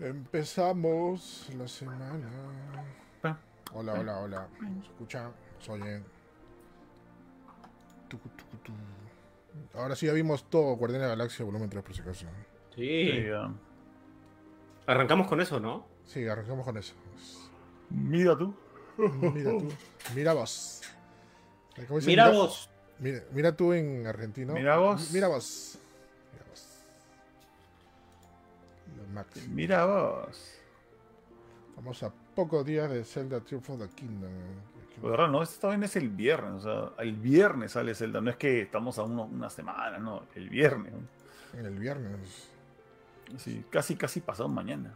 Empezamos la semana. Hola, hola, hola. ¿Se escucha? ¿Se tu. Ahora sí ya vimos todo Guardián de la Galaxia volumen 3 por si acaso. Sí. Arrancamos con eso, ¿no? Sí, arrancamos con eso. Mira tú. Mira tú. Mira vos. Mira vos. Mira, mira tú en argentino. Mira vos. Mira vos. Máximo. Mira vos. Vamos a pocos días de Zelda Tears of the Kingdom. Pues verdad, no, esto también es el viernes, o sea, el viernes sale Zelda, no es que estamos a uno- una semana, no, el viernes. En el viernes. Sí, casi, casi pasado mañana.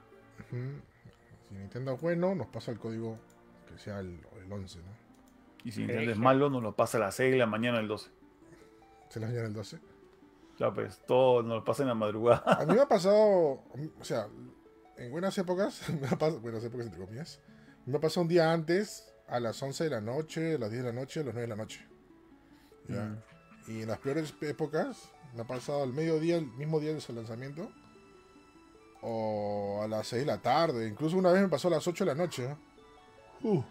Si Nintendo es bueno, nos pasa el código que sea el, el 11, ¿no? Y si Nintendo es malo, nos lo pasa a las 6 de la mañana el 12. Se la mañana el 12. Ya pues, todo nos lo pasa en la madrugada. A mí me ha pasado, o sea, en buenas épocas, me ha pasado, buenas épocas entre comillas, me ha pasado un día antes, a las 11 de la noche, a las 10 de la noche, a las 9 de la noche. ¿ya? Mm. Y en las peores épocas, me ha pasado al mediodía, el mismo día de su lanzamiento, o a las 6 de la tarde, incluso una vez me pasó a las 8 de la noche. Uh.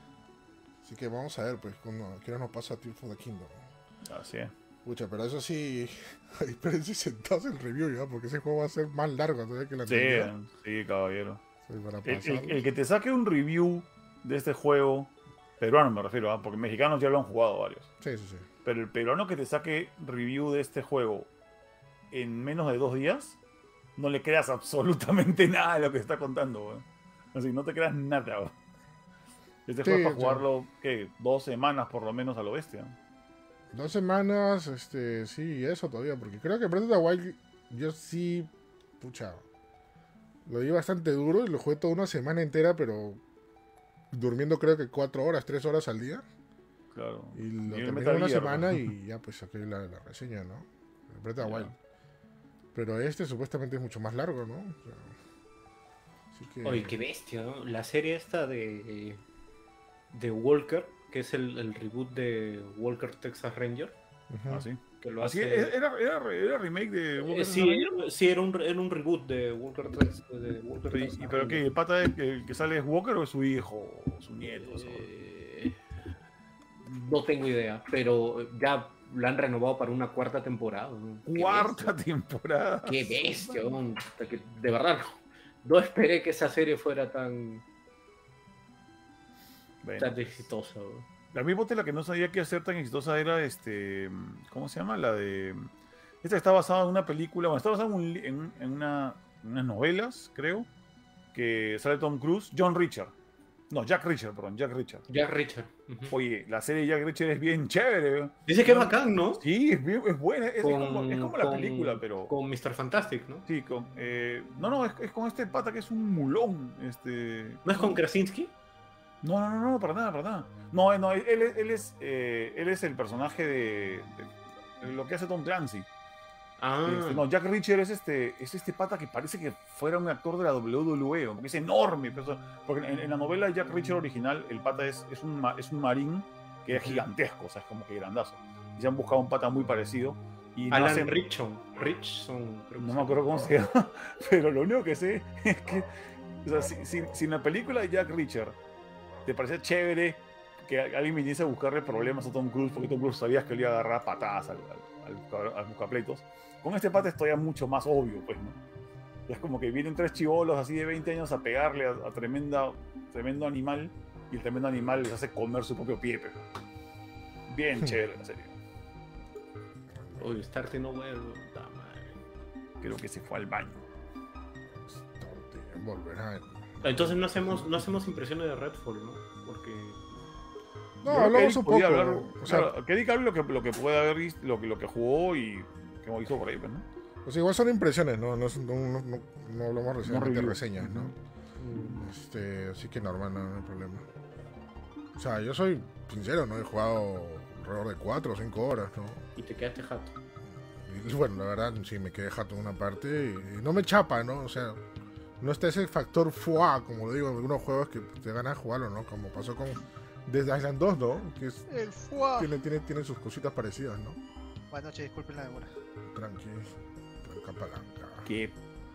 Así que vamos a ver, pues, cuando, qué nos pasa Tears of the Kingdom. Así es. Pucha, pero eso sí, espérense sentados el review ya, porque ese juego va a ser más largo todavía que la Sí, anterior. sí, caballero. Sí, para El, el- pasarlo. el que te saque un review de este juego, peruano me refiero, ¿ah? porque mexicanos ya lo han jugado varios. Sí, sí, sí. Pero el peruano que te saque review de este juego en menos de dos días, no le creas absolutamente nada de lo que está contando, weón. Así, no te creas nada, weón. Este Sí, juego es para jugarlo, ¿qué? Dos semanas por lo menos a lo bestia. Dos semanas, este, sí, eso todavía, porque creo que Breath of the Wild, yo sí, pucha, lo di bastante duro y lo jugué toda una semana entera, pero durmiendo creo que cuatro horas, tres horas al día. Claro. Y lo Y terminé una semana ¿no? y ya pues saqué la, la reseña, ¿no? El Breath of the. Wild. Pero este supuestamente es mucho más largo, ¿no? O sea, así que... Oye, qué bestia, ¿no? La serie esta de. de Walker, que es el, el reboot de Walker Texas Ranger. Ah, sí. que lo Así, hace. era, era, era remake de Eh, Walker sí, Ranger? sí, era un, era un reboot de Walker Texas. De Walker Pero, Texas y- pero qué, el pata es- el que sale es Walker o es su hijo o su nieto. Eh, no tengo idea, pero ya la han renovado para una cuarta temporada. Cuarta temporada. Qué bestia, de verdad no, no esperé que esa serie fuera tan, Bueno, tan exitosa. ¿no? la misma la que no sabía que hacer tan exitosa era este. ¿Cómo se llama? La de. Esta está basada en una película. Bueno, está basada en, un li- en, en una, en unas novelas, creo. Que sale Tom Cruise. John Richard. No, Jack Richard, perdón, Jack Richard. Jack Richard. Oye, la serie de Jack Richard es bien chévere. Dice que es bacán, ¿no? Sí, es, bien- es buena. Es, como, es como la película, pero. Con Mr. Fantastic, ¿no? Sí, con. eh, no, no, es, es con este pata que es un mulón. Este. ¿No es con Krasinski? No, no, no, no, para nada, para nada. No, no, él, es- él es, eh, él es el personaje de, de- de lo que hace Tom Clancy. Ah, Este, no, Jack Reacher es este, es este pata que parece que fuera un actor de la WWE, porque es enorme. pero- porque en, en la novela de Jack Reacher original, el pata es, es, un, es un marín que es gigantesco, o sea, es como que grandazo. Y se han buscado un pata muy parecido. Y no Alan hacen-. Richson. creo que no me acuerdo cómo se llama, pero lo único que sé es que, o sea, si, si- si en la película de Jack Reacher te parecía chévere que alguien viniese a buscarle problemas a Tom Cruise, porque Tom Cruise sabías que le iba a agarrar patadas al, al, al al buscapleitos, con este pata es todavía mucho más obvio, pues, ¿no? Es como que vienen tres chivolos así de 20 años a pegarle a, a tremenda, tremendo animal, y el tremendo animal les hace comer su propio pie, pero. Bien chévere la serie. Oye, Starty no vuelve. puta madre. Creo que se fue al baño. Volverá. Entonces no hacemos, no hacemos impresiones de Redfall, ¿no? Porque. No, hablamos un poco. hablar- o sea, claro, que Eric hable lo que, lo que puede haber visto, lo que, lo que jugó y que hizo por ahí, pues, ¿no? pues igual son impresiones, ¿no? No, es- no, no, no, no hablamos recién de reseñas, ¿no? Este, así que normal, no, no hay problema. O sea, yo soy sincero, ¿no? He jugado alrededor de 4 o 5 horas, ¿no? Y te quedaste jato. Y bueno, la verdad, sí, me quedé jato en una parte y, y no me chapa, ¿no? O sea, no está ese factor fuá, como lo digo en algunos juegos que te ganas jugarlo, ¿no? Como pasó con Desde Island 2, ¿no? Que es- El fuá. tiene, tiene, tiene sus cositas parecidas, ¿no? Buenas noches, disculpen la demora. Tranqui, tranca palanca. Qué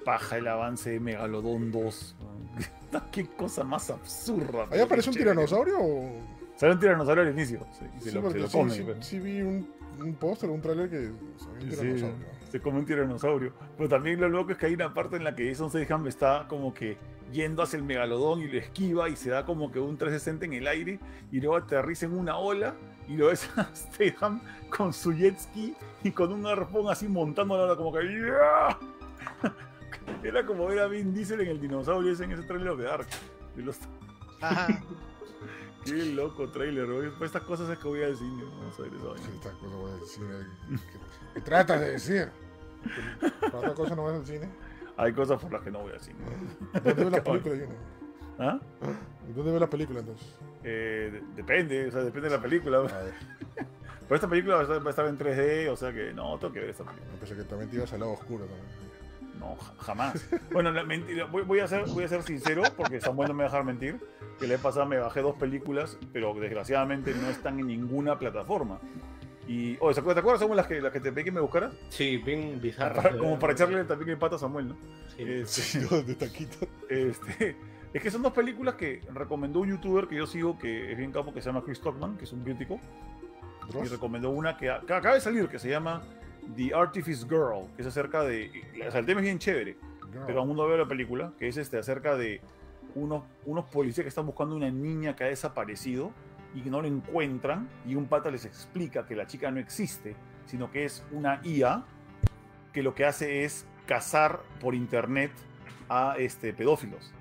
paja el avance de Megalodon 2. Qué cosa más absurda. ¿Ahí aparece un chévere. tiranosaurio o...? Sale un tiranosaurio al inicio. sí, y se Sí, lo, se lo sí, come. sí, pero- sí vi un, un póster, un tráiler que se ve un Sí, tiranosaurio. Se come un tiranosaurio. Pero también lo loco es que hay una parte en la que Jason Statham está como que yendo hacia el megalodón y lo esquiva y se da como que un 360 en el aire y luego aterriza en una ola y lo ves a Statham con su jet ski y con un arpón así montando la ola como que. Era como ver a Vin Diesel en el dinosaurio ese en ese trailer de Dark. Los- Ajá. Qué loco trailer, güey. Por estas cosas es que voy al cine. Vamos a ver esa vaina. Sí, esta cosa voy a decir. eh, que- que tratas de decir. ¿Para otra cosa no vas al cine? Hay cosas por las que no voy al cine. ¿Dónde ves la película, Junior? ¿Ah? ¿Dónde ves la película entonces? Eh, de- depende, o sea, depende de la película. A ver, Pero esta película va a estar- en 3D, o sea que no, tengo que ver esta película. pensé que también te ibas al lado oscuro también. No, ja- jamás. Bueno, la mentira, voy, voy a ser, voy a ser sincero, porque Samuel no me va a dejar mentir, que la vez pasada me bajé dos películas, pero desgraciadamente no están en ninguna plataforma. Y, oye, ¿te acuerdas, ¿te acuerdas, Samuel, las que, las que te pedí que me buscaras? Sí, bien bizarro. Para- como para echarle también el pato a Samuel, ¿no? Sí. Este, Sí, de taquito. Este, es que son dos películas que recomendó un youtuber que yo sigo, que es bien capo, que se llama Chris Stockman, que es un crítico, y recomendó una que, a- que acaba de salir, que se llama The Artifice Girl, que es acerca de... O sea, el tema es bien chévere, No. pero aún no veo la película, que es este, acerca de unos, unos policías que están buscando una niña que ha desaparecido y que no la encuentran, y un pata les explica que la chica no existe, sino que es una IA que lo que hace es cazar por internet a este, pedófilos.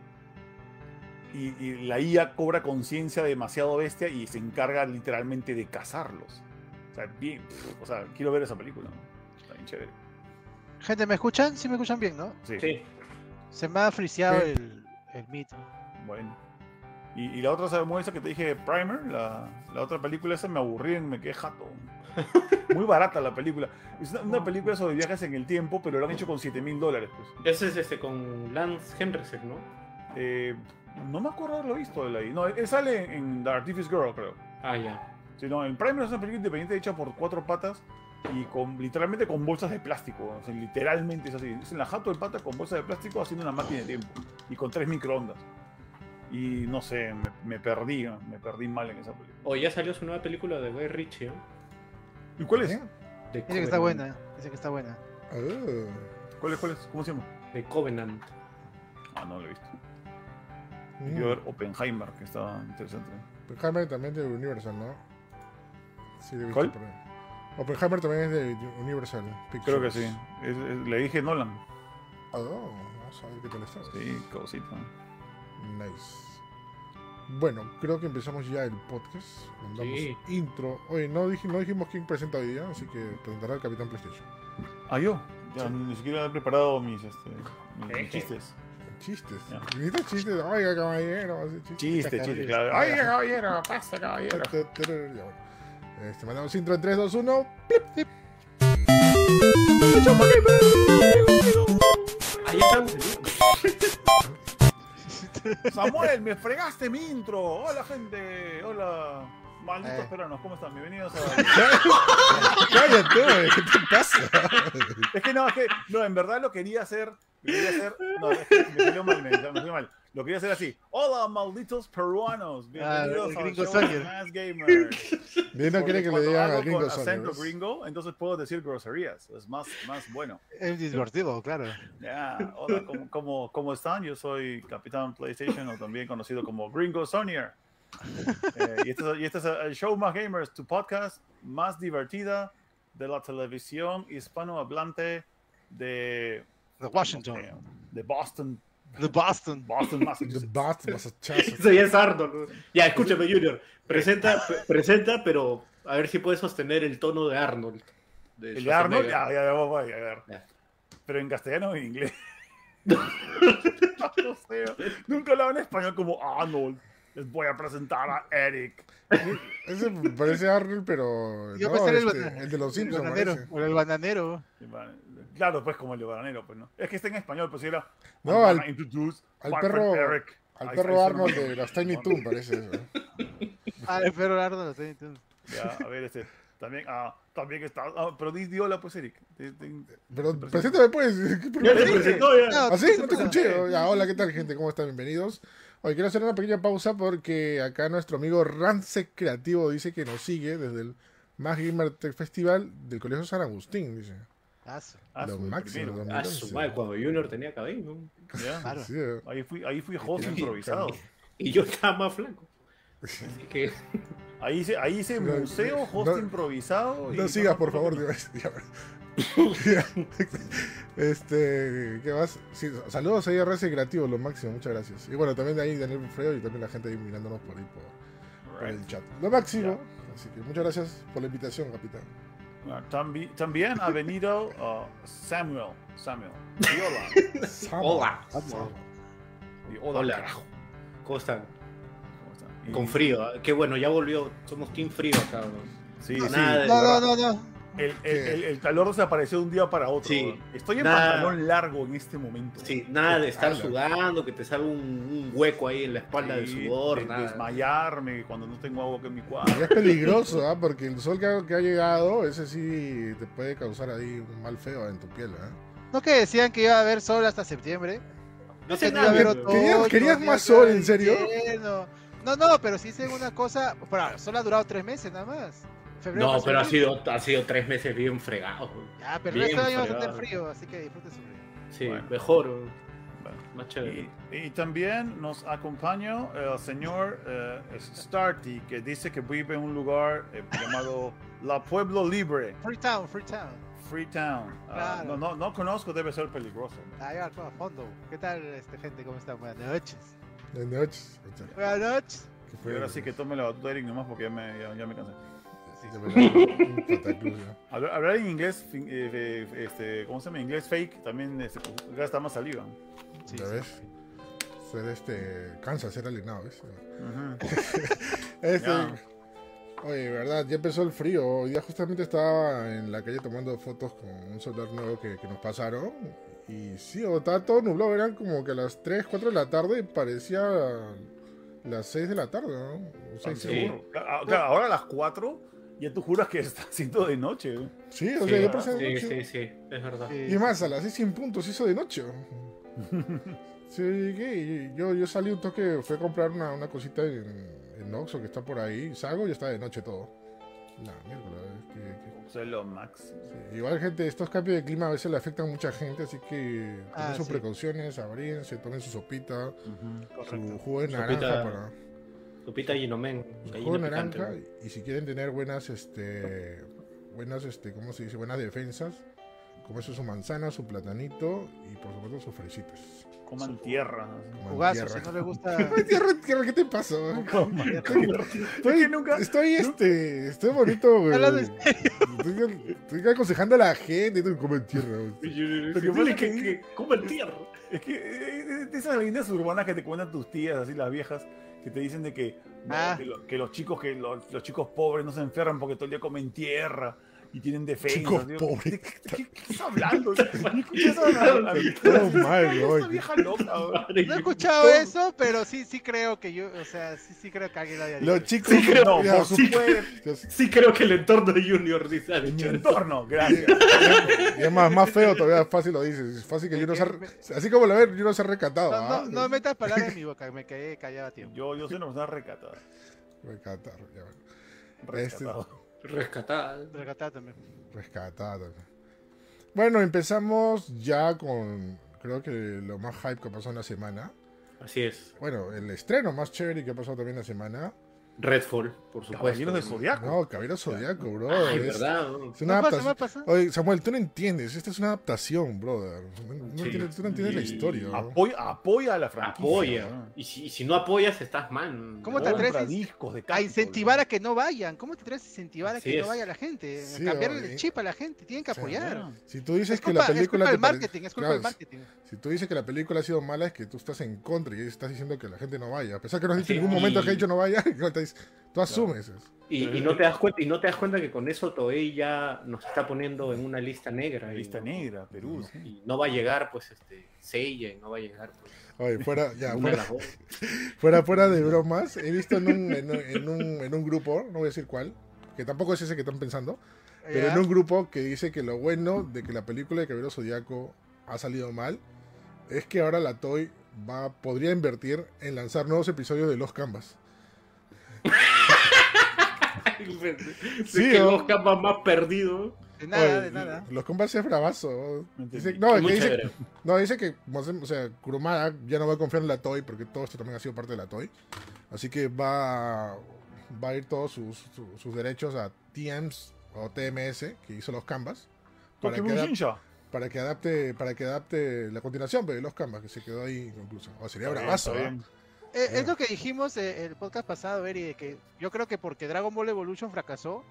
Y, y la IA cobra conciencia demasiado bestia y se encarga literalmente de cazarlos. O sea, bien, pff, o sea, quiero ver esa película. Chévere. Gente, ¿me escuchan? Sí me escuchan bien, ¿no? Sí, Sí. Se me ha friseado Sí. el, el meet. bueno. Y, y la otra, ¿sabes? Esa que te dije, Primer, la, la otra película esa me aburrí, me quedé jato. Muy barata la película. Es una, una película sobre viajes en el tiempo, pero lo han hecho con 7 mil dólares. Pues. Ese es este con Lance Henriksen, ¿no? Eh, no me acuerdo haberlo visto él ahí. No, él sale en The Artifice Girl, creo. Ah, ya. Sí, no, el Primer es una película independiente hecha por cuatro patas y con literalmente con bolsas de plástico. O sea, literalmente es así. Es en la jato del pata con bolsas de plástico haciendo una máquina de tiempo y con tres microondas. Y no sé, me, me perdí, ¿no? me perdí mal en esa película. O ya salió su nueva película de Guy Ritchie, ¿eh? ¿Y cuál es? ¿Eh? Dice que está buena. Dice que está buena. Ah. ¿Cuál es? ¿Cuál es? ¿Cómo se llama? De Covenant. Ah, no lo he visto. Mm. Quiero ver Oppenheimer, que está interesante. Oppenheimer también de Universal, ¿no? Sí, lo he visto ¿Cuál? por ahí. Oppenheimer también es de Universal Pictures. Creo que sí. Es- es- le dije Nolan. Ah, vamos a ver qué tal está. Sí, cosita. Nice. Bueno, creo que empezamos ya el podcast. Mandamos Sí. intro. Oye, no, dij- no dijimos quién presenta hoy día, así que presentará el Capitán PlayStation. Ah, yo. Ya, ni siquiera he preparado mis, este, mis- mis Eje. chistes. Chistes. Ya. ¿Viste chistes? Oiga, caballero. chistes. Chiste, chiste, claro. Oiga, Oiga, caballero, pasa, caballero. Ya, bueno. Este, mandamos intro en 3, 2, 1. Ahí estamos. Samuel, me fregaste mi intro. Hola, gente. Hola. Malditos Eh. peruanos, ¿cómo están? Bienvenidos a. Cállate, ¿qué te pasa? es que no, es que. No, en verdad lo quería hacer. Lo quería hacer. No, es que me salió mal, me, me salió mal. Lo quería hacer así. Hola, malditos peruanos. Bienvenidos el al gringo Más Gamer. Bien, no quiere que le digan al gringo acento gringo, entonces puedo decir groserías. Es más, más bueno. Es divertido, claro. Ya, hola, ¿cómo, cómo, cómo están? Yo soy Capitán PlayStation o también conocido como Gringo Sonier. Eh, y, este es, y este es el show más gamers, tu podcast más divertida de la televisión hispanohablante de, De Washington. de Boston, De Boston. Boston, The Massachusetts. Bat, Massachusetts. Eso ya es Arnold. Ya, escúchame, Junior. Presenta, pre- presenta, pero a ver si puedes sostener el tono de Arnold. De El de Arnold, ya, ya, voy, a ver. Ya. Pero en castellano o en inglés. no sé, nunca hablaba en español como Arnold. Les voy a presentar a Eric. Ese parece Arnold, pero. Yo no, el este, el de los el Simpsons, bananero. O el bananero. Claro, pues como el de Bananero, pues no. Es que está en español, pues si era. No, I'm al- perro- Eric. Al perro Arnold de las Tiny Toon, parece eso. Ah, el perro Arnold. sí, entonces. Ya, a ver, este. También, ah, también está. ah, pero di di hola, pues, Eric. Pero Presenta. preséntame pues. ¿qué Ya te presentó ya. No, ¿Ah, sí? No te escuché. Ya, hola, ¿qué tal, gente? ¿Cómo están? Bienvenidos. Hoy quiero hacer una pequeña pausa porque acá nuestro amigo Ransec Creativo dice que nos sigue desde el Más Gamer Tech Festival del Colegio San Agustín, dice. Ah, su- Lo su máximo, primero. lo su madre, cuando Junior tenía cabello. eh. Ahí fui, ahí fui host improvisado. Y yo estaba más flaco. Así que. Ahí hice, ahí hice No, museo, host no- improvisado. No sigas, por favor. este, ¿qué más? Sí, saludos ahí a Ransec Creativo, lo máximo, muchas gracias. Y bueno, también ahí Daniel Freo y también la gente ahí mirándonos por ahí por, por el chat. Lo máximo. Así que muchas gracias por la invitación, capitán. Tambi- También ha venido ah, Samuel. Samuel. Y hola. Hola. Y hola, Hola. carajo. ¿Cómo están? ¿Cómo están? Y- Con frío. ¿ah? Qué bueno, ya volvió. Somos team frío acá. Sí, No, sí. nada de- No, no, no, no. El, el, el- el calor desapareció de un día para otro. Sí. Estoy en Nada. pantalón largo en este momento. Sí, nada de estar Ala. sudando, que te salga un, un hueco ahí en la espalda del Sí, sudor, de- nada. desmayarme cuando no tengo agua que en mi Y cuadro. es peligroso, ¿ah? Porque el sol que ha, que ha llegado, ese sí te puede causar ahí un mal feo en tu piel, ¿ah? ¿No que decían que iba a haber sol hasta septiembre? No sé nada. ¿Querías- más sol, en serio? No, no, pero si dicen una cosa. Pero solo ha durado tres meses nada más. Febrero, No, pero ha sido, ha sido tres meses bien fregados. Ya, pero bien resto del año va a tener frío, así que disfrute su frío. Sí, Bueno. mejor. Bueno. más chévere. Y, y también nos acompaña el señor eh, Starty, que dice que vive en un lugar eh, llamado La Pueblo Libre, Freetown, Freetown. Freetown. Ah, Claro. no, no, no conozco, debe ser peligroso. Ahí va, a fondo. ¿Qué tal, este, gente? ¿Cómo están? Buenas noches. De noches. Buenas noches. Y ahora sí que tome la batuta Eric nomás porque ya me, ya, ya me cansé. ¿No? Hablar, en inglés, eh, este, ¿cómo se llama? Inglés fake también este, gasta más saliva. Sí, ¿Ya sí. ves? Ser este. Cansa ser alienado, ¿ves? Ujú. Este. Ya. Oye, verdad, ya empezó el frío. Hoy día justamente estaba en la calle tomando fotos con un celular nuevo que, que nos pasaron. Y sí, o estaba todo nublado. Eran como que a las 3, 4 de la tarde y parecía las 6 de la tarde, ¿no? O seis, Sí. seguro. Ah, claro, ahora a las 4 ya tú juras que está haciendo de noche. ¿eh? Sí, o Sí, sea, ya parece de sí, noche. sí, sí, es verdad. Sí, Y es más, a las 6 sin puntos se hizo de noche. Sí, yo, yo salí un toque, fui a comprar una, una cosita en, en Oxxo que está por ahí, salgo y está de noche todo. La miércoles, que- que- O sea, lo máximo. sí. Igual gente, estos cambios de clima a veces le afectan a mucha gente, así que tomen Ah, sus sí. precauciones, abríense, tomen su sopita, su jugo de Sopita- naranja para Lupita Ginomen. jugo de picante, naranja ¿no? y si quieren tener buenas este buenas este ¿cómo se dice? buenas defensas, como eso su manzana, su platanito y por supuesto sus fresitas. Coman tierra. Coman Jugazo, tierra. si no le gusta. Tierra, tierra, ¿qué te? Coman Estoy, nunca- estoy, este, estoy bonito, güey. Estoy, estoy aconsejando a la gente, tú comen tierra, güey. Lo que pasa es que- que coman tierra. Es que eh, de esas leyendas urbanas que te cuentan tus tías, así las viejas, que te dicen de que, no, Ah. que, lo- que los chicos que los, los chicos pobres no se enferman porque todo el día comen tierra y tienen defensas. Chicos Digo, pobres. ¿De qué, de qué- qué estás hablando? ¿Qué escuchas a la- a la- Todo mal, Esa güey. vieja loca, güey. No he escuchado eso, pero sí, sí creo que yo, o sea, sí, sí creo que alguien lo haya dicho. Los chicos, Sí, creo- No, Sí que el entorno de Junior dice dicho eso. entorno, gracias. y es más, más feo todavía, fácil lo dices. Es fácil que yo no se ha- Así como lo ven, yo no se ha recatado. No, ¿ah? no, no metas palabras en mi boca, me quedé callado a tiempo. Yo, yo soy una persona recatada. Recatar, ya, bueno. Rescatado. Rescatada. Regatada también. Rescatada. Bueno, empezamos ya con, creo que lo más hype que pasó en la semana. Así es. Bueno, el estreno más chévere que ha pasado también la semana. Redfall, por supuesto. Caballeros de Zodiaco. No, Caballero Zodiaco, bro. Ay, es, verdad. ¿no? es una ¿No pasa, no adaptación. pasa? Oye, Samuel, tú no entiendes. Esta es una adaptación, brother. No, Sí. tú no entiendes la historia. Apoya, apoya a la franquicia. Apoya. Y si, y si no apoyas, estás mal. ¿Cómo te atreves? Compra discos de A incentivar a que no vayan. ¿Cómo te atreves a incentivar a que es. no vaya la gente? Sí, Cambiarle oye. el chip a la gente, tienen que apoyar. Ya. Si tú dices Es que la es película culpa del marketing, es culpa Claro, del marketing. Si tú dices que la película ha sido mala, es que tú estás en contra y estás diciendo que la gente no vaya. A pesar que no has dicho en ningún momento que ha dicho no vaya, no te tú asumes eso. Y, y no te das cuenta, y no te das cuenta que con eso Toei ya nos está poniendo en una lista negra. y Lista no- negra, Perú. sí. Y no va a llegar, pues, este, Seiya, y no va a llegar, pues, Oye, fuera, ya, fuera, de bromas, he visto en un, en un, en un, en un grupo, no voy a decir cuál, que tampoco es ese que están pensando, pero en un grupo que dice que lo bueno de que la película de Caballero Zodíaco ha salido mal es que ahora la Toy va, podría invertir en lanzar nuevos episodios de Los Canvas. sí, que los capas más perdidos. De nada, Oye, de nada. Los Canvas es bravazo. No Dice, no, que dice, chévere. no, dice que, o sea, Kurumada ya no va a confiar en la Toy porque todo esto también ha sido parte de la Toy. Así que va, va a ir todos sus, su- sus derechos a TMS o TMS, que hizo los Canvas, para que, Blue adap- Ninja. para que adapte para que adapte la continuación de los Canvas, que se quedó ahí inconclusa. O sería bravazo, ¿eh? bien. Eh, es lo que dijimos eh, el podcast pasado, Eri, de que yo creo que porque Dragon Ball Evolution fracasó,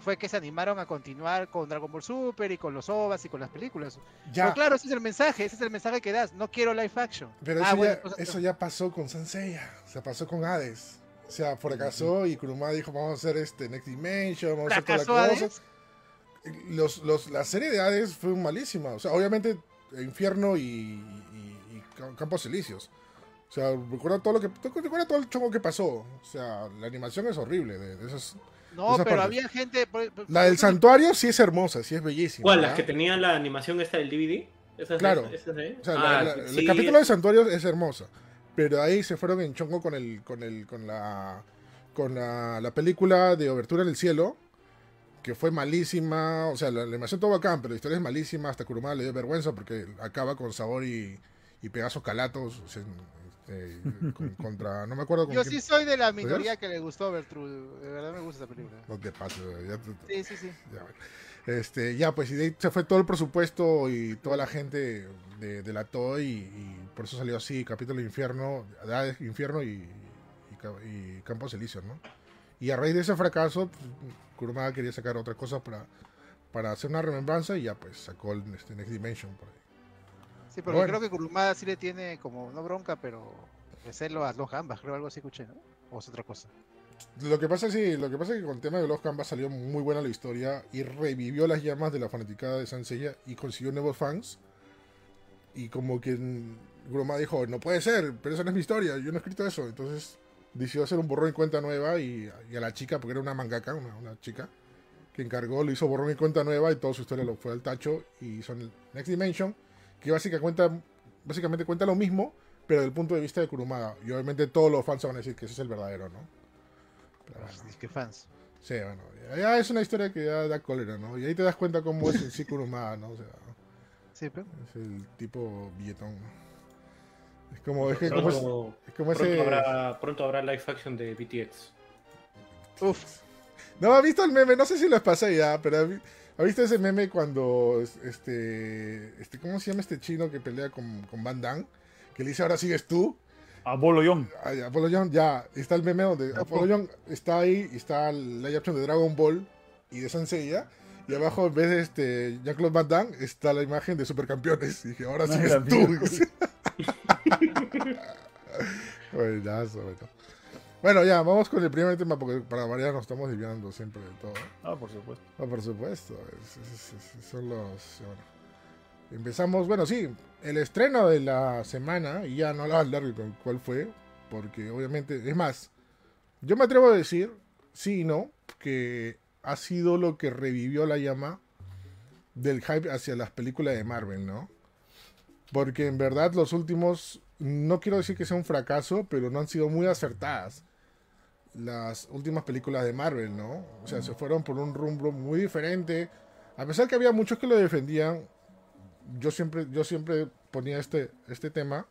fue que se animaron a continuar con Dragon Ball Super y con los OVAs y con las películas. Ya, Pero claro, ese es el mensaje, ese es el mensaje que das. No quiero live action. pero Ah, eso, bueno, ya, entonces- eso ya pasó con Sanseiya, o sea, pasó con Hades. O sea, fracasó y Kurumada dijo, vamos a hacer este Next Dimension, vamos a hacer toda la ¿Fracasó cosa. Hades? los, los, la serie de Hades fue malísima. O sea, obviamente, Infierno y, y- y Ca- Campos Elíseos. O sea, recuerda todo lo que. Recuerda todo el chongo que pasó. O sea, la animación es horrible. De, de esas, No, pero parte. había gente. por- por- la del santuario sí es hermosa, sí es bellísima. ¿Cuál? ¿Las que tenían la animación esta del DVD? ¿Esas, Claro. esas- esas de- O sea, Ah, la- la- sí, el capítulo de es- santuario es hermosa. Pero ahí se fueron en chongo con el, con el, con la, con la, la película de Obertura en el Cielo, que fue malísima. O sea, la, la animación todo bacán, pero la historia es malísima. Hasta Kurumada le dio vergüenza porque acaba con Sabor y, y Pegaso Calatos. o sea, con- contra, no me acuerdo con Yo quién. sí soy de la minoría que le gustó Bertrude. De verdad me gusta esa película. No te pases, ya te- Sí, sí, sí. Ya. Este, ya, pues y de ahí se fue todo el presupuesto y toda la gente de, de la TOY y, y por eso salió así, capítulo de infierno, de Hades, infierno y, y, Ca- y Campos Elíseos, ¿no? Y a raíz de ese fracaso, pues, Kurumada quería sacar otra cosa para, para hacer una remembranza y ya pues sacó el este, Next Dimension por ahí. Sí, porque Bueno. creo que Kurumada sí le tiene como, no bronca, pero recelo a los gambas, creo algo así escuché, ¿no? O es otra cosa. Lo que pasa es sí, lo que pasa es que con el tema de los Canvas salió muy buena la historia y revivió las llamas de la fanaticada de Sansella y consiguió nuevos fans. Y como que Kurumada dijo, no puede ser, pero esa no es mi historia, yo no he escrito eso. Entonces decidió hacer un borrón y cuenta nueva y, y a la chica, porque era una mangaka, una, una chica, que encargó, le hizo borrón y cuenta nueva y toda su historia lo fue al tacho y son el Next Dimension, que básicamente cuenta, básicamente cuenta lo mismo, pero desde el punto de vista de Kurumada. Y obviamente todos los fans van a decir que ese es el verdadero, ¿no? Pero bueno. Pues, que fans. Sí, bueno, ya, ya es una historia que ya da cólera, ¿no? Y ahí te das cuenta cómo es en sí Kurumada, ¿no? O sea, Sí, pero. es el tipo billetón. Es como, es que como es, es como pronto ese... habrá, pronto habrá live action de BTX. Uf. No, ¿ha visto el meme? No sé si los pasé ya, pero ¿ha vi- ¿ha visto ese meme cuando, es- este, este, ¿cómo se llama este chino que pelea con, con Van Damme? Que le dice, ahora sigues tú. Apolo Young. Ay, Apollo Young, ya, está el meme donde Apollo Young está ahí y está la action de Dragon Ball y de Senseiya. Y abajo, en vez de este Jean-Claude Van Damme, está la imagen de Supercampeones. Y dije, ahora sí Ay, es la tú. Buenazo, bueno. Bueno, ya, vamos con el primer tema porque para variar nos estamos desviando siempre de todo. Ah, por supuesto. Ah, por supuesto. es- es- es- es- son los. Bueno. Empezamos, bueno, sí, el estreno de la semana, y ya no la hablar de con cuál fue, porque obviamente, es más, yo me atrevo a decir, sí y no, que ha sido lo que revivió la llama del hype hacia las películas de Marvel, ¿no? Porque en verdad los últimos, no quiero decir que sea un fracaso, pero no han sido muy acertadas las últimas películas de Marvel, ¿no? O sea, se fueron por un rumbo muy diferente. A pesar que había muchos que lo defendían, yo siempre, yo siempre ponía este, este tema,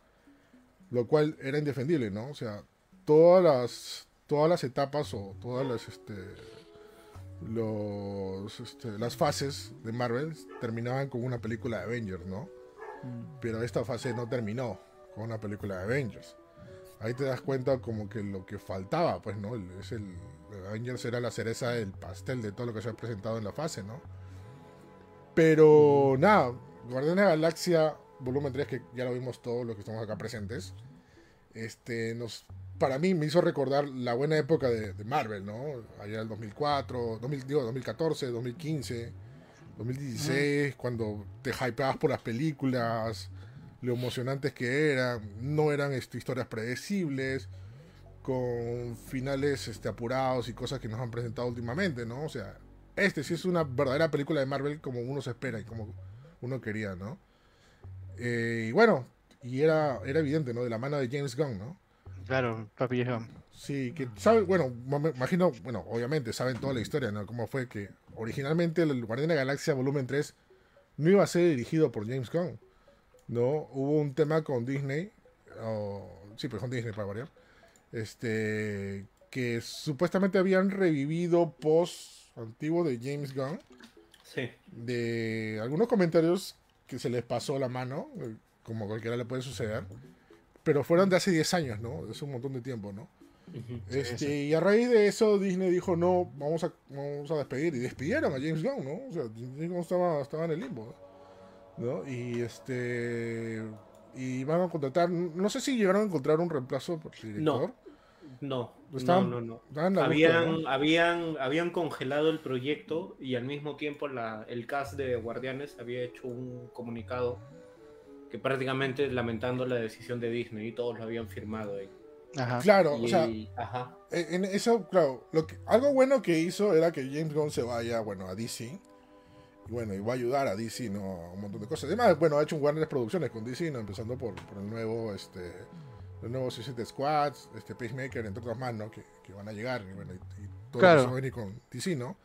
lo cual era indefendible, ¿no? O sea, todas las, todas las etapas o todas las, este, los, este, las fases de Marvel terminaban con una película de Avengers, ¿no? Pero esta fase no terminó con una película de Avengers ahí te das cuenta como que lo que faltaba, pues, ¿no? Es el, Avengers era la cereza del pastel de todo lo que se ha presentado en la fase, ¿no? Pero nada, Guardianes de la Galaxia volumen 3, que ya lo vimos todos los que estamos acá presentes, este, nos, para mí me hizo recordar la buena época de, de Marvel, ¿no? Allá el 2004, 2000, digo, 2014, 2015, 2016, cuando te hypeabas por las películas, lo emocionantes que eran, no eran este, historias predecibles, con finales este, apurados y cosas que nos han presentado últimamente, ¿no? O sea, este sí es una verdadera película de Marvel como uno se espera y como uno quería, ¿no? Eh, y bueno, y era, era evidente, ¿no? De la mano de James Gunn, ¿no? Claro, Papi Gunn. Sí, que sabe, bueno, me imagino, bueno, obviamente saben toda la historia, ¿no? Cómo fue que originalmente el Guardián de la Galaxia Volumen 3 no iba a ser dirigido por James Gunn, ¿no? Hubo un tema con Disney, sí, pues con Disney para variar, este, que supuestamente habían revivido post antiguo de James Gunn. Sí. De algunos comentarios que se les pasó la mano, eh, como cualquiera le puede suceder, pero fueron de hace 10 años, ¿no? Es un montón de tiempo, ¿no? este, Y a raíz de eso Disney dijo, no, vamos a, vamos a despedir. Y despidieron a James Gunn, ¿no? O sea, James Gunn estaba, estaba en el limbo, ¿no? Y este... Y van a contratar, no sé si llegaron a encontrar un reemplazo por el director. No, no, no, no. Habían, habían, habían congelado el proyecto y al mismo tiempo la, el cast de Guardianes había hecho un comunicado que prácticamente lamentando la decisión de Disney y todos lo habían firmado ahí. Claro, o sea, En eso, claro, lo que, algo bueno que hizo era que James Gunn se vaya, bueno, a DC. Y bueno, y va a ayudar a DC, ¿no? A un montón de cosas. Además, bueno, ha hecho un grandes producciones con DC, ¿no? Empezando por, por el nuevo, este, los nuevos Suicide Squads, este Pacemaker, entre otros más, ¿no? Que, que van a llegar, y bueno, y, todo eso va a venir con DC, ¿no?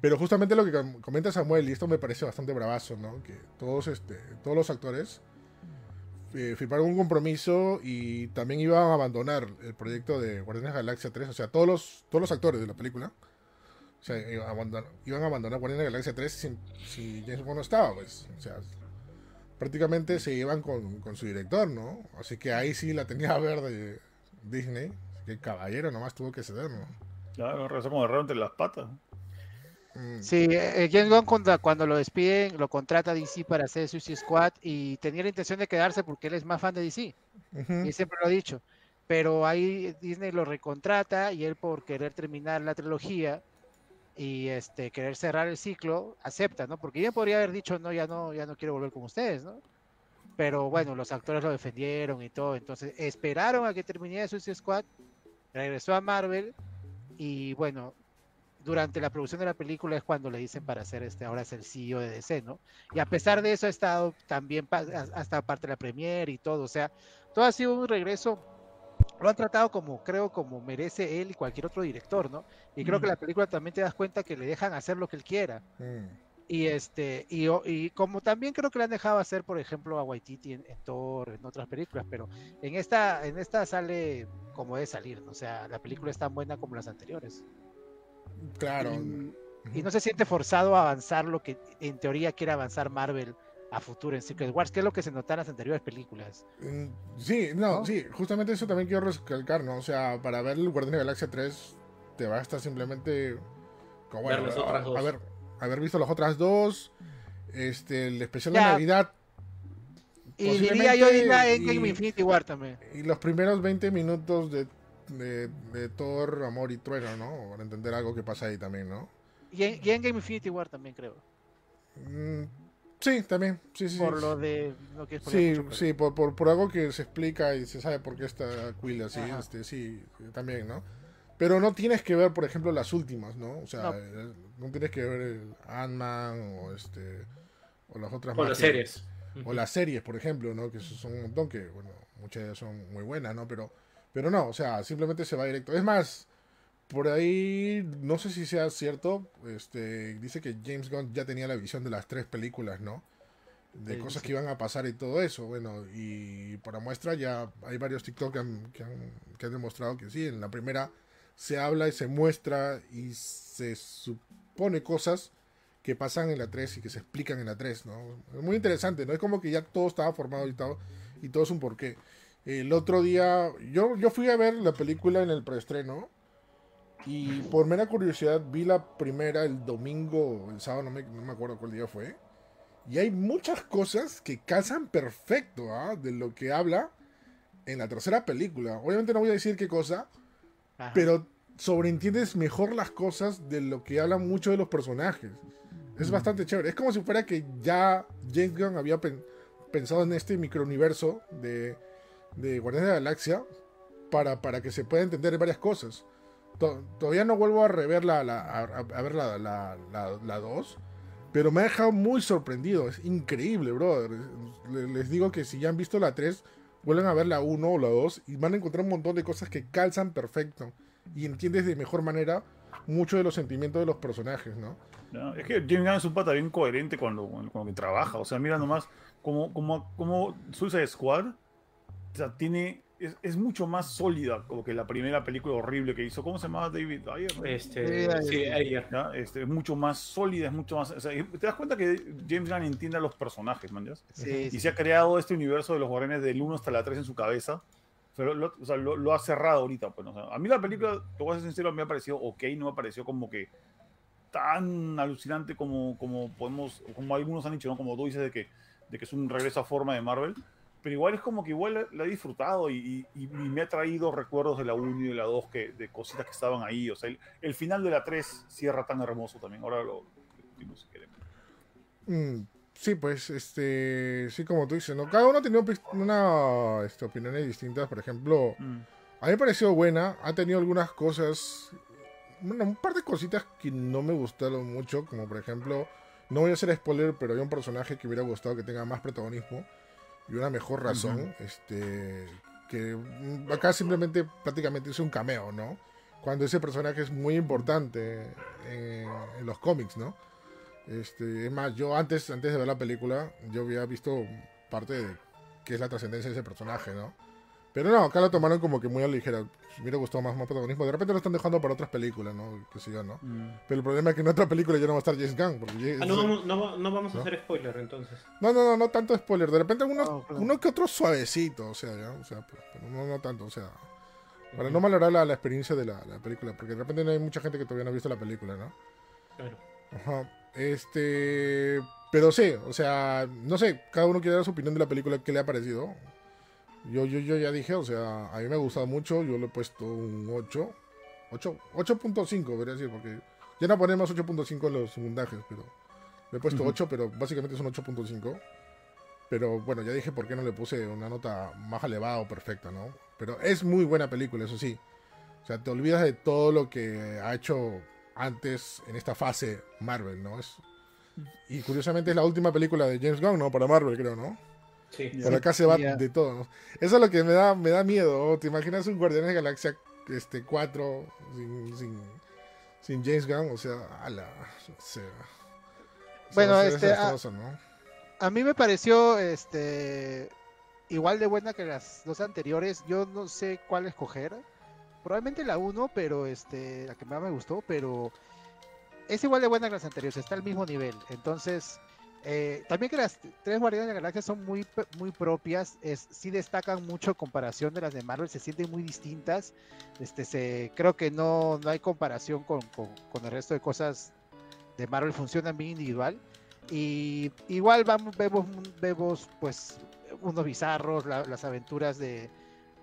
Pero justamente lo que comenta Samuel, y esto me parece bastante bravazo, ¿no? Que todos, este, todos los actores eh, firmaron un compromiso y también iban a abandonar el proyecto de Guardianes de la Galaxia 3, o sea, todos los, todos los actores de la película. O sea, iban a abandonar, iban a abandonar Guardianes de la Galaxia 3 si, si James Bond no estaba, pues. O sea, prácticamente se iban con, con, su director, ¿no? Así que ahí sí la tenía verde Disney. Así que el caballero nomás tuvo que ceder, ¿no? Claro, rezó como error entre las patas. Mm. Sí, eh, James Gunn cuando, lo despiden, lo contrata DC para hacer Suicide Squad y tenía la intención de quedarse porque él es más fan de DC. Y siempre lo ha dicho. Pero ahí Disney lo recontrata y él por querer terminar la trilogía y este querer cerrar el ciclo, acepta, ¿no? Porque bien podría haber dicho, no, ya no, ya no quiero volver con ustedes, ¿no? Pero bueno, los actores lo defendieron y todo, entonces esperaron a que termine Suicide Squad, regresó a Marvel y bueno, durante la producción de la película es cuando le dicen para hacer este, ahora es el CEO de DC, ¿no? Y a pesar de eso ha estado también hasta parte de la premiere y todo, o sea, todo ha sido un regreso, lo han tratado como, creo, como merece él y cualquier otro director, ¿no? Y creo que la película también te das cuenta que le dejan hacer lo que él quiera. Mm. Y este, y, y, como también creo que le han dejado hacer, por ejemplo, a Waititi en, en, Thor, en otras películas, pero en esta, en esta sale como debe salir, ¿no? o sea, la película es tan buena como las anteriores. Claro. Y, no se siente forzado a avanzar lo que en teoría quiere avanzar Marvel a futuro en Secret Wars, que es lo que se nota en las anteriores películas. Mm, sí, no, sí, justamente eso también quiero recalcar, ¿no? O sea, para ver el Guardián de Galaxia 3 te basta simplemente como, bueno, a, ver, haber visto las otras dos, este, el especial de Navidad. Y diría yo diría en Game Infinity War también. Y los primeros 20 minutos de de, de, Thor, Amor y Trueno, ¿no? Para entender algo que pasa ahí también, ¿no? Y en, y en Game Infinity War también, creo. Mm, sí, también. Sí, sí, por lo de lo que es Sí, sí, por, por, por, algo que se explica y se sabe por qué está Quill así, este, sí, también, ¿no? Pero no tienes que ver, por ejemplo, las últimas, ¿no? O sea, no, eh, no tienes que ver el Ant-Man o este o las otras o las series. O las series, por ejemplo, ¿no? Que son un montón que, bueno, muchas de ellas son muy buenas, ¿no? Pero pero no, o sea, simplemente se va directo. Es más, por ahí, no sé si sea cierto, este, dice que James Gunn ya tenía la visión de las tres películas, ¿no? De cosas que iban a pasar y todo eso. Bueno, y para muestra ya hay varios TikTok que han, que han, demostrado que sí, en la primera se habla y se muestra y se supone cosas que pasan en la 3 y que se explican en la 3, ¿no? Es muy interesante, ¿no? Es como que ya todo estaba formado y todo, y todo es un porqué. El otro día, yo, yo fui a ver la película en el preestreno. Y por mera curiosidad vi la primera el domingo, el sábado, no me, no me acuerdo cuál día fue. Y hay muchas cosas que casan perfecto ¿ah? de lo que habla en la tercera película. Obviamente no voy a decir qué cosa, pero sobreentiendes mejor las cosas de lo que hablan muchos de los personajes. Es bastante chévere. Es como si fuera que ya James Gunn había pensado en este microuniverso de de Guardianes de la Galaxia para, para que se pueda entender varias cosas. Todavía no vuelvo a rever la, a, ver la, la, la 2, pero me ha dejado muy sorprendido. Es increíble, brother. Les digo que si ya han visto la 3, vuelven a ver la 1 o la 2 y van a encontrar un montón de cosas que calzan perfecto. Y entiendes de mejor manera mucho de los sentimientos de los personajes, ¿no? es que James Gunn es un pata bien coherente cuando, cuando trabaja. O sea, mira nomás como, como, como Suicide Squad. O tiene es, mucho más sólida como que la primera película horrible que hizo. ¿Cómo se llamaba David Ayer? Este, sí, Ayer. Este, es mucho más sólida, es mucho más. te das cuenta que James Gunn entiende a los personajes, man. Sí, y se ha creado este universo de los guardianes del 1 hasta la 3 en su cabeza. Pero lo, o sea, lo, ha cerrado ahorita. Pues, a mí la película, te voy a ser sincero, me ha parecido ok, no me ha parecido como que tan alucinante como, como podemos, como algunos han dicho, ¿no? Como tú dices de que, de que es un regreso a forma de Marvel pero igual es como que igual la, he disfrutado y, me ha traído recuerdos de la 1 y de la 2 que, de cositas que estaban ahí. O sea, el, final de la 3 cierra tan hermoso también. Ahora lo discutimos si queremos. Mm, sí, pues, este, sí, como tú dices, ¿no? Cada uno tenido una, este, opiniones distintas. Por ejemplo, mm. a mí me pareció buena. Ha tenido algunas cosas, un par de cositas que no me gustaron mucho. Como por ejemplo, no voy a hacer spoiler, pero hay un personaje que hubiera gustado que tenga más protagonismo y una mejor razón, este, que acá simplemente prácticamente es un cameo, ¿no? Cuando ese personaje es muy importante en, los cómics, ¿no? Este, es más, yo antes, antes de ver la película, yo había visto parte de qué es la trascendencia de ese personaje, ¿no? Pero no, acá lo tomaron como que muy a la ligera. Me hubiera gustado más, más protagonismo. De repente lo están dejando para otras películas, ¿no? Qué sé yo, ¿no? Mm. Pero el problema es que en otra película ya no va a estar James Gunn. Porque ah, no, vamos, no, no, vamos a hacer spoiler entonces. No, no, no, no tanto spoiler. De repente uno, uno que otro suavecito, o sea, ¿ya? O sea, pero, no, no tanto, o sea. Para no malograr la, la, experiencia de la, la, película, porque de repente no hay mucha gente que todavía no ha visto la película, ¿no? Claro. Ajá. Este. Pero sí, o sea, no sé, cada uno quiere dar su opinión de la película, qué le ha parecido. Yo, yo, yo ya dije, o sea, a mí me ha gustado mucho, yo le he puesto un 8. 8.5, debería decir, porque ya no ponemos 8.5 en los segundajes, pero le he puesto 8, pero básicamente es un 8.5. Pero bueno, ya dije por qué no le puse una nota más elevada o perfecta, ¿no? Pero es muy buena película, eso sí. O sea, te olvidas de todo lo que ha hecho antes en esta fase Marvel, ¿no? Es, y curiosamente es la última película de James Gunn, ¿no? Para Marvel, creo, ¿no? Por acá se va de todo. Eso es lo que me da, me da miedo. ¿Te imaginas un Guardián de Galaxia este, 4 sin, sin, James Gunn? O sea, ala. bueno, este, a, a, mí me pareció este igual de buena que las dos anteriores. Yo no sé cuál escoger. Probablemente la 1, pero este, la que más me gustó, pero es igual de buena que las anteriores, está al mismo nivel. Entonces, eh, también que las tres Guardianes de la Galaxia son muy, muy propias, es, sí destacan mucho en comparación de las de Marvel, se sienten muy distintas. Este, se, creo que no, no hay comparación con, con, el resto de cosas de Marvel, funcionan bien individual. Y igual vamos, vemos, vemos pues unos bizarros, las aventuras de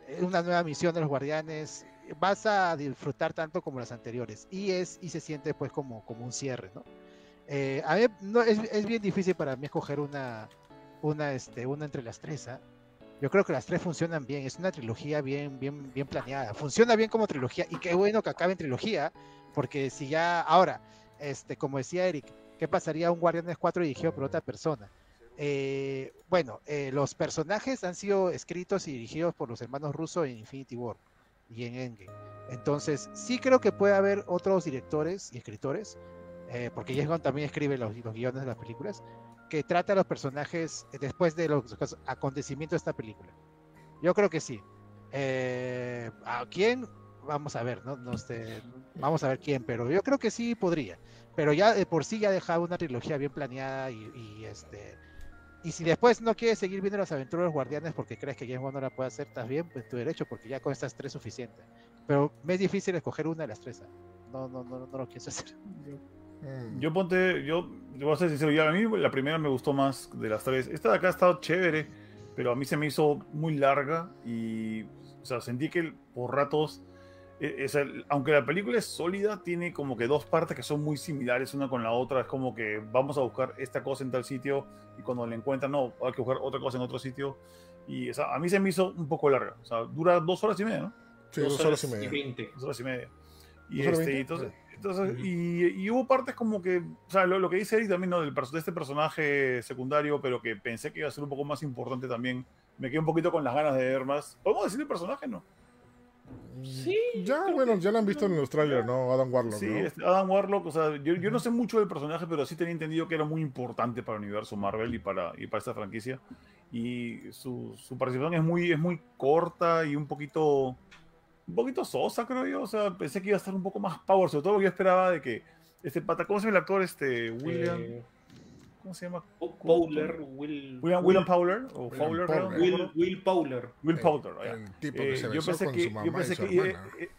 eh, una nueva misión de los guardianes. Vas a disfrutar tanto como las anteriores. Y es, y se siente pues como, como un cierre, ¿no? Eh, a mí no, es, es, bien difícil para mí escoger una, una, este, una entre las tres. ¿ah? Yo creo que las tres funcionan bien. Es una trilogía bien, bien, bien planeada. Funciona bien como trilogía. Y qué bueno que acabe en trilogía. Porque si ya, ahora, este, como decía Eric, ¿qué pasaría un Guardianes 4 dirigido por otra persona? Eh, bueno, eh, los personajes han sido escritos y dirigidos por los hermanos Russo en Infinity War y en Endgame. Entonces, sí creo que puede haber otros directores y escritores eh, porque James Gunn también escribe los, guiones de las películas, que trata a los personajes después de los acontecimientos de esta película. Yo creo que sí. Eh, ¿A quién? Vamos a ver, ¿no? no vamos a ver quién, pero yo creo que sí podría. Pero ya de por sí ya dejado una trilogía bien planeada y, este y si después no quieres seguir viendo las aventuras de los guardianes porque crees que James Gunn no la puede hacer, estás bien, pues tu derecho, porque ya con estas tres es suficiente. Pero me es difícil escoger una de las tres. No, no, no, no lo quieres hacer. Mm. Yo ponte, yo, voy a ser sincero, ya a mí la primera me gustó más de las tres. Esta de acá ha estado chévere, pero a mí se me hizo muy larga y, o sea, sentí que por ratos, e, aunque la película es sólida, tiene como que dos partes que son muy similares una con la otra. Es como que vamos a buscar esta cosa en tal sitio y cuando la encuentran, no, hay que buscar otra cosa en otro sitio. Y a mí se me hizo un poco larga. O sea, dura dos horas y media, ¿no? Sí, dos, horas, y media. Dos horas y media. Y, este, entonces, entonces, y, hubo partes como que, o sea, lo, que dice Eric también, ¿no? Del, de este personaje secundario, pero que pensé que iba a ser un poco más importante también. Me quedé un poquito con las ganas de ver más. ¿Podemos decir el personaje, no? Sí. Ya, bueno, ya lo han visto en los trailers, ¿no? Adam Warlock. Sí, este, Adam Warlock, o sea, yo, yo, no sé mucho del personaje, pero sí tenía entendido que era muy importante para el universo Marvel y para, y para esta franquicia. Y su, su participación es muy, es muy corta y un poquito un poquito sosa, creo yo. O sea, pensé que iba a estar un poco más power, sobre todo porque yo esperaba de que este pata, ¿cómo se llama el actor? Este, William. Eh, ¿Cómo se llama? Powler, Will, William, William Powler, o William Fowler, Powler. Will, Will Powler. Will Powler, el, el, tipo que se besó con que, su mamá y su que, hermana. Eh,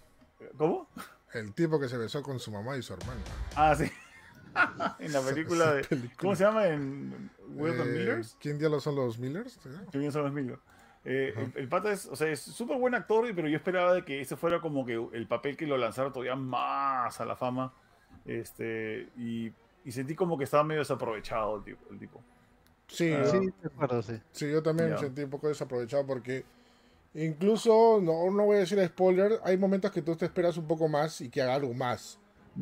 eh, ¿Cómo? El tipo que se besó con su mamá y su hermana. Ah, sí. en la película de. ¿Cómo se llama? En Will eh, Millers. ¿Quién diablos son los Millers? ¿Quién son los Millers? Eh, el, pata es, o sea, es súper buen actor, pero yo esperaba de que ese fuera como que el papel que lo lanzara todavía más a la fama. Este, y, sentí como que estaba medio desaprovechado el tipo. El tipo. Sí, ah. sí, sí. yo también sentí un poco desaprovechado porque incluso, no, no voy a decir spoiler, hay momentos que tú te esperas un poco más y que haga algo más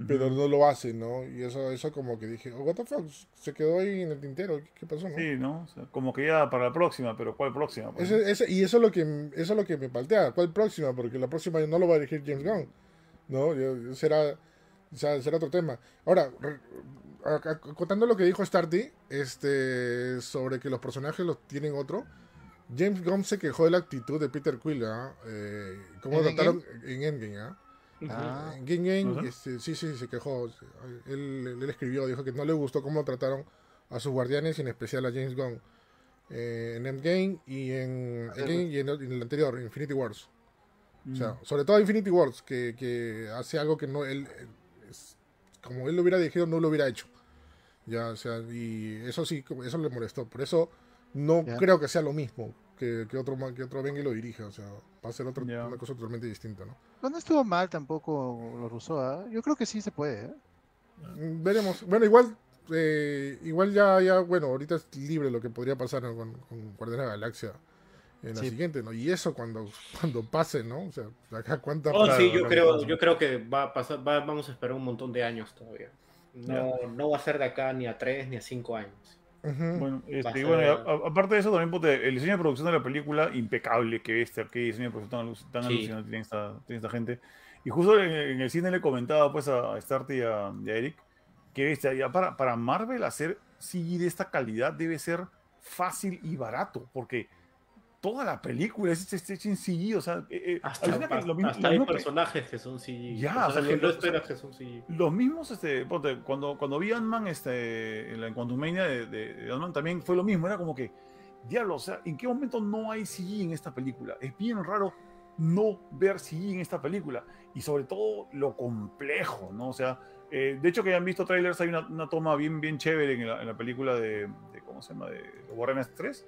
pero no lo hace, ¿no? Y eso, eso como que dije, oh, what the fuck, se quedó ahí en el tintero, ¿qué, pasó? No? Sí, ¿no? como que ya para la próxima, pero ¿cuál próxima? Pues? y eso es lo que eso es lo que me paltea, ¿cuál próxima? Porque la próxima no lo va a dirigir James Gunn, ¿no? será, será otro tema. Ahora, contando lo que dijo Starty, este, sobre que los personajes los tienen otro, James Gunn se quejó de la actitud de Peter Quill, ¿ah? Eh, ¿Cómo trataron en Endgame? ¿ah? Ah. Este, sí, sí, se quejó. Él, él, escribió, dijo que no le gustó cómo trataron a sus guardianes, en especial a James Gunn, eh, en Endgame y en, y en, el anterior, Infinity Wars. O sea, mm. sobre todo Infinity Wars, que, que, hace algo que no él, es, como él lo hubiera dicho, no lo hubiera hecho. Ya, o sea, y eso sí, eso le molestó. Por eso no creo que sea lo mismo que, que, otro, que otro venga y lo dirija. O sea, va a ser otra una cosa totalmente distinta, ¿no? No, estuvo mal tampoco lo rusó, ¿ah? Yo creo que sí se puede, ¿eh? Mm, veremos. Bueno, igual eh, igual ya, ya, bueno, ahorita es libre lo que podría pasar con, con Guardianes de la Galaxia en la siguiente, ¿no? Y eso cuando, cuando pase, ¿no? O sea, acá cuánta... Oh, sí, yo creo, yo creo que va a pasar, vamos a esperar un montón de años todavía. No, no va a ser de acá ni a tres ni a cinco años. Bueno, este, bueno aparte de eso, también el diseño de producción de la película, impecable, que este, qué diseño de producción tan, alucinante tiene esta, tiene esta, gente. Y justo en, el cine le comentaba pues a Starty y a, Eric que este, ya para, para Marvel hacer CG de esta calidad debe ser fácil y barato, porque toda la película es hecha en CG, o sea, eh, eh, hasta, hay personajes que son CG. Ya, o sea, no esperas que son CG. Los mismos, este, cuando, cuando vi Ant-Man, este, en la Quantumania de, de, Ant-Man también fue lo mismo, era como que, diablo, o sea, ¿en qué momento no hay CG en esta película? Es bien raro no ver CG en esta película, y sobre todo lo complejo, ¿no? O sea, eh, de hecho que hayan visto trailers, hay una, toma bien, bien chévere en la, en la película de, de, ¿cómo se llama?, de Warren 3,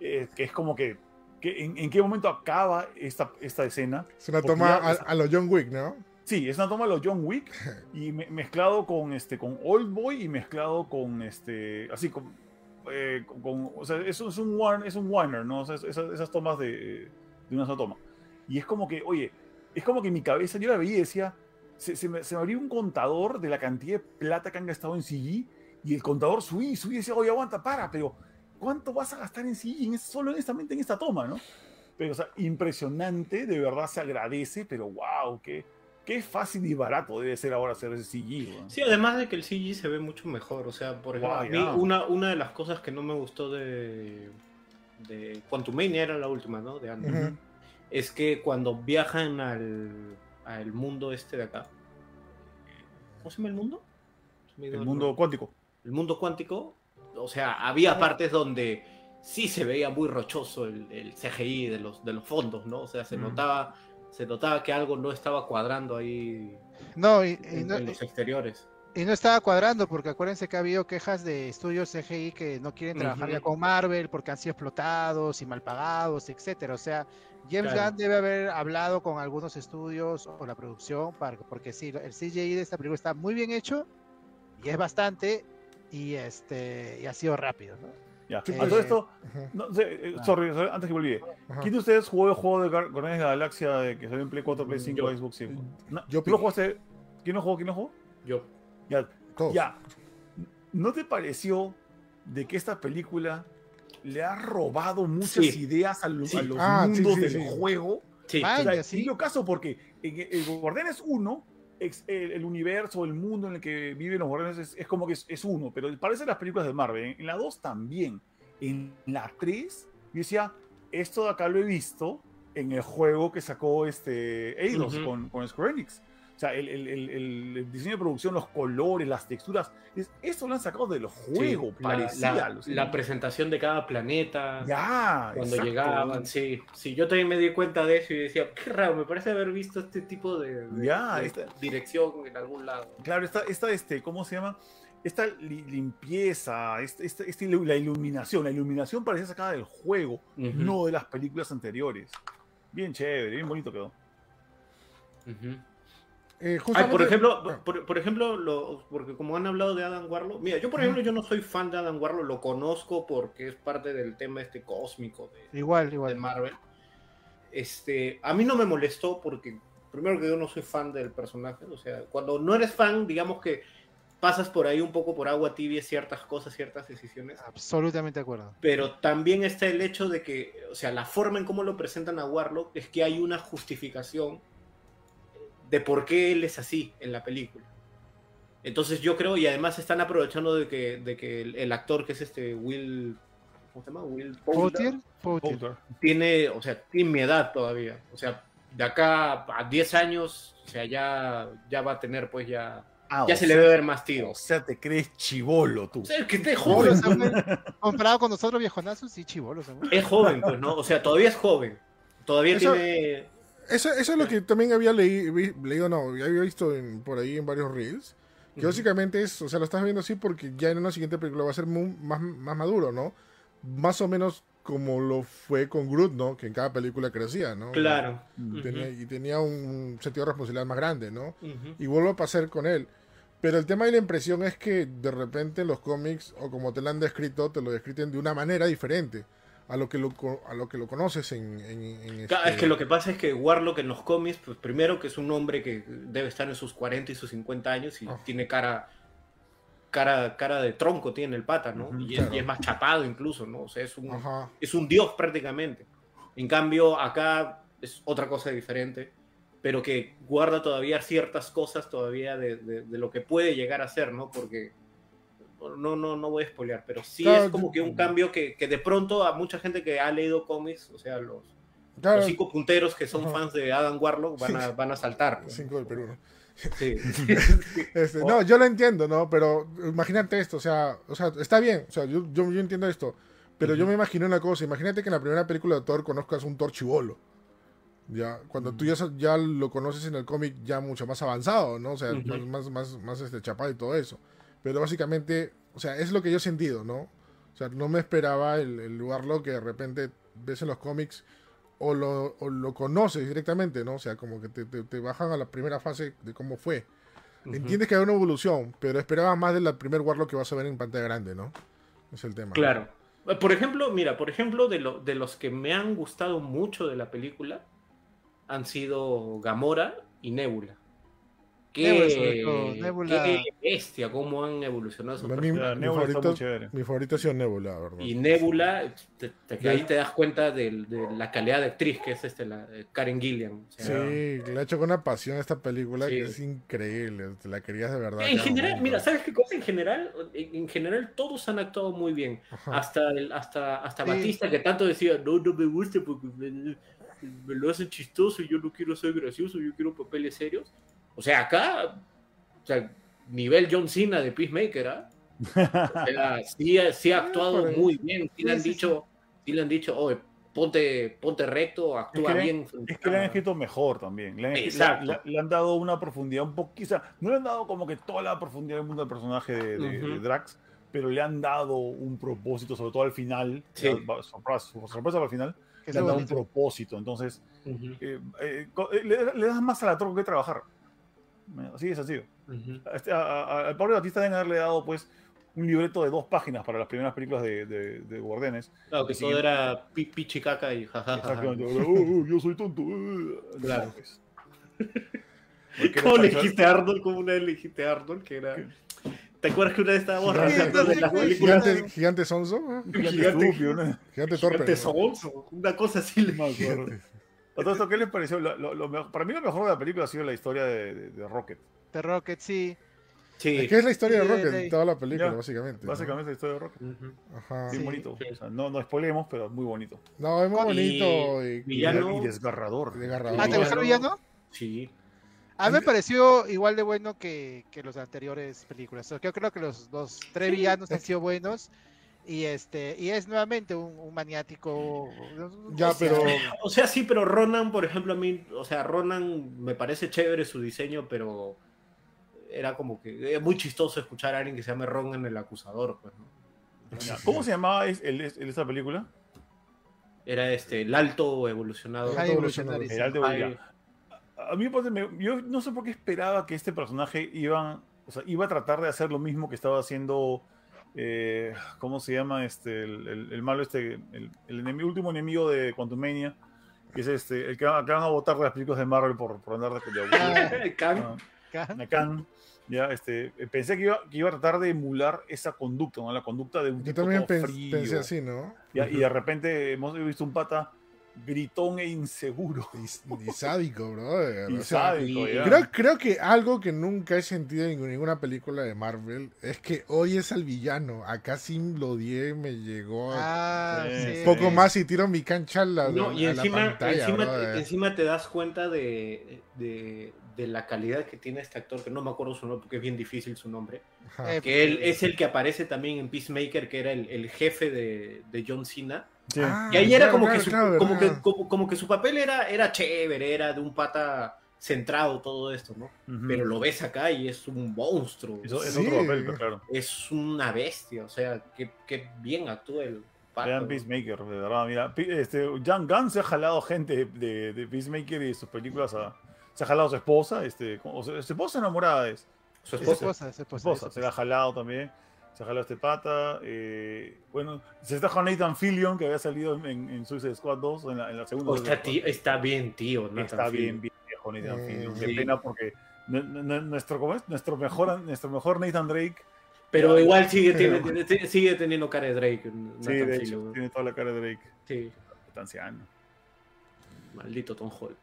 que es como que en, qué momento acaba esta, esta escena. Es una toma a, los John Wick, ¿no? Sí, es una toma a los John Wick y mezclado con este con Old Boy y mezclado con este así con, eh, o sea, eso es un es un Warner, ¿no? esas, tomas de, de, una sola toma. Y es como que, oye, es como que en mi cabeza yo la veía y decía, se, me, se me abrió un contador de la cantidad de plata que han gastado en CG y el contador subí, subí y decía, oye, aguanta, para, pero ¿cuánto vas a gastar en sí en solo honestamente en esta toma, no? Pero, o sea, impresionante, de verdad se agradece, pero wow, qué, qué fácil y barato debe ser ahora hacer ese CG. Sí, además de que el CG se ve mucho mejor, o sea, por ejemplo, una, una de las cosas que no me gustó de, de Quantumania era la última, ¿no? De antes. Es que cuando viajan al, al mundo este de acá, ¿cómo se llama el mundo? El mundo cuántico. El mundo cuántico, o sea, había partes donde sí se veía muy rochoso el, CGI de los, de los fondos, ¿no? O sea, se notaba se notaba que algo no estaba cuadrando ahí no, y, en, los exteriores. Y no estaba cuadrando, porque acuérdense que ha habido quejas de estudios CGI que no quieren trabajar ya con Marvel porque han sido explotados y mal pagados, etcétera. O sea, James Gunn debe haber hablado con algunos estudios o la producción, para, porque sí, el CGI de esta película está muy bien hecho y es bastante, y este y ha sido rápido, ¿no? Ya. A todo esto, no, sé, eh, ah. sorry, antes que me olvide. ¿Quién de ustedes jugó el juego de Guardianes de la Galaxia de que salió en Play 4, Play 5, yo. Xbox 5? yo ¿Tú lo jugaste? ¿Quién lo jugó? ¿Quién lo jugó? Yo. Ya. Ya. ¿No te pareció de que esta película le ha robado muchas ideas a, los ah, mundos del juego? Sí, Vaya, sí. caso porque en, en Guardianes 1 el, universo, el mundo en el que viven los guardianes es, como que es, uno, pero parece las películas de Marvel. En la 2 también. En la 3, yo decía, esto de acá lo he visto en el juego que sacó este Eidos con, con Square Enix sea, el, diseño de producción, los colores, las texturas, eso lo han sacado del juego, parecía. La, presentación de cada planeta. Ya, Cuando llegaban, sí. Sí, yo también me di cuenta de eso y decía, qué raro, me parece haber visto este tipo de, dirección en algún lado. Claro, esta, esta, este, ¿cómo se llama? Esta limpieza, esta, esta, la iluminación, la iluminación parecía sacada del juego, no de las películas anteriores. Bien chévere, bien bonito quedó. Eh, por ejemplo, ah. por, ejemplo lo, porque como han hablado de Adam Warlock, mira, yo por ejemplo yo no soy fan de Adam Warlock, lo conozco porque es parte del tema este cósmico de, igual, igual. de Marvel. Este, a mí no me molestó porque primero que yo no soy fan del personaje, o sea, cuando no eres fan, digamos que pasas por ahí un poco por agua tibia ciertas cosas, ciertas decisiones. Absolutamente de acuerdo. Pero también está el hecho de que, o sea, la forma en cómo lo presentan a Warlock es que hay una justificación de por qué él es así en la película. Entonces yo creo, y además están aprovechando de que, de que el, actor que es este Will, ¿cómo se llama? Will Poulter, tiene, o sea, tiene mi edad todavía. O sea, de acá a 10 años, o sea, ya, ya va a tener pues ya... Ah, ya se le debe ver más tío. O sea, te crees chivolo tú. O sea, que esté joven. Comparado con nosotros viejonazos, sí, chivolo. Es joven, pues, ¿no? O sea, todavía es joven. Todavía tiene eso, eso es lo que también había leído, no, había visto por ahí en varios reels. Que básicamente es, o sea, lo estás viendo así porque ya en una siguiente película va a ser más, más maduro, ¿no? Más o menos como lo fue con Groot, ¿no? Que en cada película crecía, ¿no? Claro. Y tenía un sentido de responsabilidad más grande, ¿no? Y vuelvo a pasar con él. Pero el tema y la impresión es que de repente los cómics, o como te lo han descrito, te lo describen de una manera diferente a lo que lo, a lo, que lo conoces en... Es que este lo que pasa es que Warlock en los cómics, pues primero que es un hombre que debe estar en sus 40 y sus 50 años y ah. tiene cara, cara cara de tronco, tiene el pata, ¿no? y, es, más chapado incluso, ¿no? O sea, es un, es un dios prácticamente. En cambio, acá es otra cosa diferente, pero que guarda todavía ciertas cosas todavía de, de lo que puede llegar a ser, ¿no? Porque no, no, no voy a spoilear, pero sí es como que un cambio que, que, de pronto a mucha gente que ha leído cómics, o sea, los, los cinco punteros que son fans de Adam Warlock van a, van a saltar. Cinco del Perú, ¿no? Sí. Este, no, yo lo entiendo, ¿no? Pero imagínate esto, o sea, o sea está bien, o sea, yo, yo, entiendo esto, pero yo me imagino una cosa, imagínate que en la primera película de Thor conozcas un Thor chivolo. Ya, cuando tú ya, ya lo conoces en el cómic ya mucho más avanzado, ¿no? O sea, más, más, más, este, chapado y todo eso. Pero básicamente, o sea, es lo que yo he sentido, ¿no? O sea, no me esperaba el, el Warlock que de repente ves en los cómics o lo, o lo conoces directamente, ¿no? O sea, como que te, te, bajan a la primera fase de cómo fue. Entiendes que hay una evolución, pero esperaba más del primer Warlock que vas a ver en pantalla grande, ¿no? Es el tema. Claro. Por ejemplo, mira, por ejemplo, de, lo, de los que me han gustado mucho de la película han sido Gamora y Nebula. Qué, qué bestia, cómo han evolucionado esos mi, mi, favorito, mi favorito ha sido Nebula, ¿verdad? Y Nebula, ahí te das cuenta de, la calidad de actriz que es este, la, Karen Gillian. sí, le ha hecho con una pasión esta película que es increíble. Te la querías de verdad. En general, mira, ¿sabes qué cosa? En general, en general todos han actuado muy bien. Hasta el, hasta, hasta Batista, que tanto decía, no, no me gusta porque me, me lo hacen chistoso y yo no quiero ser gracioso, yo quiero papeles serios o sea, acá, o sea, nivel John Cena de Peacemaker, ¿ah? O sea, sí, ha actuado muy bien. Sí le han dicho, sí le han dicho, oye, ponte, ponte recto, actúa bien. Es que le han escrito mejor también. Le han, le, han, dado una profundidad un poco, quizá, no le han dado como que toda la profundidad del mundo del personaje de, Drax, pero le han dado un propósito, sobre todo al final, sorpresa, sorpresa al final, le han dado un propósito. Entonces, eh, eh, eh, le, le, das más a la troca que trabajar. Así es así. Este, al pobre Batista deben haberle dado, pues, un libreto de dos páginas para las primeras películas de, de, de Guardianes. Claro, que todo era pichicaca y jajaja. Oh, oh, yo soy tonto. Claro. ¿Cómo le dijiste a Arnold? ¿Cómo una vez le dijiste a Arnold? Que era... ¿Te acuerdas que una vez estábamos hablando de las películas? Gigante, gigante sonso. Gigante, gigante, gigante torpe. Gigante sonso. Una cosa así todo esto, ¿qué les pareció? Lo, lo, mejor, para mí lo mejor de la película ha sido la historia de, de, de Rocket. De Rocket, sí. Sí. Es que es la historia de Rocket, toda la película, básicamente. Básicamente la historia de Rocket. Ajá. Bien bonito. O sea, no, no spoilemos, pero muy bonito. No, es muy bonito. Y, y, desgarrador. desgarrador. ¿Ah, te gustó el villano? Sí. A mí me pareció igual de bueno que, que los anteriores películas. Yo creo que los, los tres villanos han sido buenos y este y es nuevamente un, un maniático ya pero o sea sí pero Ronan por ejemplo a mí o sea Ronan me parece chévere su diseño pero era como que es muy chistoso escuchar a alguien que se llame Ron en el acusador. Pues, ¿Cómo se llamaba el, esa película? Era este, el alto evolucionado. El alto A mí yo no sé por qué esperaba que este personaje iba, o sea, iba a tratar de hacer lo mismo que estaba haciendo. Eh, ¿Cómo se llama? Este, el, malo, este, el, enemigo, último enemigo de Quantumania, que es este, el que, van a votar de las películas de Marvel por, por andar de, de Khan. Khan. Ya, este, eh, pensé que iba, que iba, a tratar de emular esa conducta, ¿no? La conducta de un Yo también pensé así, ¿no? Y, y, de repente hemos visto un pata gritón e inseguro. Y, sádico, bro. Y sádico, creo, creo que algo que nunca he sentido en ninguna película de Marvel es que hoy es al villano. Acá sí lo odié, me llegó ah, poco más y tiro mi cancha a la, no, y encima, encima, encima, te das cuenta de, de, de, la calidad que tiene este actor, que no me acuerdo su nombre porque es bien difícil su nombre. Que él es el que aparece también en Peacemaker, que era el, el jefe de, de John Cena Ah, y ahí era como, que su, como, que, como, que su papel era, era chévere, era de un pata centrado todo esto, ¿no? Pero lo ves acá y es un monstruo. es otro papel, claro. Es una bestia, o sea, qué, bien actúa el. Vean Peacemaker, de verdad, mira. Este, Jan Gunn se ha jalado gente de, de Peacemaker y sus películas a, Se ha jalado a su esposa, este, o su esposa enamorada es. Su esposa. Su esposa, se la ha jalado también se jaló este pata. Eh, bueno, se está con Nathan Fillion, que había salido en, en Suicide Squad 2, en la, en la segunda. Oh, está, está, bien, tío. Nathan está bien, bien viejo Nathan eh, Fillion. Qué pena porque nuestro, ¿cómo es? nuestro, mejor, nuestro mejor Nathan Drake. Pero igual sigue, tiene, sigue teniendo cara de Drake. Nathan sí, de hecho, tiene toda la cara de Drake. Sí. Está anciano. Maldito Tom Holland.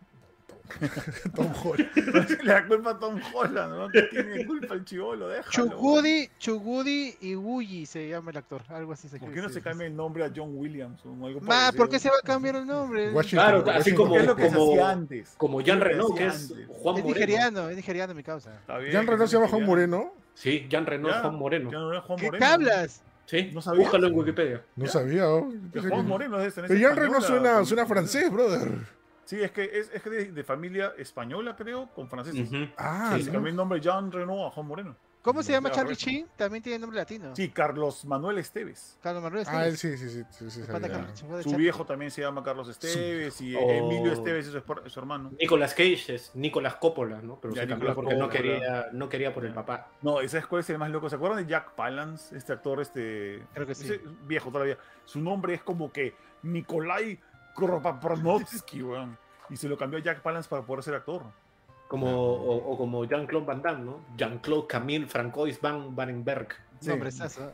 Tom Holland. Le da culpa a Tom Holland, ¿no? tiene culpa el chivolo, déjalo. Chugudi, Chugudi y Woogie se llama el actor, algo así se ¿Por qué no se cambia el nombre a John Williams o algo Ma, ¿por qué se va a cambiar el nombre? claro, así como, es lo que como, se antes. como Jan Reno, que es Juan es Moreno. nigeriano, es nigeriano mi causa. Jan Reno se llama Juan Moreno. Sí, Jan Reno es Juan Moreno. ¿Qué hablas? Sí, no sabía. Búscalo en Wikipedia. No sabía. Oh. Juan Moreno es en Pero Jan Reno suena, suena francés, brother. Sí, es que es, es de, de, familia española, creo, con franceses. Ah, sí, se cambió el nombre Jean Renault a Juan Moreno. ¿Cómo se llama Charlie Chin? También tiene nombre latino. Sí, Carlos Manuel Esteves. Carlos Manuel Esteves. Ah, él sí, sí, sí. sí, sí su viejo también se llama Carlos Esteves y oh. Emilio Esteves es su, su, hermano. Nicolas Cage es Nicolas Coppola, ¿no? Pero ya, se cambió porque no quería, no quería por el papá. No, ¿sabes cuál es el más loco? ¿Se acuerdan de Jack Palance? Este actor, este. Creo que sí. viejo todavía. Su nombre es como que Nikolai Kropapronovsky, weón y se lo cambió a Jack Palance para poder ser actor. Como, o, como Jean-Claude Van Damme, ¿no? Jean-Claude Camille Francois Van Vanenberg. Sí. Nombre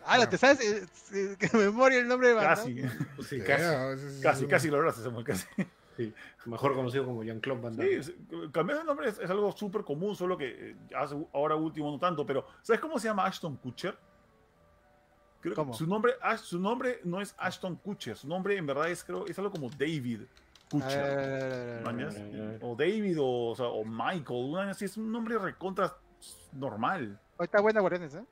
Ah, ¿te sabes? Eh, que memoria el nombre de Van Casi. Sí, casi. casi, casi lograste, Samuel, casi. Sí, mejor conocido como Jean-Claude Van Damme. Sí, cambiar de nombre es, algo súper común, solo que eh, ahora último no tanto, pero ¿sabes cómo se llama Ashton Kutcher? Creo su nombre, su nombre no es Ashton Kutcher, su nombre en verdad es, creo, es algo como David. O David o, o, sea, o Michael, una así es un nombre recontra normal. Está buena Guardianes, ¿eh?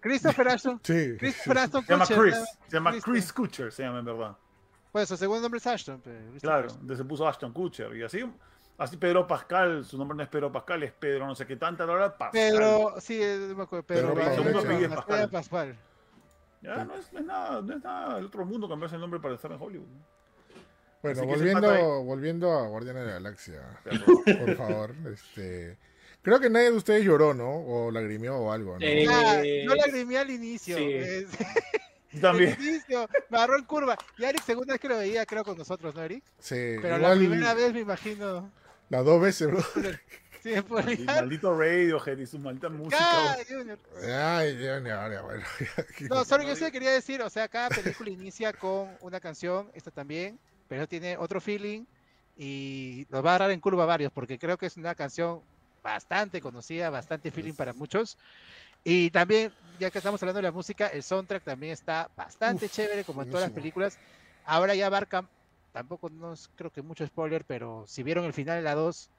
Christopher Ashton. sí. Christopher Ashton Se llama Chris. Se llama Chris Kutcher, se llama en verdad. Pues su segundo nombre es Ashton. claro, se puso Ashton Kutcher. Y así, así Pedro Pascal, su nombre no es Pedro Pascal, es Pedro no sé qué tanta hora Pascal. Pedro, sí, me acuerdo. Pedro, Pedro, Pascal. Pascal. Ya, no es, no es, nada, no es nada del otro mundo cambiarse el nombre para estar en Hollywood. Bueno, volviendo, volviendo a Guardianes de la Galaxia, por favor. Este, Creo que nadie de ustedes lloró, ¿no? O lagrimió o algo, ¿no? Eh, ah, yo lagrimé al inicio. Sí. También. Inicio, me agarró en curva. Y Eric, segunda vez que lo veía, creo, con nosotros, ¿no, Eric? Sí. Pero la primera vez me imagino. Las dos veces, bro. Sí, el maldito Radiohead y su maldita música. Ay, Junior. Ay, Junior, bueno. no, solo yo sé quería decir, o sea, cada película inicia con una canción, esta también, pero tiene otro feeling y nos va a agarrar en curva varios, porque creo que es una canción bastante conocida, bastante feeling para muchos. Y también, ya que estamos hablando de la música, el soundtrack también está bastante chévere, como en todas las películas. Ahora ya abarca, tampoco no creo que mucho spoiler, pero si vieron el final de la 2,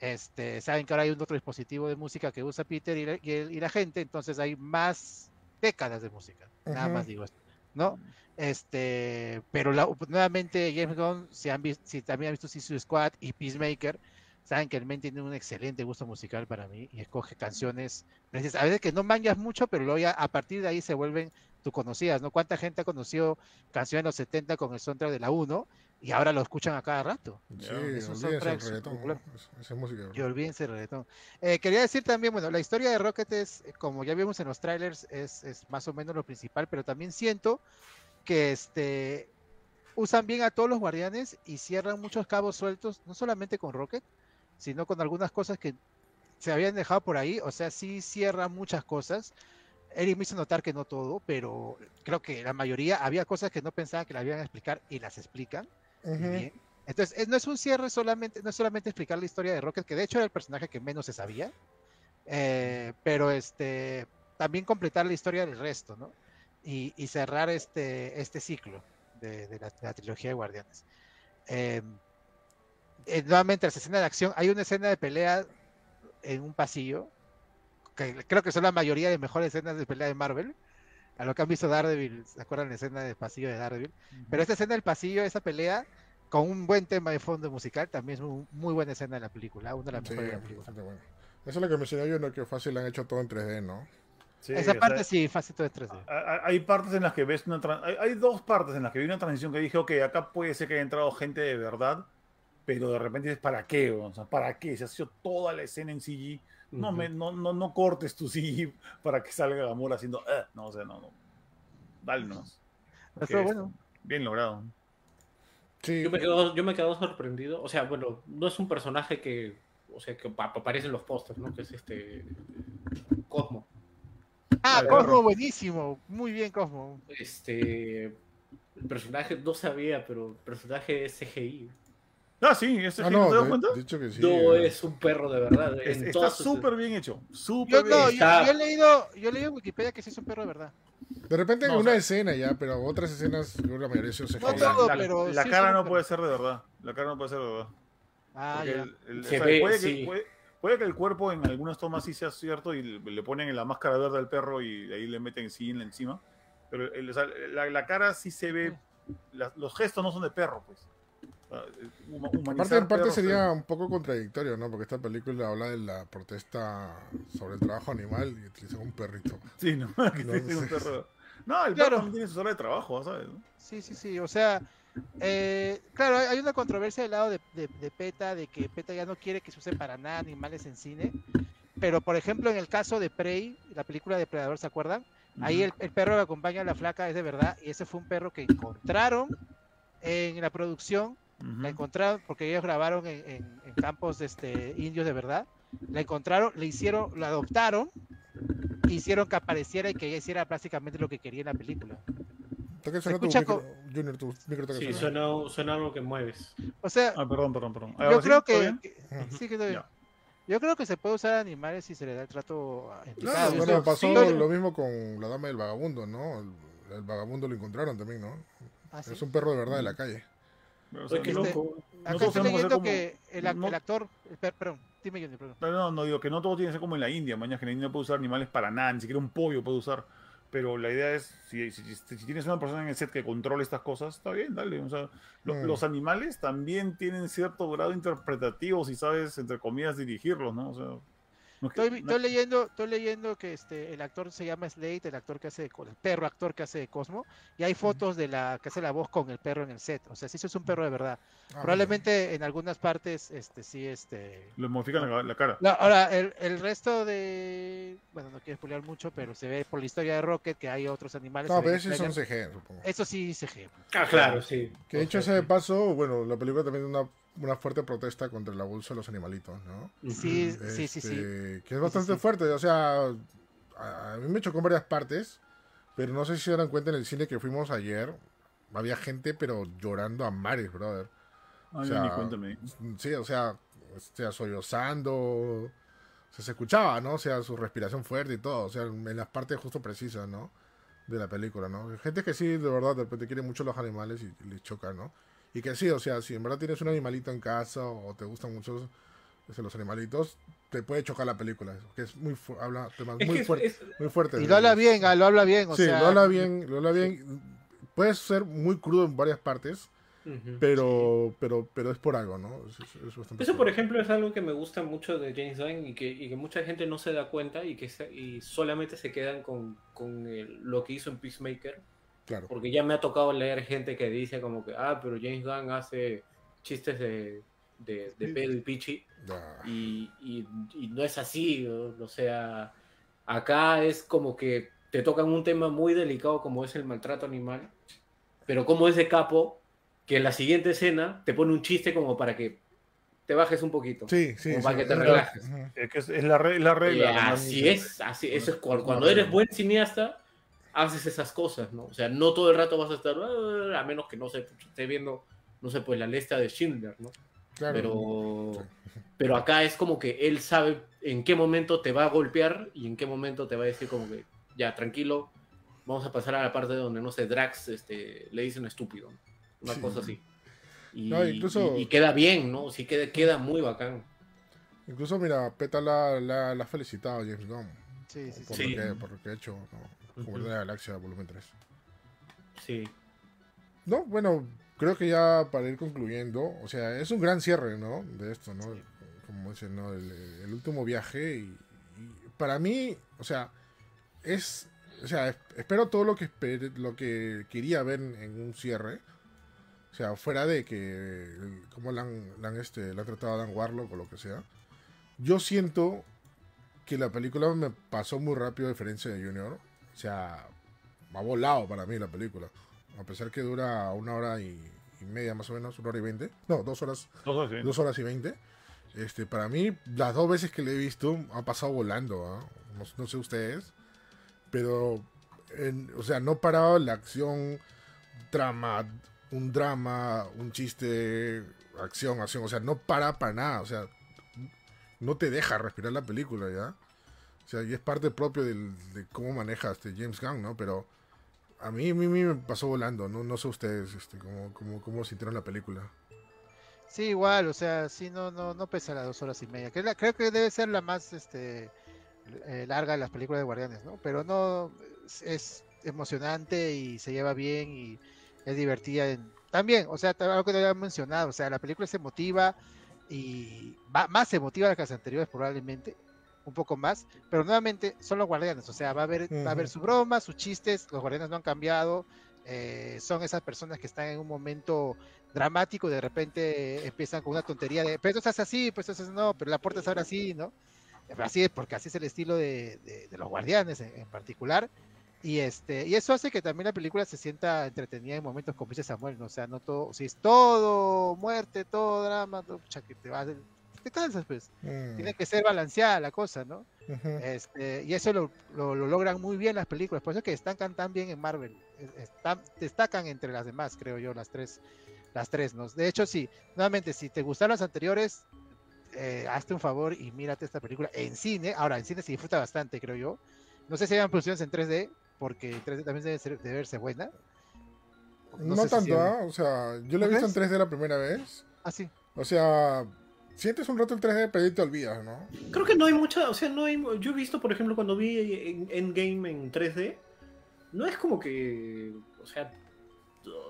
este, saben que ahora hay un otro dispositivo de música que usa Peter y la, gente, entonces hay más décadas de música. Nada más digo esto, ¿no? Este, pero nuevamente James Gunn, si, han visto, si también han visto Suicide Squad y Peacemaker, saben que el men tiene un excelente gusto musical para mí y escoge canciones, a veces que no mangas mucho, pero luego ya a partir de ahí se vuelven tú conocidas, ¿no? ¿Cuánta gente ha conocido canciones de los 70 con el soundtrack de la 1 y ahora lo escuchan a cada rato? Sí, olvídense el reggaetón. Esa música. Y olvídense el reggaetón. Eh, quería decir también, bueno, la historia de Rocket es, como ya vimos en los trailers, es, es más o menos lo principal, pero también siento que este usan bien a todos los guardianes y cierran muchos cabos sueltos, no solamente con Rocket, sino con algunas cosas que se habían dejado por ahí, o sea, sí cierra muchas cosas. Eric me hizo notar que no todo, pero creo que la mayoría había cosas que no pensaba que la iban a explicar y las explican. Entonces, no es un cierre solamente, no es solamente explicar la historia de Rocket, que de hecho era el personaje que menos se sabía, eh, pero este también completar la historia del resto, ¿no? Y, cerrar este, este ciclo de, la, trilogía de Guardianes. Eh, eh, nuevamente, la escena de acción, hay una escena de pelea en un pasillo, que creo que son la mayoría de mejores escenas de pelea de Marvel. A lo que han visto Daredevil, ¿se acuerdan la escena de pasillo de Daredevil? Pero esta escena del pasillo, esa pelea, con un buen tema de fondo musical, también es una muy buena escena de la película, una de las mejores de la película. Eso es lo que mencioné yo, ¿no? que fácil han hecho todo en 3D, ¿no? Esa parte sí, fácil todo en 3D. Hay partes en las que ves una... Hay, hay, dos partes en las que vi una transición que dije, ok, acá puede ser que haya entrado gente de verdad, pero de repente dices, ¿para qué? O sea, ¿para qué? Se ha sido toda la escena en CG. No, me, no, no, no cortes tu CG para que salga amor haciendo, eh", no, o sea, no, no. Dale bueno. Bien logrado. Sí. Yo me, quedo, yo me quedo sorprendido. O sea, bueno, no es un personaje que, o sea, que aparece en los pósters, ¿no? Que es este Cosmo. Ah, Cosmo, buenísimo. Muy bien, Cosmo. Este. El personaje no sabía, pero el personaje es CGI. Ah, sí, ese ah, no, ¿te das cuenta? Dicho que sí, no es un perro de verdad. está súper bien hecho. Súper bien. No, yo, he leído, yo he leído en Wikipedia que sí es un perro de verdad. De repente en una escena ya, pero otras escenas, yo la mayoría son no todo, la, pero la, cara no puede ser de verdad. La cara no puede ser de verdad. Ah, ya. puede, que, puede, que el cuerpo en algunas tomas sí sea cierto y le ponen en la máscara verde al perro y ahí le meten sí en la encima. Pero la, cara sí se ve. los gestos no son de perro, pues. Aparte, en parte sería un poco contradictorio, ¿no? Porque esta película habla de la protesta sobre el trabajo animal y utiliza un perrito. Sí, no, que no, un perro. No, el perro no tiene su hora de trabajo, ¿sabes? Sí, sí, sí. O sea, eh, claro, hay una controversia del lado de, PETA, de que PETA ya no quiere que se use para nada animales en cine. Pero, por ejemplo, en el caso de Prey, la película de Predador, ¿se acuerdan? Ahí el, el, perro que acompaña a la flaca es de verdad, y ese fue un perro que encontraron en la producción la encontraron, porque ellos grabaron en, campos de este, indios de verdad. La encontraron, le hicieron, la adoptaron, hicieron que apareciera y que ella hiciera básicamente lo que quería en la pelíula. Se escucha Junior, tu micro sí, suena, suena, algo que mueves. O sea, ah, perdón, perdón, perdón. Yo creo que, sí, que Yo creo que se puede usar animales si se le da el trato indicado. bueno, pasó lo mismo con la dama del vagabundo, ¿no? El, vagabundo lo encontraron también, ¿no? ¿Ah, es un perro de verdad de la calle. Este, acá estoy leyendo que el, actor. perdón, dime yo, perdón. No, no, digo que no todo tiene que ser como en la India. Mañana que en la India no puede usar animales para nada, ni siquiera un pollo puede usar. Pero la idea es, si, si, tienes una persona en el set que controle estas cosas, está bien, dale. O sea, mm. los animales también tienen cierto grado interpretativo si sabes, entre comillas, dirigirlos, ¿no? O sea, Estoy, leyendo, estoy leyendo que este el actor se llama Slade, el actor que hace el perro actor que hace de Cosmo, y hay fotos de la que hace la voz con el perro en el set. O sea, si eso es un perro de verdad. Ah, Probablemente en algunas partes, este, sí, este. Lo modifican la, cara. ahora, el, el, resto de, bueno, no quiero explicar mucho, pero se ve por la historia de Rocket que hay otros animales. No, pero eso son CG, supongo. Eso sí, CG. Ah, claro, sí. Que de hecho ese paso, bueno, la película también es una una fuerte protesta contra el abuso de los animalitos, ¿no? Sí, sí, sí, sí. Este, que es bastante fuerte, o sea, a, mí me chocó en varias partes, pero no sé si se dan cuenta en el cine que fuimos ayer, había gente pero llorando a mares, brother. o sea, Sí, o sea, o sea, sollozando, o se escuchaba, ¿no? O sea, su respiración fuerte y todo, o sea, en las partes justo precisas, ¿no? De la película, ¿no? Gente que sí, de verdad, de repente quiere mucho los animales y, y les choca, ¿no? Y que sí, o sea, si en verdad tienes un animalito en casa o te gustan mucho los animalitos, te puede chocar la película. Que es muy habla temas muy, fuertes, muy fuertes. Y lo habla bien, ah, lo habla bien. O sí, lo habla bien, lo habla bien. Puede ser muy crudo en varias partes, pero, pero, pero es por algo, ¿no? Eso, por ejemplo, es algo que me gusta mucho de James Gunn y que, y que mucha gente no se da cuenta y que y solamente se quedan con, con lo que hizo en Peacemaker porque ya me ha tocado leer gente que dice como que, ah, pero James Gunn hace chistes de, de, pedo y pichi. Y, y, no es así, o, sea, acá es como que te tocan un tema muy delicado como es el maltrato animal, pero como es de capo, que en la siguiente escena te pone un chiste como para que te bajes un poquito. Sí, sí. para que te relajes. Es, que es la, regla. así es, así, eso es cuando eres buen cineasta haces esas cosas, ¿no? O sea, no todo el rato vas a estar, ah", a menos que no se esté viendo, no sé, pues la lista de Schindler, ¿no? Claro. Pero, pero acá es como que él sabe en qué momento te va a golpear y en qué momento te va a decir como que, ya, tranquilo, vamos a pasar a la parte donde, no sé, Drax este, le dice un estúpido, una cosa así. Y, incluso... y, queda bien, ¿no? Sí, queda, queda muy bacán. Incluso, mira, Peta la, la, la ha felicitado a James Gunn. Sí, sí, por, sí. Lo que, por lo que ha hecho. ¿no? Como de la Galaxia volumen 3. Sí. No, bueno, creo que ya para ir concluyendo, o sea, es un gran cierre, ¿no? De esto, ¿no? Como dicen, ¿no? El, último viaje y, para mí, o sea, es, o sea, espero todo lo que lo que quería ver en, un cierre. O sea, fuera de que como la han, este, la han tratado a Dan Warlock o lo que sea. Yo siento que la película me pasó muy rápido a diferencia de Junior. O sea, ha volado para mí la película. A pesar que dura una hora y, media más o menos, una hora y veinte. No, dos horas. Dos horas, y veinte. Este, para mí, las dos veces que le he visto, ha pasado volando. ¿ah? No, sé ustedes. Pero, o sea, no parado la acción, drama, un drama, un chiste, acción, acción. O sea, no para para nada. O sea, no te deja respirar la película, ¿ya? O sea, y es parte propio de cómo maneja este James Gunn, ¿no? Pero a mí, a mí, me pasó volando, ¿no? No sé ustedes este, cómo, cómo, cómo sintieron la película. Sí, igual, o sea, sí, no, no, no pesa las dos horas y media. Creo, que debe ser la más este, eh, larga de las películas de Guardianes, ¿no? Pero no, es emocionante y se lleva bien y es divertida. también, o sea, algo que no había mencionado, o sea, la película es emotiva y va, más emotiva que las anteriores probablemente un poco más, pero nuevamente son los guardianes, o sea, va a haber, va a haber su broma, sus chistes, los guardianes no han cambiado, eh, son esas personas que están en un momento dramático y de repente empiezan con una tontería de, pero esto es así, pues eso no, pero la puerta es ahora así, ¿no? Así es, porque así es el estilo de, de, los guardianes en, particular. Y este, y eso hace que también la película se sienta entretenida en momentos como dice Samuel, ¿no? O sea, no todo, si es todo muerte, todo drama, todo, que te vas te cansas, pues. Mm. Tiene que ser balanceada la cosa, ¿no? este, y eso lo, lo, logran muy bien las películas, por eso que destacan tan bien en Marvel. Están, destacan entre las demás, creo yo, las tres. Las tres, ¿no? De hecho, sí, nuevamente, si te gustaron las anteriores, eh, hazte un favor y mírate esta película en cine. Ahora, en cine se disfruta bastante, creo yo. No sé si hayan producciones en 3D, porque en 3D también debe, ser, verse buena. No, tanto, ¿ah? o sea, yo la he visto en 3D la primera vez. Ah, sí. O sea, sientes un rato el 3D, pero te olvidas, ¿no? Creo que no hay mucha, o sea, no hay, yo he visto, por ejemplo, cuando vi Endgame en 3D, no es como que, o sea,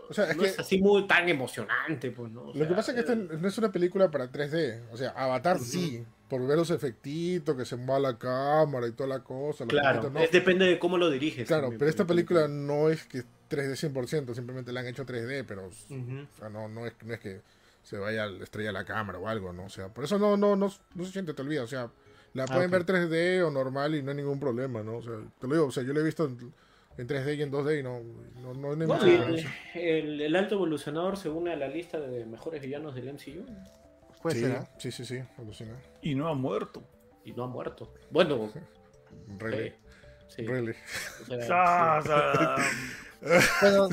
o sea es no es así muy tan emocionante, pues, ¿no? lo que pasa es que esta no es una película para 3D, o sea, Avatar sí, por ver los efectitos, que se mueva la cámara y toda la cosa. Claro, depende de cómo lo diriges. Claro, pero esta película no es que 3D 100%, simplemente la han hecho 3D, pero no, no, es, no es que se vaya a estrella la cámara o algo, ¿no? O sea, por eso no, no, no, no se siente, te olvida, o sea, la ah, pueden ver 3D o normal y no hay ningún problema, ¿no? O sea, te lo digo, o sea, yo lo he visto en, 3D y en 2D y no, no, no, no el, el, el, alto evolucionador se une a la lista de mejores villanos del MCU. Puede sí, ser, sí, sí, sí, alucina. Y no ha muerto. Y no ha muerto. Bueno. Really. Eh, sí. Really. bueno,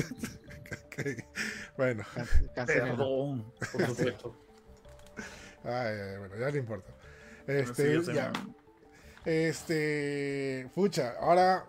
bueno. Perdón, por supuesto. Ay, ay, bueno, ya no importa. Este, ya. Este, pucha, ahora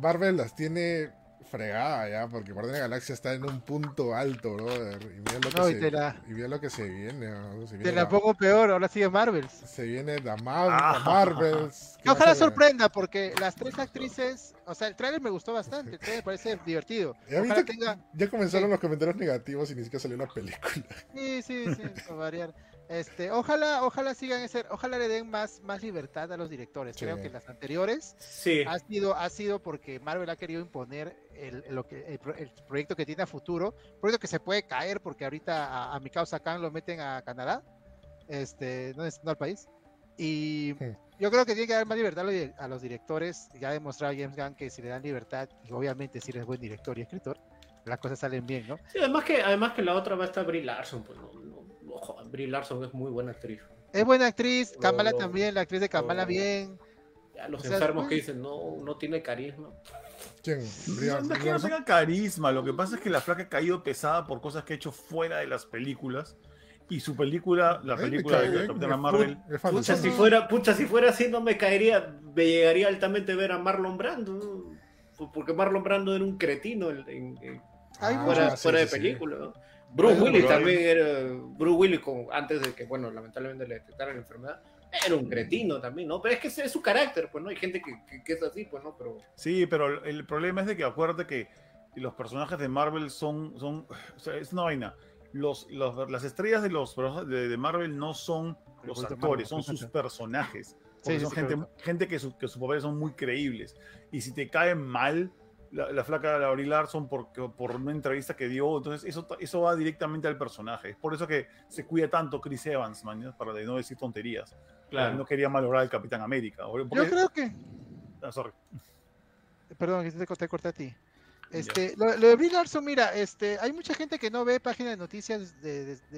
Marvel las tiene fregada ya, porque Guardián de la Galaxia está en un punto alto, brother. Y mira lo que, se, y mira lo que se viene. te la, pongo peor, ahora sigue Marvel. Se viene la, ah. Marvels. Ojalá sorprenda, porque las tres actrices, o sea, el trailer me gustó bastante, el trailer parece divertido. Ya comenzaron los comentarios negativos y ni siquiera salió la película. Sí, sí, sí, para variar. Este, ojalá, ojalá sigan ese, ojalá le den más, más libertad a los directores. Creo que las anteriores sí. ha sido, ha sido porque Marvel ha querido imponer el, lo que, el, proyecto que tiene a futuro, proyecto que se puede caer porque ahorita a, mi causa Khan lo meten a Canadá, este, no, es, no al país. Y yo creo que tiene que dar más libertad a los directores. Ya ha demostrado James Gunn que si le dan libertad, y obviamente si eres buen director y escritor, las cosas salen bien, ¿no? Sí, además que, además que la otra va a estar Brie Larson, pues no, Brie Larson es muy buena actriz. Es buena actriz, Kamala también, la actriz de Kamala bien. los enfermos que dicen, no, no tiene carisma. ¿Quién? no, es que no tenga carisma, lo que pasa es que la flaca ha caído pesada por cosas que ha hecho fuera de las películas. Y su película, la película de Capitana Marvel. Pucha si, fuera, pucha, si fuera así, no me caería, me llegaría altamente ver a Marlon Brando. Porque Marlon Brando era un cretino en, fuera, fuera de película. ¿no? Bruce Willis también era. Bruce Willis, antes de que, bueno, lamentablemente le detectaran la enfermedad, era un cretino también, ¿no? Pero es que es su carácter, pues, ¿no? Hay gente que, que, es así, pues, ¿no? Pero... Sí, pero el problema es de que acuérdate que los personajes de Marvel son. son o sea, es una vaina. Los, los, las estrellas de los de, de Marvel no son los actores, son sus personajes. Sí, son gente, gente que, su, que sus papeles son muy creíbles. Y si te caen mal, la, flaca de Abril Larson por, por una entrevista que dio. Entonces, eso, eso va directamente al personaje. Es por eso que se cuida tanto Chris Evans, man, para no decir tonterías. Claro. No quería malograr al Capitán América. Yo creo que. Ah, sorry. Perdón, que te, corté a ti. Este, lo, de Brie Larson, mira, este, hay mucha gente que no ve páginas de noticias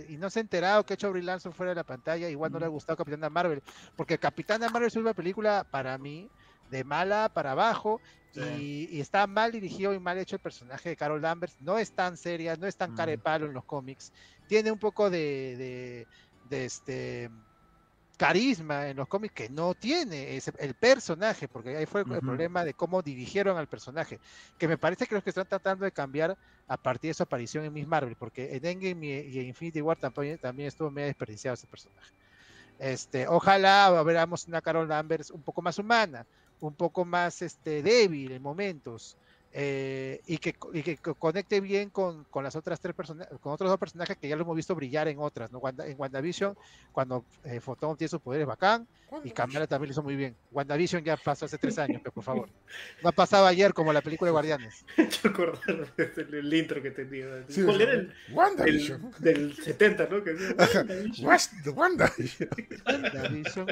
y no se ha enterado que ha hecho Brie Larson fuera de la pantalla. Igual no le ha gustado Capitán Marvel, porque Capitán Marvel es una película para mí de mala para abajo y, está mal dirigido y mal hecho el personaje de Carol Danvers. No es tan seria, no es tan mm. palo en los cómics. Tiene un poco de, de, este carisma en los cómics que no tiene ese, el personaje, porque ahí fue el problema de cómo dirigieron al personaje, que me parece que los que están tratando de cambiar a partir de su aparición en Miss Marvel, porque en Endgame y, en Infinity War también, también estuvo medio desperdiciado ese personaje. Este, ojalá veamos una Carol Danvers un poco más humana, un poco más este, débil en momentos. Eh, y, que, y, que, conecte bien con, con las otras tres personas, con otros dos personajes que ya lo hemos visto brillar en otras, ¿no? en WandaVision, cuando eh, Fotón tiene sus poderes bacán, y Camila también lo hizo muy bien. WandaVision ya pasó hace tres años, pero por favor. No ha pasado ayer como la película de Guardianes. Yo acordar del intro que tenía. ¿Cuál era el, WandaVision. del 70, ¿no? Que WandaVision. WandaVision.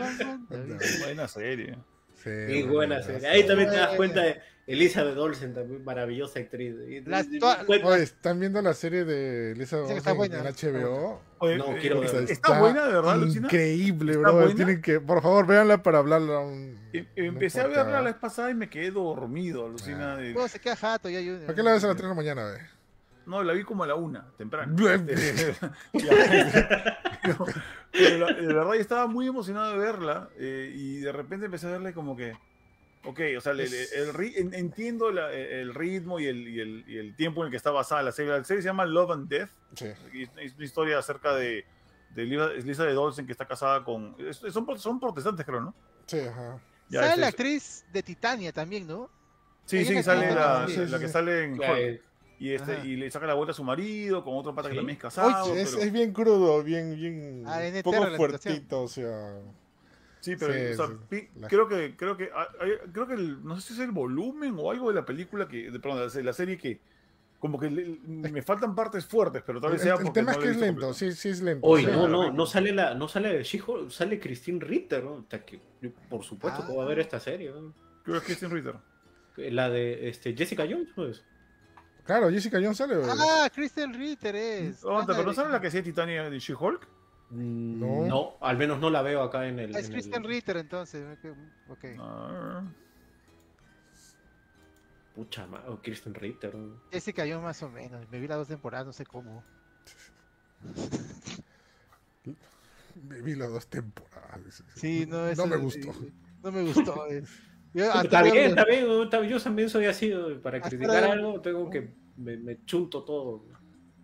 Buena serie. Sí, buena serie. Ahí también te das cuenta de Elizabeth Olsen, también maravillosa actriz. ¿están viendo la serie de Elizabeth Olsen en HBO? no, quiero ver. Está, buena, de verdad, Lucina. Increíble, bro. Tienen que, por favor, véanla para hablarla. Un, em, Empecé a verla la vez pasada y me quedé dormido, Alucina. Ah. se queda jato. Ya, ¿Para qué la ves a las 3 de la mañana, ve? No, la vi como a la una, temprano. pero, de verdad, estaba muy emocionado de verla eh, y de repente empecé a verle como que, ok, o sea, el, entiendo el ritmo y el, y, el, tiempo en el que está basada la serie. La serie se llama Love and Death. Sí. es una historia acerca de, de Lisa de Dolsen que está casada con... Son, son protestantes, creo, ¿no? Sí, ajá. sale la actriz de Titania también, ¿no? Sí, sí, sale la, la, que sale en y, este, y le saca la vuelta a su marido con otro pata que también es casado. es, bien crudo, bien, bien ah, poco fuertito, o sea. Sí, pero creo que creo que creo que no sé si es el volumen o algo de la película que de perdón, de la serie que como que me faltan partes fuertes, pero tal vez sea porque El tema es que es lento, sí, sí es lento. Hoy no, no, no sale la no sale de sale Christine Ritter, ¿no? por supuesto que va a ver ah. esta serie, ¿no? ¿Qué es Christine Ritter? La de este Jessica Jones, pues. Claro, Jessica Jones sale. Ah, Christine Ritter es. Oh, pero no sale la que sea Titania de She-Hulk? No. no. al menos no la veo acá en el. Es Kristen Ritter entonces. Ok. Ah. Pucha, o Kristen Ritter. Ese cayó más o menos. Me vi las dos temporadas, no sé cómo. me vi las dos temporadas. Sí, no, no me gustó. No me gustó. está, bien, está bien, Yo también soy así. Para criticar algo, tengo que. Me, me chunto todo.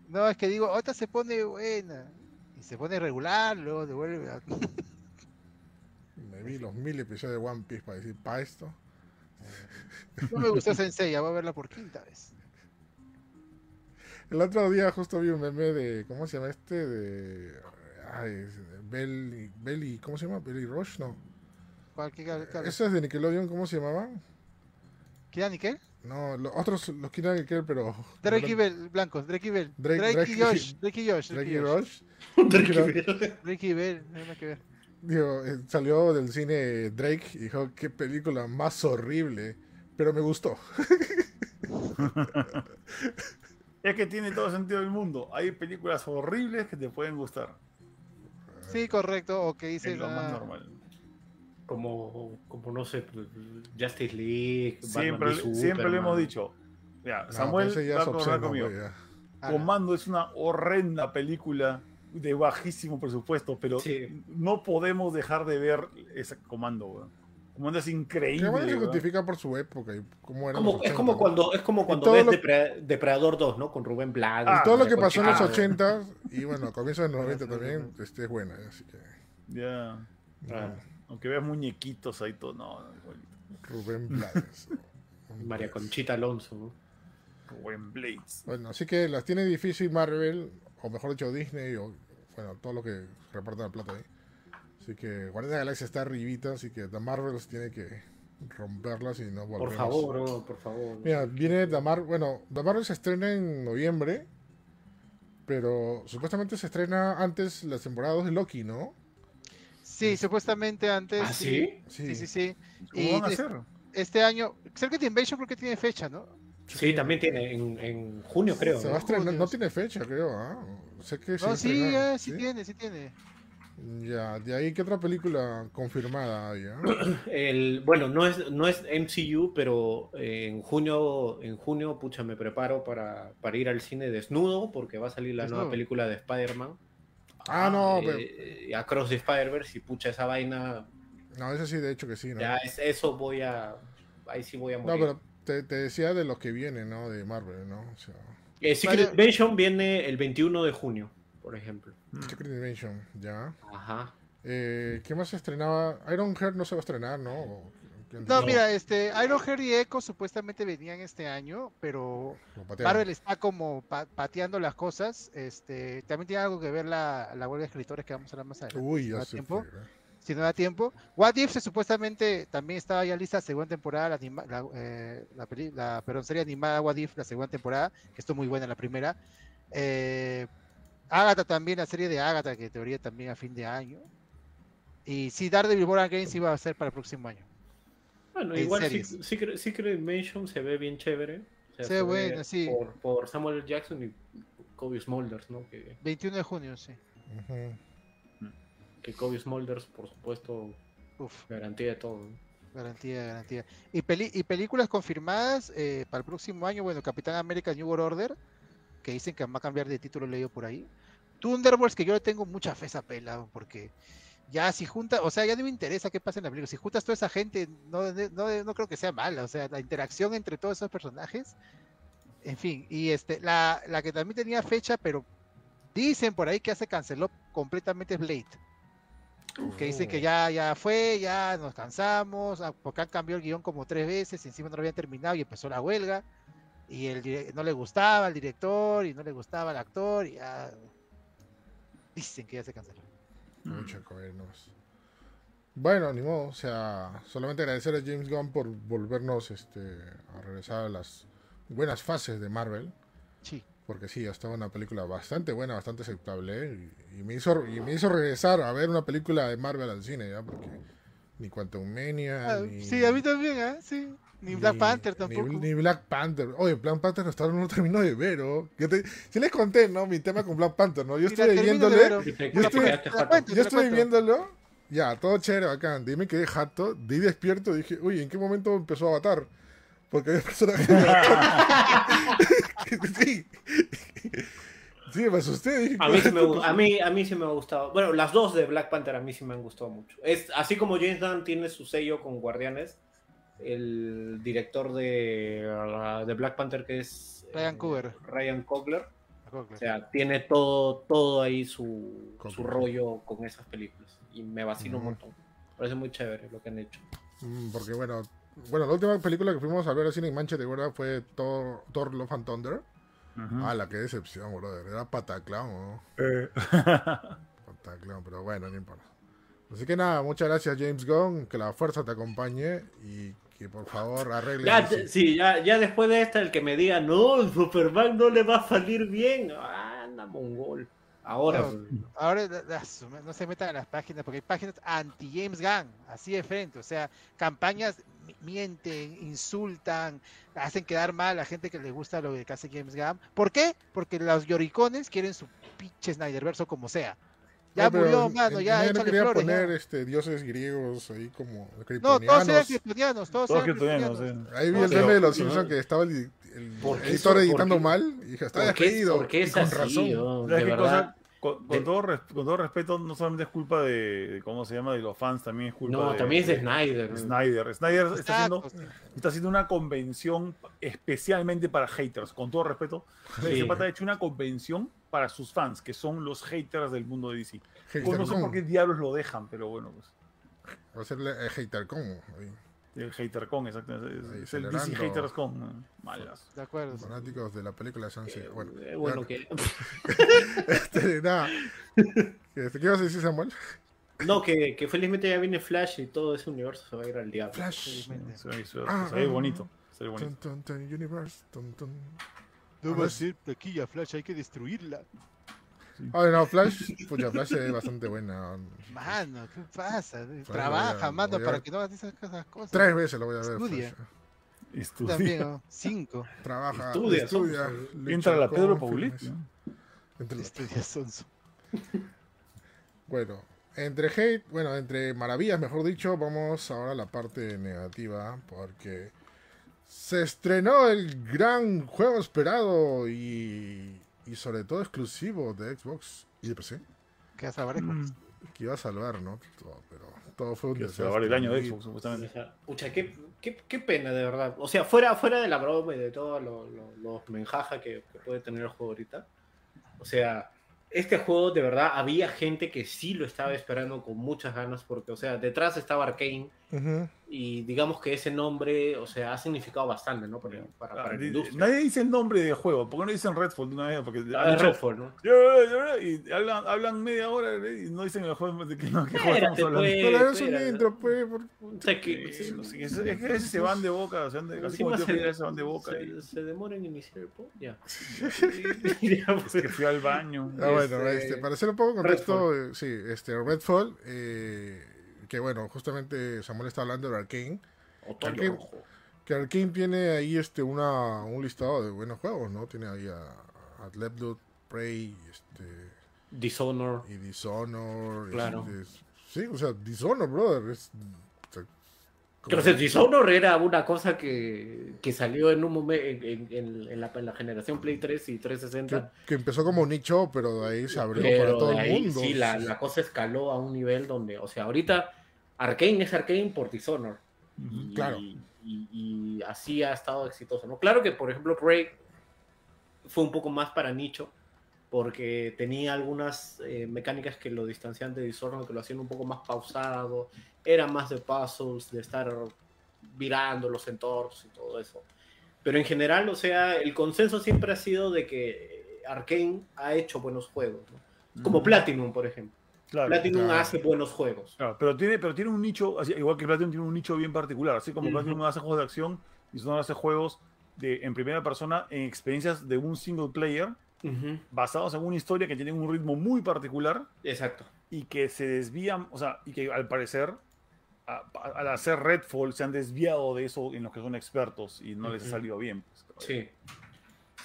No, es que digo, ahorita se pone buena y se pone regular, luego devuelve a... Me vi los mil episodios de One Piece para decir, ¿para esto? No me gustó Sensei, ya voy a verla por quinta vez. El otro día justo vi un meme de, ¿cómo se llama este? De... Ay, Belly, Belly, ¿cómo se llama? Belly Rush, no. ¿Cuál, qué, Eso es de Nickelodeon, ¿cómo se llamaba? ¿Qué Nickel? No, los otros los quieren Nickel, pero... Drake y Bell, blancos, Drake y Bell. Drake, y Josh, Drake y Josh. Drake y Josh. Ricky Bell, no hay nada que ver. Digo, eh, salió del cine Drake y dijo, qué película más horrible, pero me gustó. es que tiene todo sentido del mundo. Hay películas horribles que te pueden gustar. Sí, correcto, o que dice... lo más normal. Como, como, no sé, Justice League. Siempre, siempre lo hemos dicho. Ya, Samuel ya conmigo. Comando es una horrenda película de bajísimo presupuesto, pero no podemos dejar de ver ese comando, Comando es increíble. se justifica por su época y cómo era es como cuando es como cuando ves Depredador 2, ¿no? Con Rubén Blanc. y todo lo que pasó en los 80 y bueno, a comienzos de los 90 también, este es buena, así que. Ya. Aunque veas muñequitos ahí todo, no. Rubén Blanc. María Conchita Alonso, ¿no? Rubén Blades. Bueno, así que las tiene difícil Marvel o mejor dicho Disney, o bueno, todo lo que reparta la plata ahí. Así que Guardians de la Galaxia está arribita, así que The Marvels tiene que romperlas y no volvemos. Por favor, por favor. Mira, viene The Mar bueno, The Marvel se estrena en noviembre, pero supuestamente se estrena antes las temporadas de Loki, ¿no? Sí, supuestamente antes. ¿Ah, sí? Sí, sí, sí. ¿Cómo van a hacer? Este año, Circuit Invasion porque tiene fecha, ¿no? Sí, también tiene en, en junio, creo. Se va a estrenar, no tiene fecha, creo. ¿ah? Sé que no, sí, sí, tiene, sí tiene. Ya, de ahí, ¿qué otra película confirmada hay? Ah? El, bueno, no es, no es MCU, pero en junio, en junio, pucha, me preparo para, para ir al cine desnudo, porque va a salir la nueva película de Spider-Man. Ah, no, eh, pero... Across the Spider-Verse, y pucha, esa vaina... No, eso sí, de hecho que sí, ¿no? Ya, es, eso voy a... Ahí sí voy a morir. No, pero te, decía de los que vienen, ¿no? De Marvel, ¿no? O sea... Eh, Secret Invasion viene el 21 de junio, por ejemplo. Mm. Secret Invasion, ya. Ajá. Eh, ¿Qué más se estrenaba? Iron Heart no se va a estrenar, ¿no? No, mira, este, Iron Heart y Echo supuestamente venían este año, pero Marvel está como pateando las cosas. Este, también tiene algo que ver la, la huelga de escritores que vamos a hablar más adelante. Uy, ya se tiempo si no da tiempo. What If se, supuestamente también estaba ya lista la segunda temporada, la, la, eh, la, perdón, serie animada What If, la segunda temporada, que estuvo muy buena la primera. Eh, Agatha también, la serie de Agatha, que teoría también a fin de año. Y si Daredevil Born Games iba a ser para el próximo año. Bueno, igual Secret, Secret Dimension se ve bien chévere. se, ve bueno, sí. Por, Samuel Jackson y Kobe Smulders, ¿no? Que... 21 de junio, sí que Kobe Smulders, por supuesto, garantía de todo. Garantía, garantía. Y, y películas confirmadas eh, para el próximo año, bueno, Capitán América New World Order, que dicen que va a cambiar de título leído por ahí. Thunderbolts, que yo le tengo mucha fe a esa pela, porque ya si junta, o sea, ya no me interesa qué pasa en la película. Si juntas toda esa gente, no, no, no creo que sea mala. O sea, la interacción entre todos esos personajes, en fin. Y este, la, la que también tenía fecha, pero dicen por ahí que ya se canceló completamente Blade que dice que ya, ya fue, ya nos cansamos, ah, porque han cambiado el guion como tres veces, y encima no lo habían terminado y empezó la huelga, y el no le gustaba al director, y no le gustaba al actor, y ya dicen que ya se canceló. Mucha mm. Bueno, ni modo, o sea, solamente agradecer a James Gunn por volvernos este, a regresar a las buenas fases de Marvel. Sí. Porque sí, estaba una película bastante buena, bastante aceptable. Y, me hizo, y me hizo regresar a ver una película de Marvel al cine, ¿ya? Porque ni Quantum Mania. Ah, ni, sí, a mí también, ¿eh? Sí. Ni Black Panther tampoco. Ni, Black Panther. Oye, Black Panther hasta ahora no terminó de ver, ¿no? Yo te, sí les conté, ¿no? Mi tema con Black Panther, ¿no? Yo estuve viéndole. Yo estuve, yo estuve viéndolo ya, todo chévere, bacán. Dime que jato, di despierto, dije, uy, ¿en qué momento empezó a Avatar? Porque había personajes sí. Sí, me asusté. a, mí sí me, a, mí, a mí sí me ha gustado. Bueno, las dos de Black Panther a mí sí me han gustado mucho. Es, así como James Gunn tiene su sello con Guardianes, el director de, de Black Panther que es... Ryan Coogler. Ryan Coogler. O sea, tiene todo, todo ahí su, su rollo con esas películas y me vacilo un montón. Parece muy chévere lo que han hecho. Mm, porque bueno, bueno, la última película que fuimos a ver así en Manchester, ¿verdad? Fue Thor, Thor Love and Thunder. Ah, la que decepción, brother. Era pataclán, ¿no? Eh. pataclán, pero bueno, no importa. Así que nada, muchas gracias James Gunn, que la fuerza te acompañe y que por favor arregle. Ya, sí, ya, ya después de esta, el que me diga, no, Superman no le va a salir bien, anda mongol. Ahora. ahora no se metan en las páginas porque hay páginas anti James Gunn, así de frente. O sea, campañas mienten, insultan, hacen quedar mal a la gente que le gusta lo que hace James Gunn. ¿Por qué? Porque los lloricones quieren su pinche Snyderverso como sea. Ya murió, mano, ya no quería poner este, dioses griegos ahí como No, todos eran criptonianos, todos, eran criptonianos. Ahí vi el meme de los Simpsons que estaba el, el editor editando mal y dije, está despedido. ¿Por qué es con así? razón. de verdad. Con, todo, con, todo, respeto, no solamente es culpa de, ¿cómo se llama? De los fans, también es culpa no, también es de Snyder. Snyder. Snyder está haciendo, está haciendo una convención especialmente para haters, con todo respeto. Sí. Ese ha hecho una convención para sus fans, que son los haters del mundo de DC. Pues no sé por qué diablos lo dejan, pero bueno. Pues. Va a ser el hater con. El HaterCon, exactamente. Es, el DC HatersCon. Malas. De acuerdo. Fanáticos de la película. Eh, bueno, eh, bueno que. este, nada. ¿Qué ibas a decir, Samuel? No, que, que, felizmente ya viene Flash y todo ese universo se va a ir al diablo. Flash. Se, ve, ah, bonito. Se ve bonito. Ton, ton, universe, ton, ton. No va a ser taquilla Flash, hay que destruirla. Ay, no, Flash, pucha, Flash es bastante buena. Mano, ¿qué pasa? Trabaja, mano, para que no hagas esas cosas. Tres veces lo voy a ver. Estudia. Estudia. También, cinco. Trabaja, estudia. estudia Entra la Pedro Paulit. Estudia Sonso. bueno, entre hate, bueno, entre maravillas, mejor dicho, vamos ahora a la parte negativa, porque se estrenó el gran juego esperado y y sobre todo exclusivo de Xbox y de PC. Que a salvar Xbox. Que iba a salvar, ¿no? Todo, pero todo fue un que salvar el año de Xbox, supuestamente. pucha, qué, qué, qué, pena, de verdad. O sea, fuera, fuera de la broma y de todo lo, lo, menjaja que, que puede tener el juego ahorita. O sea, este juego de verdad había gente que sí lo estaba esperando con muchas ganas porque, o sea, detrás estaba Arkane y digamos que ese nombre, o sea, ha significado bastante, ¿no? Para, para, para Nadie dice el nombre del juego, ¿por qué no dicen Redfall de una vez? Porque ah, Redfall, ¿no? Y hablan, hablan media hora y no dicen el juego de que no, que juego estamos hablando. Pues, Pero es un intro, pues. O sea, que, sí, no sé, es, es, que se van de boca, se van de, así como se, se van de boca. Se, y... se demoran en iniciar el pod, ya. es que fui al baño. Ah, bueno, este, este, para hacer un poco contexto, eh, sí, este, Redfall, eh, que bueno, justamente Samuel está hablando de Arkane. Arkane que Arkane tiene ahí este una, un listado de buenos juegos, ¿no? Tiene ahí a, a Prey, este... Dishonor. Y Dishonor. Claro. Este, sí, o sea, Dishonor, brother. Es, entonces, Dishonor era una cosa que, que salió en un momento en, en, en, la, en, la, generación Play 3 y 360. Que, que, empezó como nicho, pero de ahí se abrió para todo el mundo. Sí, la, la, cosa escaló a un nivel donde, o sea, ahorita Arkane es Arkane por Dishonor. y, claro. Y, y, así ha estado exitoso. ¿no? Claro que, por ejemplo, Prey fue un poco más para nicho, porque tenía algunas eh, mecánicas que lo distancian de Dishonored, que lo hacían un poco más pausado, era más de puzzles, de estar virando los entornos y todo eso. Pero en general, o sea, el consenso siempre ha sido de que Arkane ha hecho buenos juegos, como Platinum, por ejemplo. Platinum hace buenos juegos. pero tiene, pero tiene un nicho, igual que Platinum tiene un nicho bien particular, así como Platinum hace juegos de acción y son hace juegos de, en primera persona en experiencias de un single player basados en una historia que tiene un ritmo muy particular. Exacto. Y que se desvían, o sea, y que al parecer al hacer Redfall se han desviado de eso en los que son expertos y no les ha salido bien. Pues, sí.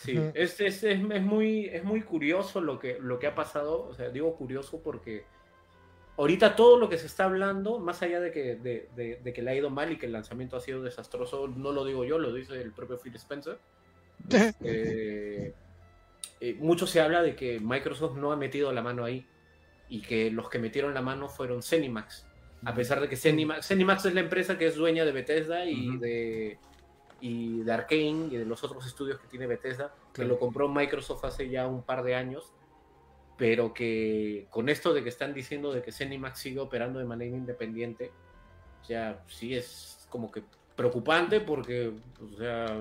Sí, es, es, es, muy, es muy curioso lo que, lo que ha pasado. O sea, digo curioso porque ahorita todo lo que se está hablando, más allá de que, de, de, que le ha ido mal y que el lanzamiento ha sido desastroso, no lo digo yo, lo dice el propio Phil Spencer. Este, eh, mucho se habla de que Microsoft no ha metido la mano ahí y que los que metieron la mano fueron Cenimax. A pesar de que Cenimax, Cenimax es la empresa que es dueña de Bethesda y de y de Arkane y de los otros estudios que tiene Bethesda, que lo compró Microsoft hace ya un par de años, pero que con esto de que están diciendo de que Cenimax sigue operando de manera independiente, ya sí es como que preocupante porque, o sea,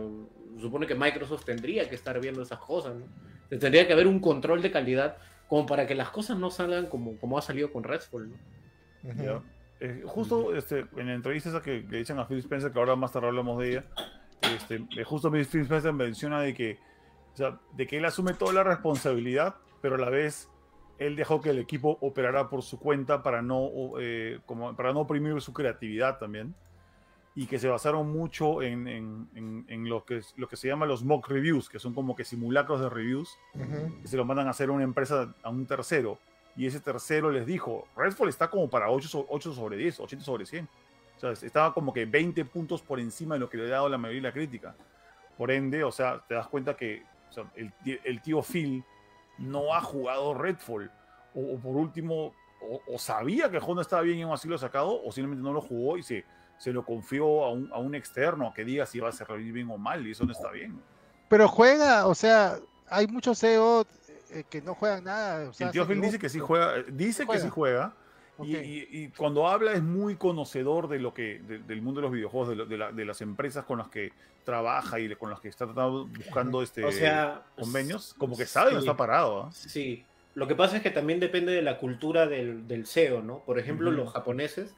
supone que Microsoft tendría que estar viendo esas cosas, ¿no? Tendría que haber un control de calidad como para que las cosas no salgan como, como ha salido con Redfall, ¿no? Eh, justo este, en la entrevista esa que le dicen a Phil Spencer, que ahora más tarde hablamos de ella, este, eh, justo Phil Spencer menciona de que, de que él asume toda la responsabilidad, pero a la vez él dejó que el equipo operara por su cuenta para no, eh, como, para no oprimir su creatividad también. Y que se basaron mucho en, en, en, lo, que, lo que se llama los mock reviews, que son como que simulacros de reviews, que se los mandan a hacer a una empresa, a un tercero. Y ese tercero les dijo, Redfall está como para 8, 8 sobre 10, 80 sobre 100 estaba como que 20 puntos por encima de lo que le ha dado la mayoría de la crítica. Por ende, o sea, te das cuenta que el, tío Phil no ha jugado Redfall. O, por último, o, sabía que Honda estaba bien y aún así lo ha sacado, o simplemente no lo jugó y se, se lo confió a un, a un externo a que diga si va a ser bien o mal, y eso no está bien. Pero juega, o sea, hay muchos CEO eh, que no juegan nada. el tío Phil dice que sí juega, dice que sí juega, y, cuando habla es muy conocedor de lo que, del mundo de los videojuegos, de, las empresas con las que trabaja y con las que está tratando, buscando este, convenios, como que sabe dónde está parado. ¿ah? Sí, lo que pasa es que también depende de la cultura del, del SEO, ¿no? Por ejemplo, los japoneses,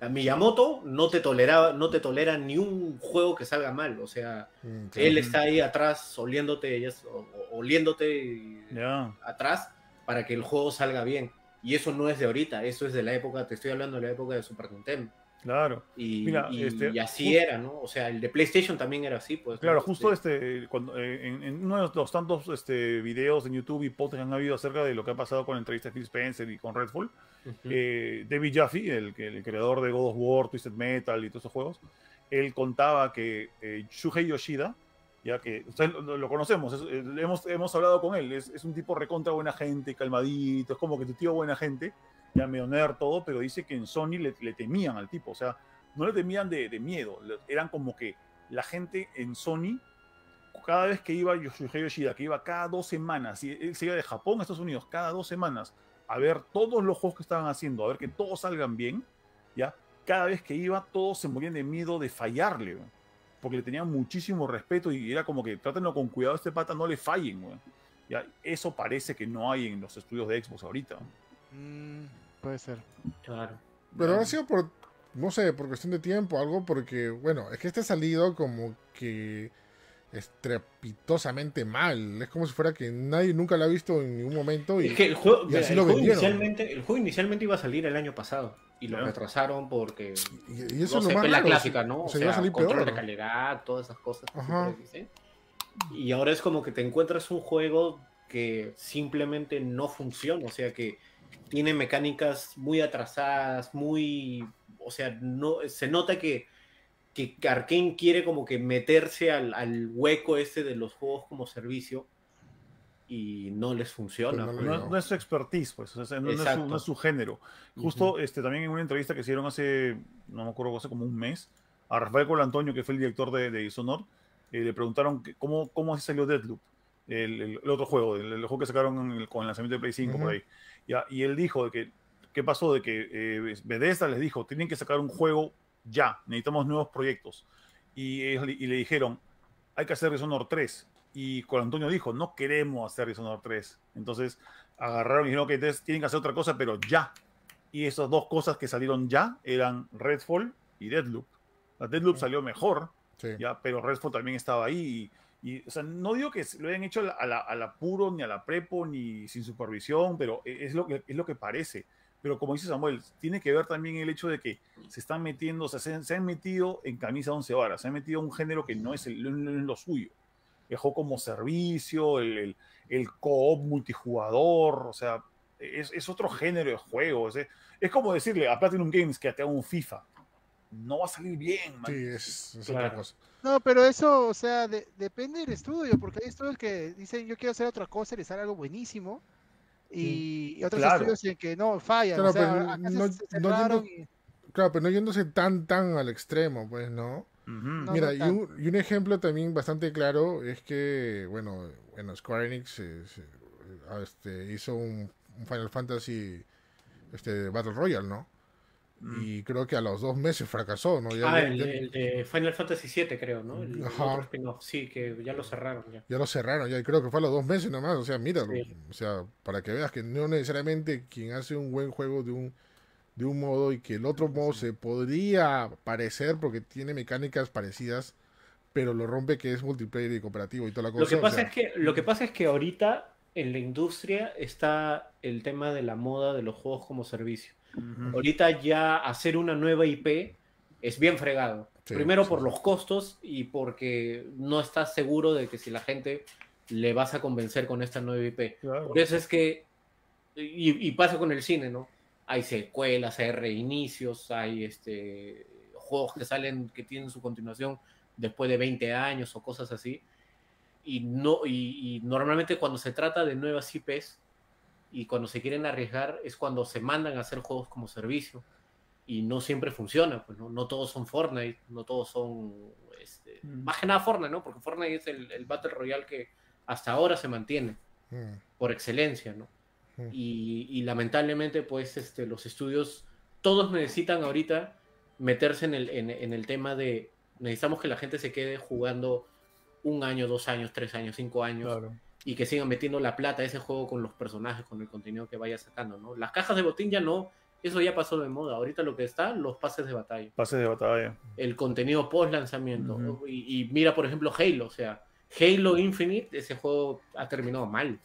a Miyamoto no te toleraba, no te tolera ni un juego que salga mal, o sea, mm, él está ahí atrás oliéndote, oliéndote atrás para que el juego salga bien. Y eso no es de ahorita, eso es de la época, te estoy hablando de la época de Super Nintendo. Claro. Y, este, así era, ¿no? O sea, el de PlayStation también era así, pues. Claro, justo este, cuando, eh, en, uno de los tantos este, videos en YouTube y podcasts que han habido acerca de lo que ha pasado con la entrevista de Phil Spencer y con Redfall, eh, David Jaffe, el, el, creador de God of War, Twisted Metal y todos esos juegos, él contaba que eh, Shuhei Yoshida, ya que ustedes lo, conocemos, eh, hemos, hemos hablado con él, es, es, un tipo recontra buena gente, calmadito, es como que tu tío buena gente, ya medio nerd todo, pero dice que en Sony le, le temían al tipo, o sea, no le temían de, de, miedo, eran como que la gente en Sony, cada vez que iba Yoshihiro Yoshida, que iba cada dos semanas, y él se iba de Japón a Estados Unidos cada dos semanas a ver todos los juegos que estaban haciendo, a ver que todos salgan bien, ya, cada vez que iba, todos se morían de miedo de fallarle porque le tenían muchísimo respeto y era como que trátenlo con cuidado a este pata, no le fallen, güey. Ya, eso parece que no hay en los estudios de Xbox ahorita. Mm, puede ser. Claro. Pero ha sido por, no sé, por cuestión de tiempo, algo porque, bueno, es que este ha salido como que estrepitosamente mal. Es como si fuera que nadie nunca lo ha visto en ningún momento. Y, es que el juego, inicialmente, el juego inicialmente iba a salir el año pasado y lo retrasaron porque y, eso no es la clásica, ¿no? O, sea, control de calidad, todas esas cosas. Y ahora es como que te encuentras un juego que simplemente no funciona, o sea que tiene mecánicas muy atrasadas, muy, o sea, no se nota que que Arkane quiere como que meterse al, al, hueco ese de los juegos como servicio y no les funciona. Pues no, es su expertise, pues, no, es su, género. Justo este, también en una entrevista que hicieron hace, no me acuerdo, hace como un mes, a Rafael Colantonio, que fue el director de, de Dishonored, eh, le preguntaron cómo, cómo salió Deadloop, el, el, otro juego, el, juego que sacaron con el lanzamiento de Play 5 por ahí. Ya, y él dijo de que, ¿qué pasó? De que eh, Bethesda les dijo, tienen que sacar un juego ya, necesitamos nuevos proyectos. Y, y le dijeron, hay que hacer Dishonored 3. Y con Antonio dijo, no queremos hacer Dishonored 3. Entonces agarraron y dijeron que tienen que hacer otra cosa, pero ya. Y esas dos cosas que salieron ya eran Redfall y Deadloop. La Deadloop salió mejor, ya, pero Redfall también estaba ahí. Y, o sea, no digo que lo hayan hecho a la, a la, puro, ni a la prepo, ni sin supervisión, pero e, es lo que, es lo que parece. Pero como dice Samuel, tiene que ver también el hecho de que se están metiendo, o sea, se, han metido en camisa 11 varas, se han metido en un género que no es, el, lo suyo. El juego como servicio, el, el, co-op multijugador, o sea, es, es, otro género de juego. Es, es, como decirle a Platinum Games que te haga un FIFA. No va a salir bien, man. Sí, es, otra cosa. No, pero eso, o sea, depende del estudio, porque hay estudios que dicen yo quiero hacer otra cosa y les sale algo buenísimo y, otros estudios en que no, fallan. Claro, pero no, claro, pero no yéndose tan, tan al extremo, pues, ¿no? Mira, y, un, ejemplo también bastante claro es que, bueno, bueno Square Enix este, hizo un, Final Fantasy este, Battle Royale, ¿no? Mm. Y creo que a los dos meses fracasó, ¿no? ah, el, de Final Fantasy VII, creo, ¿no? El Ajá. Sí, que ya lo cerraron. Ya. ya lo cerraron, ya creo que fue a los dos meses nomás. O sea, mira, o sea, para que veas que no necesariamente quien hace un buen juego de un, de un modo y que el otro modo se podría parecer porque tiene mecánicas parecidas, pero lo rompe que es multiplayer y cooperativo y toda la cosa. Lo que pasa, es, que, lo que pasa es que ahorita en la industria está el tema de la moda de los juegos como servicio. Ahorita ya hacer una nueva IP es bien fregado. Primero por los costos y porque no estás seguro de que si la gente le vas a convencer con esta nueva IP. Por eso es que, y, pasa con el cine, ¿no? Hay secuelas, hay reinicios, hay este, juegos que salen, que tienen su continuación después de 20 años o cosas así. Y, no, y normalmente cuando se trata de nuevas IPs, y cuando se quieren arriesgar es cuando se mandan a hacer juegos como servicio y no siempre funciona, pues no, no todos son Fortnite, no todos son, este, mm. más que nada Fortnite, ¿no? Porque Fortnite es el, Battle Royale que hasta ahora se mantiene mm. por excelencia, ¿no? Y, lamentablemente, pues, este, los estudios, todos necesitan ahorita meterse en el, en el tema de, necesitamos que la gente se quede jugando un año, dos años, tres años, cinco años. Claro y que sigan metiendo la plata a ese juego con los personajes, con el contenido que vaya sacando, ¿no? Las cajas de botín ya no, eso ya pasó de moda. Ahorita lo que está, los pases de batalla. Pases de batalla. El contenido post lanzamiento. y, mira, por ejemplo, Halo, o sea, Halo Infinite, ese juego ha terminado mal.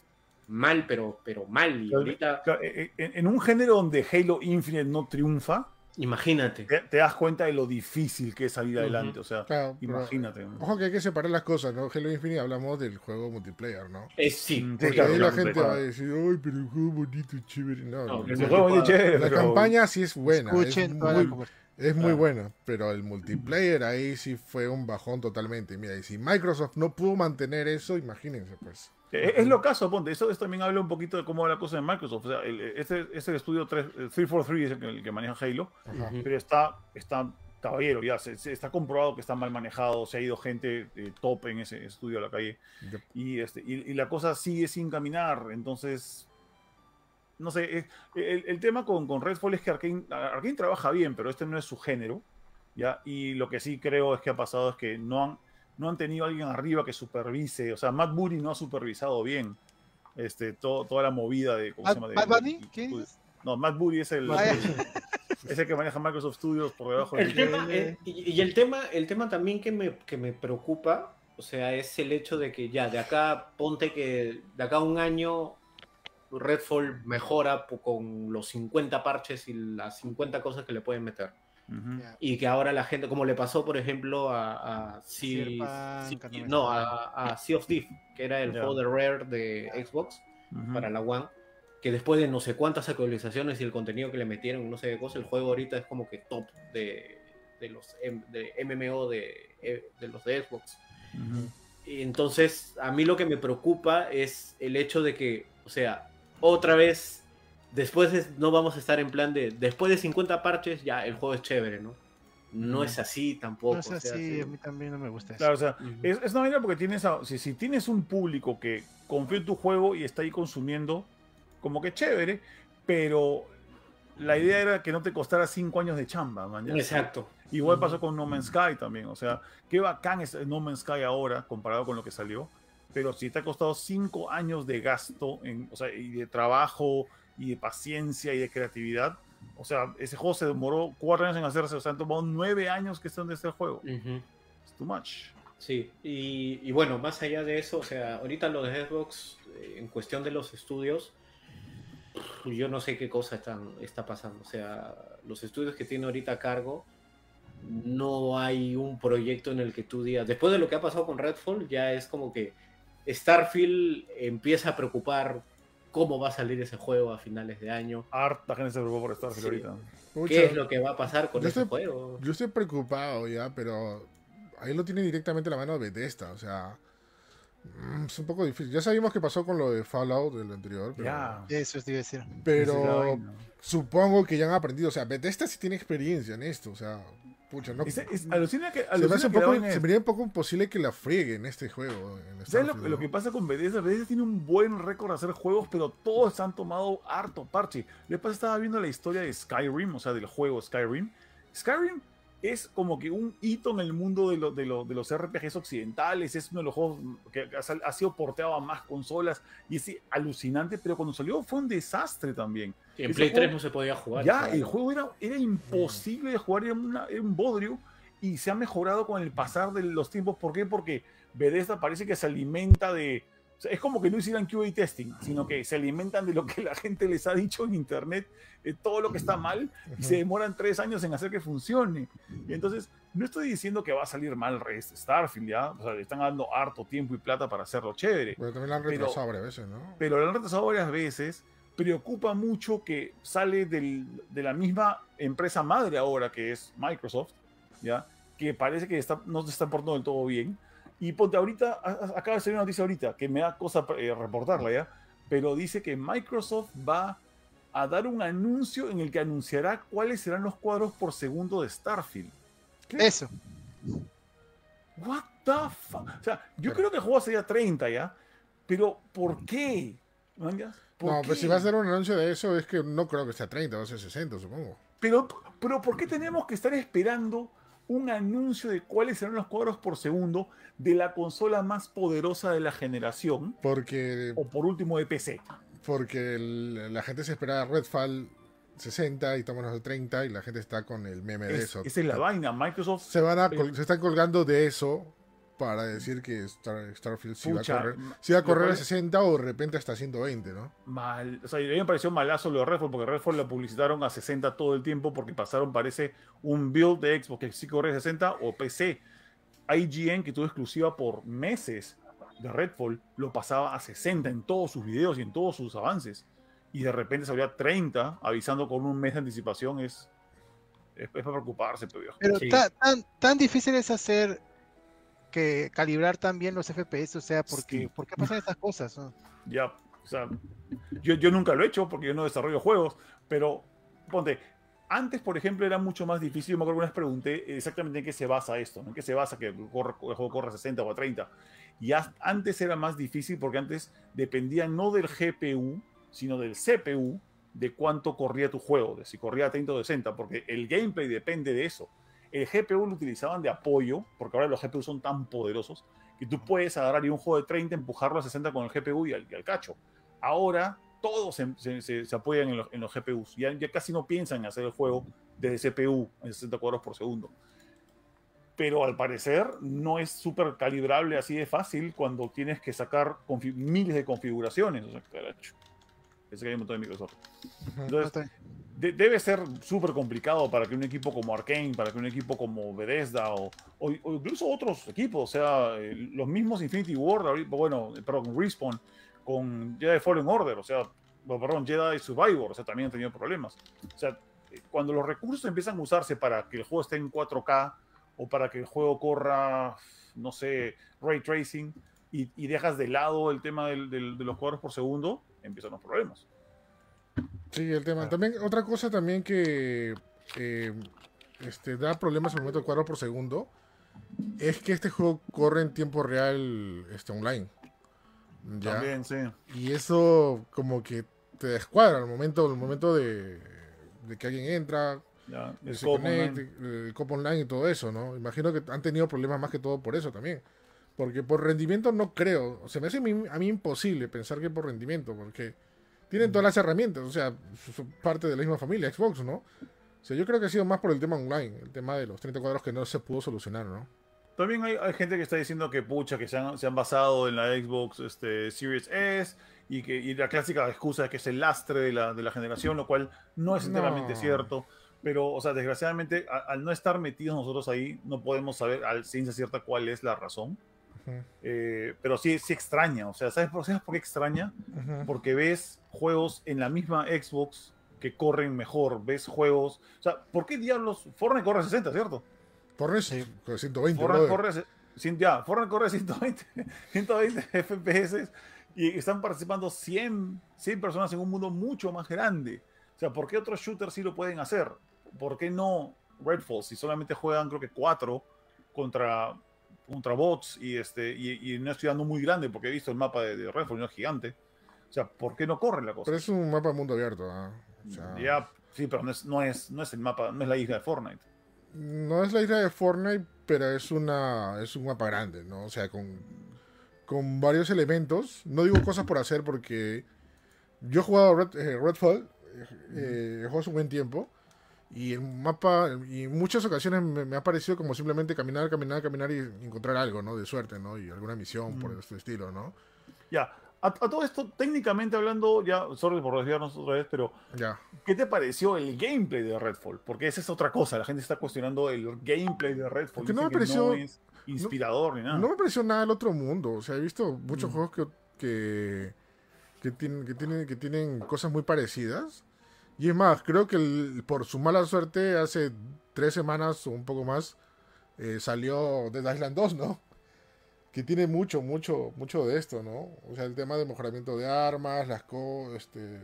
Mal, pero, pero mal. Y ahorita... Eh, eh, en un género donde Halo Infinite no triunfa, Imagínate. Te, das cuenta de lo difícil que es salir adelante. O sea, imagínate. ojo que hay que separar las cosas, ¿no? Halo Infinite hablamos del juego multiplayer, ¿no? Eh, sí. Porque ahí la gente va a decir, ay, pero el juego bonito y chévere. No, el juego chévere. La campaña sí es buena. Escuchen es muy, es muy buena, pero el multiplayer ahí sí fue un bajón totalmente. Mira, y si Microsoft no pudo mantener eso, imagínense, pues. Es, lo caso, ponte. Eso, también habla un poquito de cómo va la cosa de Microsoft. O sea, este, este estudio 343 es el que, maneja Halo, pero está, está caballero, ya se, está comprobado que está mal manejado, se ha ido gente eh, top en ese estudio a la calle. Y, este, y, la cosa sigue sin caminar, entonces, no sé, el, el, tema con, con Redfall es que Arkane, Arkane, trabaja bien, pero este no es su género, ya, y lo que sí creo es que ha pasado es que no han, no han tenido alguien arriba que supervise. O sea, Matt Booty no ha supervisado bien este, toda la movida de. ¿cómo se llama? ¿Matt Bunny? ¿Quién es? No, Matt Booty es el, es el que maneja Microsoft Studios por debajo el tema, eh, y, el tema, el tema también que me, que me preocupa, o sea, es el hecho de que ya de acá, ponte que de acá a un año Redfall mejora con los 50 parches y las 50 cosas que le pueden meter. Y que ahora la gente, como le pasó, por ejemplo, a, a sea, no, a, Sea of Thief, que era el juego de Rare de Xbox para la One, que después de no sé cuántas actualizaciones y el contenido que le metieron, no sé qué cosa, el juego ahorita es como que top de, de los de MMO de, eh, de los de Xbox. y entonces, a mí lo que me preocupa es el hecho de que, o sea, otra vez después no vamos a estar en plan de, después de 50 parches, ya el juego es chévere, ¿no? No es así tampoco. No es así, a mí también no me gusta eso. Claro, o sea, es, una manera porque tienes, si, si tienes un público que confía en tu juego y está ahí consumiendo, como que chévere, pero la idea era que no te costara 5 años de chamba, mañana. Exacto. Igual pasó con No Man's Sky también, o sea, qué bacán es No Man's Sky ahora comparado con lo que salió, pero si te ha costado cinco años de gasto, en, o sea, y de trabajo, y de paciencia, y de creatividad, o sea, ese juego se demoró cuatro años en hacerse, o sea, han tomado nueve años que están de este juego. Es too much. Sí, y, bueno, más allá de eso, o sea, ahorita lo de Xbox, eh, en cuestión de los estudios, yo no sé qué cosa están, está pasando. O sea, los estudios que tiene ahorita a cargo, no hay un proyecto en el que tú digas, después de lo que ha pasado con Redfall, ya es como que Starfield empieza a preocupar cómo va a salir ese juego a finales de año. Harta gente se preocupa por Starfield ahorita. ¿Qué es lo que va a pasar con ese juego? Yo estoy preocupado ya, pero ahí lo tiene directamente la mano de Bethesda, o sea... Mm, es un poco difícil. Ya sabíamos qué pasó con lo de Fallout del anterior. Pero, ya, eso es decir. Pero supongo que ya han aprendido. O sea, Bethesda sí tiene experiencia en esto. O sea, pucha, no. se, me poco, se me un poco imposible que la friegue en este juego. ¿Sabes lo, que pasa con Bethesda? Bethesda tiene un buen récord de hacer juegos, pero todos han tomado harto parche. Le pasa, estaba viendo la historia de Skyrim, o sea, del juego Skyrim. Skyrim es como que un hito en el mundo de, de, de, los RPGs occidentales, es uno de los juegos que ha, sido porteado a más consolas y es alucinante, pero cuando salió fue un desastre también. en Play 3 no se podía jugar. Ya, el juego era, era imposible de jugar, era, un bodrio y se ha mejorado con el pasar de los tiempos. ¿Por qué? Porque Bethesda parece que se alimenta de es como que no hicieran QA testing, sino que se alimentan de lo que la gente les ha dicho en internet, de todo lo que está mal, y se demoran tres años en hacer que funcione. Y entonces, no estoy diciendo que va a salir mal Starfield, ¿ya? O sea, le están dando harto tiempo y plata para hacerlo chévere. Pero también lo han retrasado varias veces, ¿no? Pero lo han retrasado varias veces. Preocupa mucho que sale de la misma empresa madre ahora, que es Microsoft, ¿ya? Que parece que está, no se está portando del todo bien y ponte ahorita, acaba de salir una noticia ahorita, que me da cosa eh, reportarla ya, pero dice que Microsoft va a dar un anuncio en el que anunciará cuáles serán los cuadros por segundo de Starfield. Eso. What the fuck? O sea, yo creo que el juego sería 30 ya, pero ¿por qué? no, pues si va a ser un anuncio de eso, es que no creo que sea 30, va a ser 60, supongo. Pero, pero ¿por qué tenemos que estar esperando un anuncio de cuáles serán los cuadros por segundo de la consola más poderosa de la generación. Porque. O por último de PC. Porque la gente se esperaba Redfall 60 y estamos de 30 y la gente está con el meme de eso. Esa es la vaina. Microsoft. Se, van a, se están colgando de eso para decir que Starfield sí va a correr, va a, correr a 60 o de repente hasta 120, ¿no? Mal. O sea, a mí me pareció malazo lo de Redfall, porque Redfall lo publicitaron a 60 todo el tiempo porque pasaron, parece, un build de Xbox que sí corre a 60 o PC. IGN, que tuvo exclusiva por meses de Redfall, lo pasaba a 60 en todos sus videos y en todos sus avances. Y de repente salía a 30, avisando con un mes de anticipación, es, es, para preocuparse. Pero, pero tan, tan difícil es hacer que calibrar también los FPS, o sea, porque, ¿por qué pasan estas cosas? Ya, o sea, yo, yo nunca lo he hecho porque yo no desarrollo juegos, pero ponte, antes, por ejemplo, era mucho más difícil. Yo me acuerdo que una vez pregunté exactamente en qué se basa esto, en qué se basa que el, juego corra 60 o a 30. Y antes era más difícil porque antes dependía no del GPU, sino del CPU, de cuánto corría tu juego, de si corría a 30 o 60, porque el gameplay depende de eso. El GPU lo utilizaban de apoyo, porque ahora los GPU son tan poderosos que tú puedes agarrar y un juego de 30, empujarlo a 60 con el GPU y al, cacho. Ahora todos se, apoyan en los, GPUs. Ya, ya, casi no piensan en hacer el juego desde CPU en 60 cuadros por segundo. Pero al parecer no es súper calibrable así de fácil cuando tienes que sacar miles de configuraciones. O sea, Ese que hay un montón de Microsoft. Entonces, debe ser súper complicado para que un equipo como Arkane, para que un equipo como Bethesda o, incluso otros equipos, o sea, eh, los mismos Infinity Ward, bueno, perdón, Respawn, con Jedi Fallen Order, o sea, perdón, Jedi Survivor, o sea, también han tenido problemas. O sea, cuando los recursos empiezan a usarse para que el juego esté en 4K o para que el juego corra, no sé, ray tracing y, y dejas de lado el tema del, del, de los cuadros por segundo, empiezan los problemas. Sí, el tema. También, otra cosa también que eh, este, da problemas al momento de cuadro por segundo es que este juego corre en tiempo real este, online. También, sí. Y eso como que te descuadra al momento, al momento de, que alguien entra, el, copo online. el online y todo eso, ¿no? Imagino que han tenido problemas más que todo por eso también. Porque por rendimiento no creo. Se me hace a mí, imposible pensar que por rendimiento, porque tienen todas las herramientas, o sea, son parte de la misma familia, Xbox, ¿no? O sea, yo creo que ha sido más por el tema online, el tema de los 30 cuadros que no se pudo solucionar, ¿no? También hay, gente que está diciendo que pucha, que se han, se han, basado en la Xbox este, Series S y que y la clásica excusa de que es el lastre de la, de la generación, lo cual no es enteramente cierto. Pero, o sea, desgraciadamente, al no estar metidos nosotros ahí, no podemos saber al ciencia cierta cuál es la razón. Eh, pero sí, sí extraña. O sea, ¿sabes por, por qué extraña? Porque ves juegos en la misma Xbox que corren mejor. Ves juegos. O sea, ¿por qué diablos? Fortnite corre 60, ¿cierto? Sí. corre 120. Fortnite corre, ya, Fortnite corre 120, 120 FPS y están participando 100, 100 personas en un mundo mucho más grande. O sea, ¿por qué otros shooters sí lo pueden hacer? ¿Por qué no Redfall si solamente juegan creo que 4 contra, contra bots y, este, y, no estoy dando muy grande porque he visto el mapa de, Redfall no es gigante? O sea, ¿por qué no corre la cosa? Pero es un mapa mundo abierto. ¿ah? Ya, sí, pero no es, no, es, no es el mapa, no es la isla de Fortnite. No es la isla de Fortnite, pero es una es un mapa grande, ¿no? O sea, con, con varios elementos. No digo cosas por hacer porque yo he jugado Red, eh, Redfall, eh, he hace un buen tiempo. Y el mapa, y en muchas ocasiones me, ha parecido como simplemente caminar, caminar, caminar y encontrar algo, ¿no? De suerte, ¿no? Y alguna misión por este estilo, ¿no? Ya, a, todo esto, técnicamente hablando, ya, sorry por desviarnos otra vez, pero ya. ¿qué te pareció el gameplay de Redfall? Porque esa es otra cosa, la gente está cuestionando el gameplay de Redfall. no me pareció... es inspirador ni nada. No me pareció nada del otro mundo, o sea, he visto muchos mm. juegos que, que, que, tienen, que, tienen, que tienen cosas muy parecidas y es más, creo que por su mala suerte, hace tres semanas o un poco más, eh, salió Dead Island 2, ¿no? Que tiene mucho, mucho, mucho de esto, ¿no? O sea, el tema de mejoramiento de armas, las co este,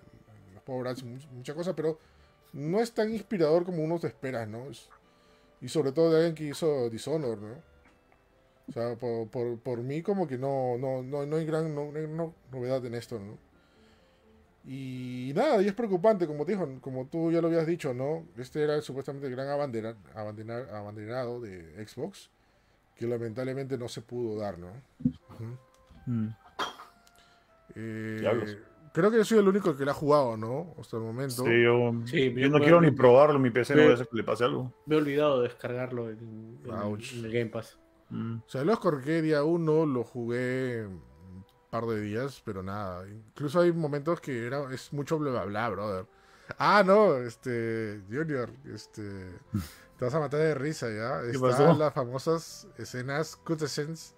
los power mucha cosa, pero no es tan inspirador como uno se espera, ¿no? y sobre todo de alguien que hizo Dishonor, ¿no? O sea, por, por, por mí como que no, no, no, no hay gran novedad en esto, ¿no? Y nada, y es preocupante, como dijo, como tú ya lo habías dicho, ¿no? Este era supuestamente el gran abandera, abanderado de Xbox, que lamentablemente no se pudo dar, ¿no? Mm. Eh, creo que yo soy el único que le ha jugado, ¿no? Hasta el momento. Sí, yo, no quiero ni probarlo, mi PC no voy a que le pase algo. Me he olvidado de descargarlo en, el Game Pass. Mm. O sea, lo descargué día 1, lo jugué par de días, pero nada. Incluso hay momentos que era, es mucho bla bla bla, brother. Ah, no, este, Junior, este, te vas a matar de risa ya. Están las famosas escenas cutscenes,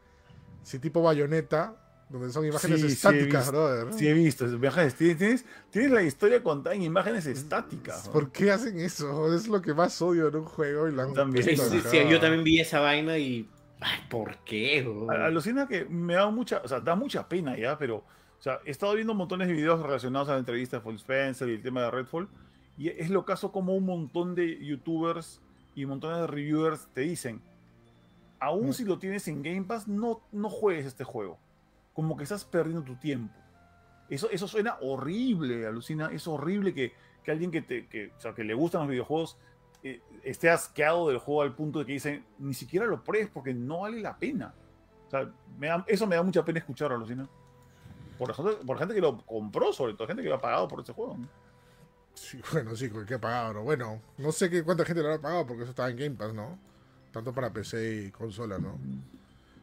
sí, tipo bayoneta, donde son imágenes estáticas, brother. Sí, he visto. Imágenes, tienes, tienes la historia contada en imágenes estáticas. ¿Por qué hacen eso? Es lo que más odio en un juego y la también. Sí, yo también vi esa vaina y Ay, ¿por qué? Alucina que me da mucha, o sea, da mucha pena ya, pero, o sea, he estado viendo montones de videos relacionados a la entrevista de Phil Spencer y el tema de Redfall, y es lo caso como un montón de youtubers y montones de reviewers te dicen, aún mm. si lo tienes en Game Pass, no, no juegues este juego, como que estás perdiendo tu tiempo. Eso, eso suena horrible, alucina, es horrible que, que alguien que, te, que, o sea, que le gustan los videojuegos eh, esté asqueado del juego al punto de que dicen, ni siquiera lo pruebes porque no vale la pena. O sea, eso me da mucha pena escuchar, Lucina. Por, por gente que lo compró, sobre todo, gente que lo ha pagado por ese juego. Sí, bueno, sí, que ha pagado, bueno, no sé qué, cuánta gente lo ha pagado porque eso estaba en Game Pass, ¿no? Tanto para PC y consola, ¿no?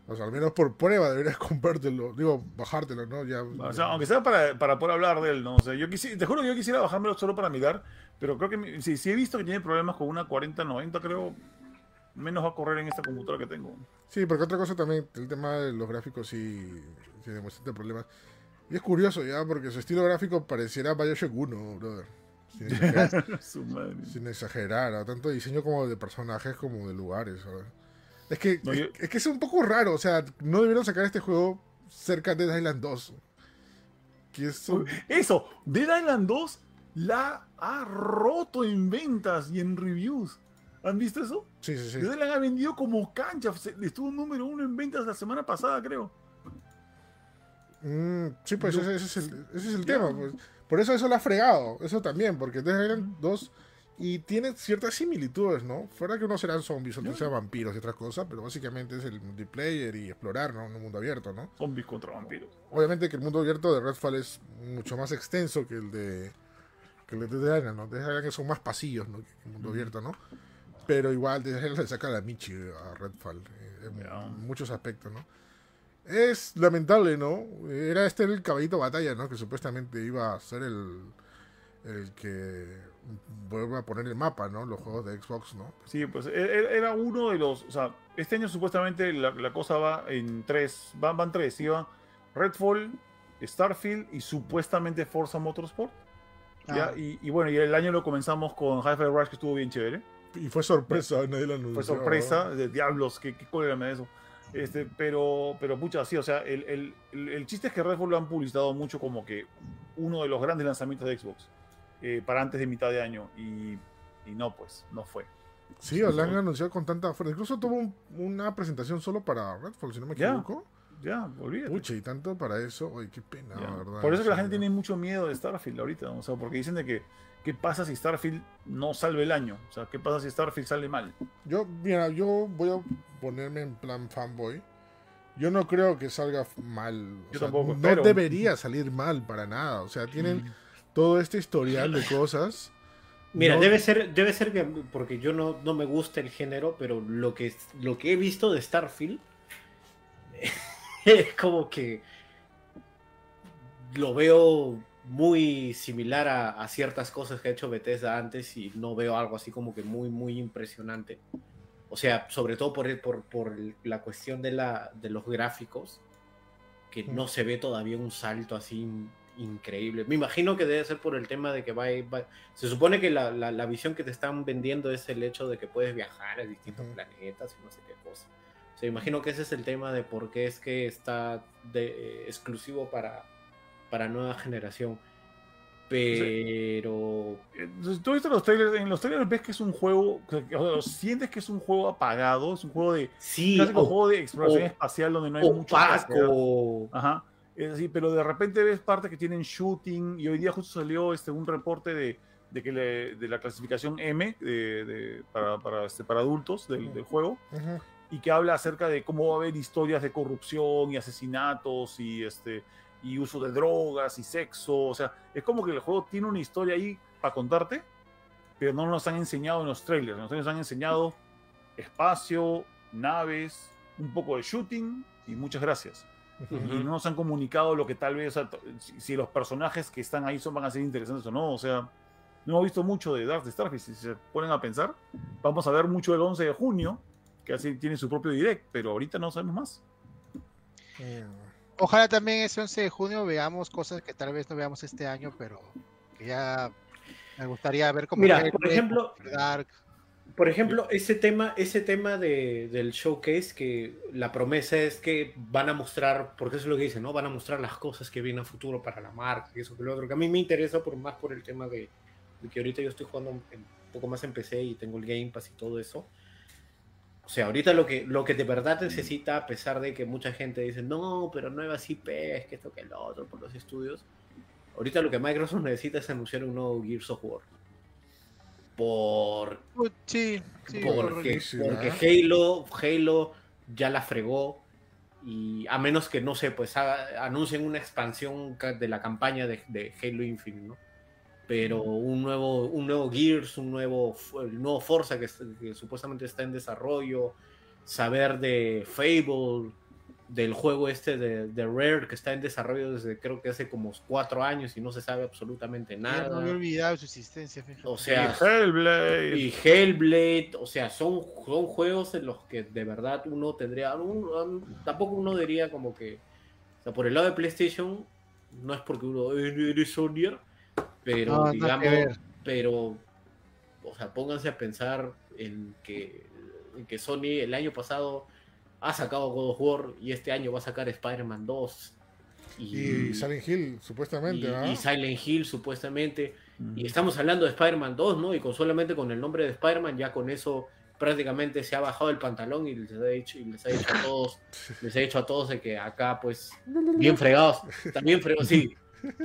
O sea, al menos por prueba deberías comprártelo, digo, bajártelo, ¿no? Ya, o sea, aunque sea para, para, poder hablar de él, ¿no? O sea, yo quisiera, te juro que yo quisiera bajármelo solo para mirar, pero creo que si, si he visto que tiene problemas con una 4090, creo, menos va a correr en esta computadora que tengo. Sí, porque otra cosa también, el tema de los gráficos sí tiene bastantes problemas. Y es curioso ya, porque su estilo gráfico pareciera Bioshock 1, brother. Sin exagerar, sin exagerar tanto diseño como de personajes como de lugares, ¿sabes? Es que, es, que es un poco raro, o sea, no debieron sacar este juego cerca de Dead Island 2. Eso, Dead Island 2 la ha roto en ventas y en reviews. ¿Han visto eso? Sí, sí, sí. Dead Island ha vendido como cancha. Estuvo número uno en ventas la semana pasada, creo. Mm, sí, pues ese, es el, ese, es el, tema. Pues. Por eso eso lo ha fregado. Eso también, porque Dead Island 2 Y tiene ciertas similitudes, ¿no? Fuera que no serán zombies, otros sean vampiros y otras cosas, pero básicamente es el multiplayer y explorar, ¿no? En un mundo abierto, ¿no? Zombies contra vampiros. Obviamente que el mundo abierto de Redfall es mucho más extenso que el de que el de Dead Island, ¿no? Dead Island son más pasillos, ¿no? Que el mundo abierto, ¿no? Pero igual Dead Island le saca la Michi a Redfall eh, en muchos aspectos, ¿no? Es lamentable, ¿no? Era este el caballito batalla, ¿no? Que supuestamente iba a ser el, el que vuelve a poner el mapa, ¿no? Los juegos de Xbox, ¿no? Sí, pues e, e, era uno de los. O sea, este año supuestamente la, cosa va en tres. Van, van tres. Iba Redfall, Starfield y supuestamente Forza Motorsport. ¿ya? Ah. Y, bueno, y el año lo comenzamos con Hi-Fi Rush, que estuvo bien chévere. Y fue sorpresa, nadie lo anunció. Fue sorpresa, de diablos, qué, qué cólera eso. Este, pero, pero pucha, sí, o sea, el, el, el, chiste es que Redfall lo han publicitado mucho como que uno de los grandes lanzamientos de Xbox eh, para antes de mitad de año y, y no, pues, no fue. Sí, lo han anunciado con tanta fuerza. Incluso tuvo una presentación solo para Redfall, si no me equivoco. Ya, olvídate. Pucha, y tanto para eso. Uy, qué pena, verdad. Por eso que la gente tiene mucho miedo de Starfield ahorita, o sea, porque dicen de que ¿qué pasa si Starfield no salve el año? O sea, ¿qué pasa si Starfield sale mal? Yo, mira, yo voy a ponerme en plan fanboy. Yo no creo que salga mal. Yo tampoco, no debería salir mal para nada. O sea, tienen mm. Todo este historial de cosas. Mira, debe ser, debe ser que, porque yo no, no me gusta el género, pero lo que, lo que he visto de Starfield es como que lo veo muy similar a, ciertas cosas que ha hecho Bethesda antes y no veo algo así como que muy, muy impresionante. O sea, sobre todo por, por, por la cuestión de, la, de los gráficos, que no se ve todavía un salto así increíble. Me imagino que debe ser por el tema de que va, se supone que la, la, visión que te están vendiendo es el hecho de que puedes viajar a distintos planetas y no sé qué cosa. O sea, imagino que ese es el tema de por qué es que está de, eh, exclusivo para, para nueva generación. Pero. Eh, tú viste los trailers, en los trailers ves que es un juego, o sientes que es un juego apagado, es un juego de. Sí, un juego de exploración espacial donde no hay mucho. Ajá. Es así, pero de repente ves partes que tienen shooting, y hoy día justo salió este, un reporte de, de que de la clasificación M de, para, para, este, para adultos del, del juego. Y que habla acerca de cómo va a haber historias de corrupción y asesinatos y este y uso de drogas y sexo. O sea, es como que el juego tiene una historia ahí para contarte, pero no nos han enseñado en los trailers. Nos han enseñado espacio, naves, un poco de shooting y muchas gracias. Y no nos han comunicado lo que tal vez, si, los personajes que están ahí son, van a ser interesantes o no. O sea, no hemos visto mucho de Dark Starfield. Si se ponen a pensar, vamos a ver mucho el 11 de junio, que así tiene su propio direct, pero ahorita no sabemos más. Eh, Ojalá también ese 11 de junio veamos cosas que tal vez no veamos este año, pero que ya me gustaría ver cómo. Mira, por ejemplo, por ejemplo, ese tema, ese tema de, del showcase, que la promesa es que van a mostrar, porque eso es lo que dicen, ¿no? Van a mostrar las cosas que vienen a futuro para la marca y eso que lo otro, que a mí me interesa por más por el tema de, que ahorita yo estoy jugando un poco más en PC y tengo el Game Pass y todo eso. O sea, ahorita lo que, lo que de verdad necesita, a pesar de que mucha gente dice, no, pero nuevas IPs, que esto, que lo otro, por los estudios. Ahorita lo que Microsoft necesita es anunciar un nuevo Gears of War. Por. Sí, sí porque, porque Halo, Halo ya la fregó. Y a menos que, no sé, pues anuncien una expansión de la campaña de, de Halo Infinite, ¿no? pero un nuevo, un nuevo Gears, un nuevo, el nuevo Forza que, supuestamente está en desarrollo, saber de Fable, del juego este de, de, Rare que está en desarrollo desde creo que hace como cuatro años y no se sabe absolutamente nada. no había olvidado su existencia, O sea, y Hellblade. Y Hellblade, o sea, son, son juegos en los que de verdad uno tendría, tampoco uno diría como que, o sea, por el lado de PlayStation, no es porque uno eres Sonyer, pero digamos, pero, o sea, pónganse a pensar en que, que Sony el año pasado ha sacado God of War y este año va a sacar Spider-Man 2. Y, Silent Hill, supuestamente. Y, y Silent Hill, supuestamente. Y estamos hablando de Spider-Man 2, ¿no? Y con solamente con el nombre de Spider-Man, ya con eso prácticamente se ha bajado el pantalón y les ha dicho, y les ha dicho a todos, les ha dicho a todos de que acá, pues, bien fregados, también fregados, sí,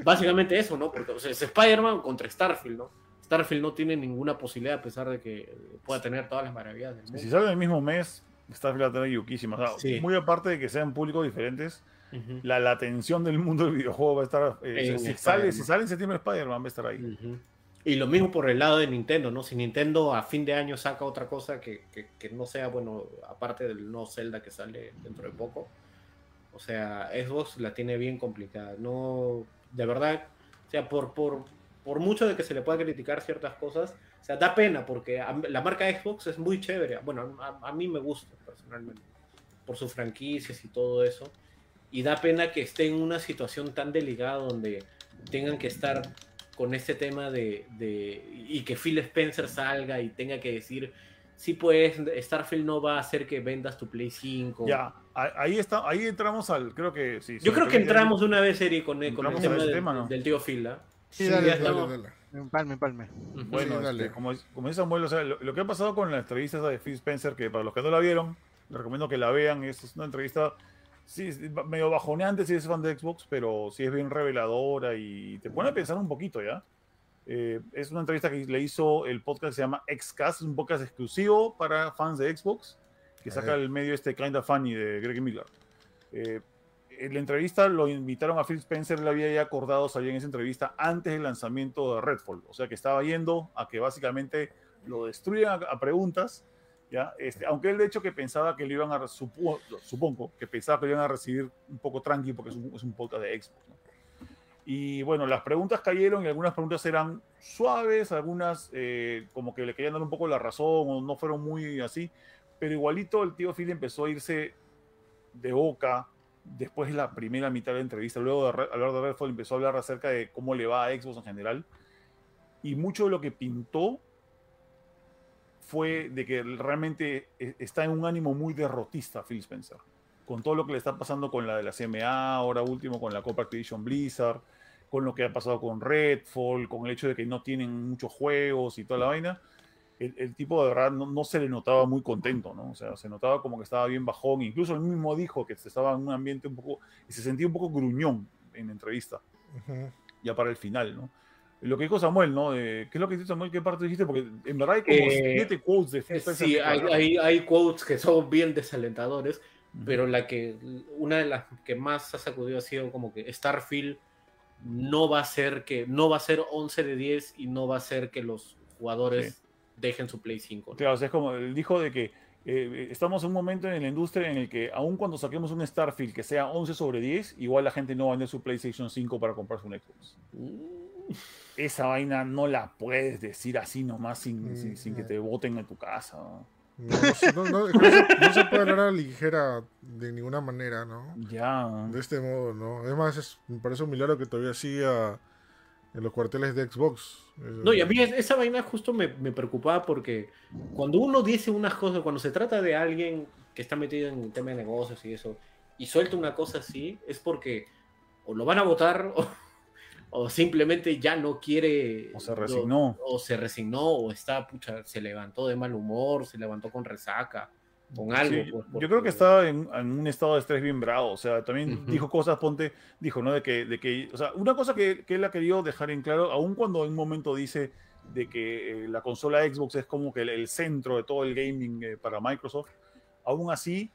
básicamente eso, ¿no? Porque o sea, es Spider-Man contra Starfield, ¿no? Starfield no tiene ninguna posibilidad a pesar de que pueda tener todas las maravillas del mundo. Si sale en el mismo mes, Starfield va a tener yuquísimas. Muy aparte de que sean públicos diferentes, la, la, atención del mundo del videojuego va a estar. Eh, si, sale, si sale en septiembre Spider-Man, va a estar ahí. Y lo mismo por el lado de Nintendo, ¿no? Si Nintendo a fin de año saca otra cosa que, que, no sea, bueno, aparte del no Zelda que sale dentro de poco. O sea, Xbox la tiene bien complicada. No, de verdad, o sea, por, por, por mucho de que se le pueda criticar ciertas cosas, o sea, da pena porque la marca Xbox es muy chévere. Bueno, a, a, mí me gusta personalmente, por sus franquicias y todo eso. Y da pena que esté en una situación tan delicada donde tengan que estar con este tema de, de, y que Phil Spencer salga y tenga que decir, sí pues, Starfield no va a hacer que vendas tu Play 5. Ya, ahí está, ahí entramos al, creo que sí. Yo creo que entramos una vez, Eri, con, con el tema, del, tío Phil, ¿ah? Sí, dale, ya estamos... Empalme, empalme. Bueno, este, como, como dice Samuel, o sea, lo, que ha pasado con la entrevista de Phil Spencer, que para los que no la vieron, les recomiendo que la vean, es una entrevista sí, medio bajoneante si es fan de Xbox, pero sí es bien reveladora y te pone a pensar un poquito, ¿ya? Eh, es una entrevista que le hizo el podcast que se llama Xcast, un podcast exclusivo para fans de Xbox, que saca el medio este Kinda Funny de Greg Miller. Eh, en la entrevista lo invitaron a Phil Spencer, le había ya acordado salir en esa entrevista antes del lanzamiento de Redfall, o sea que estaba yendo a que básicamente lo destruyan a preguntas ¿ya? Este, aunque él de hecho que pensaba que lo iban a, supongo, que pensaba que lo iban a recibir un poco tranqui porque es un, es un podcast de Xbox, Y bueno, las preguntas cayeron y algunas preguntas eran suaves, algunas eh, como que le querían dar un poco la razón o no fueron muy así, pero igualito el tío Phil empezó a irse de boca después de la primera mitad de la entrevista, luego de hablar de Redfall empezó a hablar acerca de cómo le va a Xbox en general y mucho de lo que pintó fue de que realmente eh, está en un ánimo muy derrotista Phil Spencer, con todo lo que le está pasando con la de la CMA, ahora último con la Copa Activision Blizzard, con lo que ha pasado con Redfall, con el hecho de que no tienen muchos juegos y toda la vaina. El, tipo de verdad no, se le notaba muy contento, ¿no? O sea, se notaba como que estaba bien bajón. Incluso él mismo dijo que estaba en un ambiente un poco, y se sentía un poco gruñón en la entrevista, ya para el final, ¿no? lo que dijo Samuel, ¿no? ¿Qué es lo que dice Samuel? ¿Qué parte dijiste? Porque en verdad hay como eh, siete quotes de Phil Sí, hay, hay, quotes que son bien desalentadores, pero la que, una de las que más ha sacudido ha sido como que Starfield no va a ser que, no va a ser 11 de 10 y no va a ser que los jugadores dejen su Play 5. Claro, o sea, es como, él dijo de que eh, estamos en un momento en la industria en el que aun cuando saquemos un Starfield que sea 11 sobre 10, igual la gente no va a vender su PlayStation 5 para comprarse un Xbox. Mm esa vaina no la puedes decir así nomás sin, mm, sin, que te voten en tu casa. No, se puede hablar a ligera de ninguna manera, ¿no? Ya. De este modo, ¿no? Además, me parece un milagro que todavía siga en los cuarteles de Xbox. No, y a mí esa vaina justo me, me, preocupaba porque cuando uno dice unas cosas, cuando se trata de alguien que está metido en el tema de negocios y eso, y suelta una cosa así, es porque o lo van a votar o o simplemente ya no quiere. O se resignó. o se resignó, o está, pucha, se levantó de mal humor, se levantó con resaca, con algo. Pues, yo creo que estaba en, un estado de estrés bien bravo, o sea, también dijo cosas, ponte, dijo, ¿no? De que, de que, o sea, una cosa que, que él ha querido dejar en claro, aun cuando en un momento dice de que eh, la consola Xbox es como que el, centro de todo el gaming eh, para Microsoft, aún así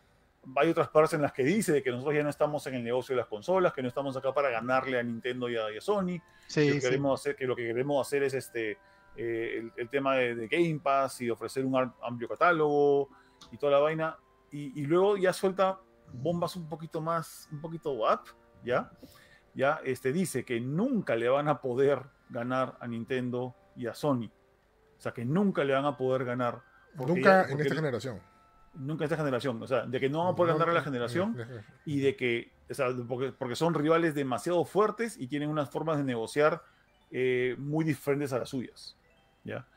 hay otras partes en las que dice que nosotros ya no estamos en el negocio de las consolas, que no estamos acá para ganarle a Nintendo y a, Sony. que, lo que queremos hacer, que lo que queremos hacer es este, eh, el, tema de, Game Pass y ofrecer un amplio catálogo y toda la vaina. Y, luego ya suelta bombas un poquito más, un poquito up, ¿ya? Ya este, dice que nunca le van a poder ganar a Nintendo y a Sony. O sea, que nunca le van a poder ganar. Nunca en esta generación nunca esta generación, o sea, de que no vamos a poder ganar a la generación y de que, o sea, porque, porque, son rivales demasiado fuertes y tienen unas formas de negociar eh, muy diferentes a las suyas, ¿ya?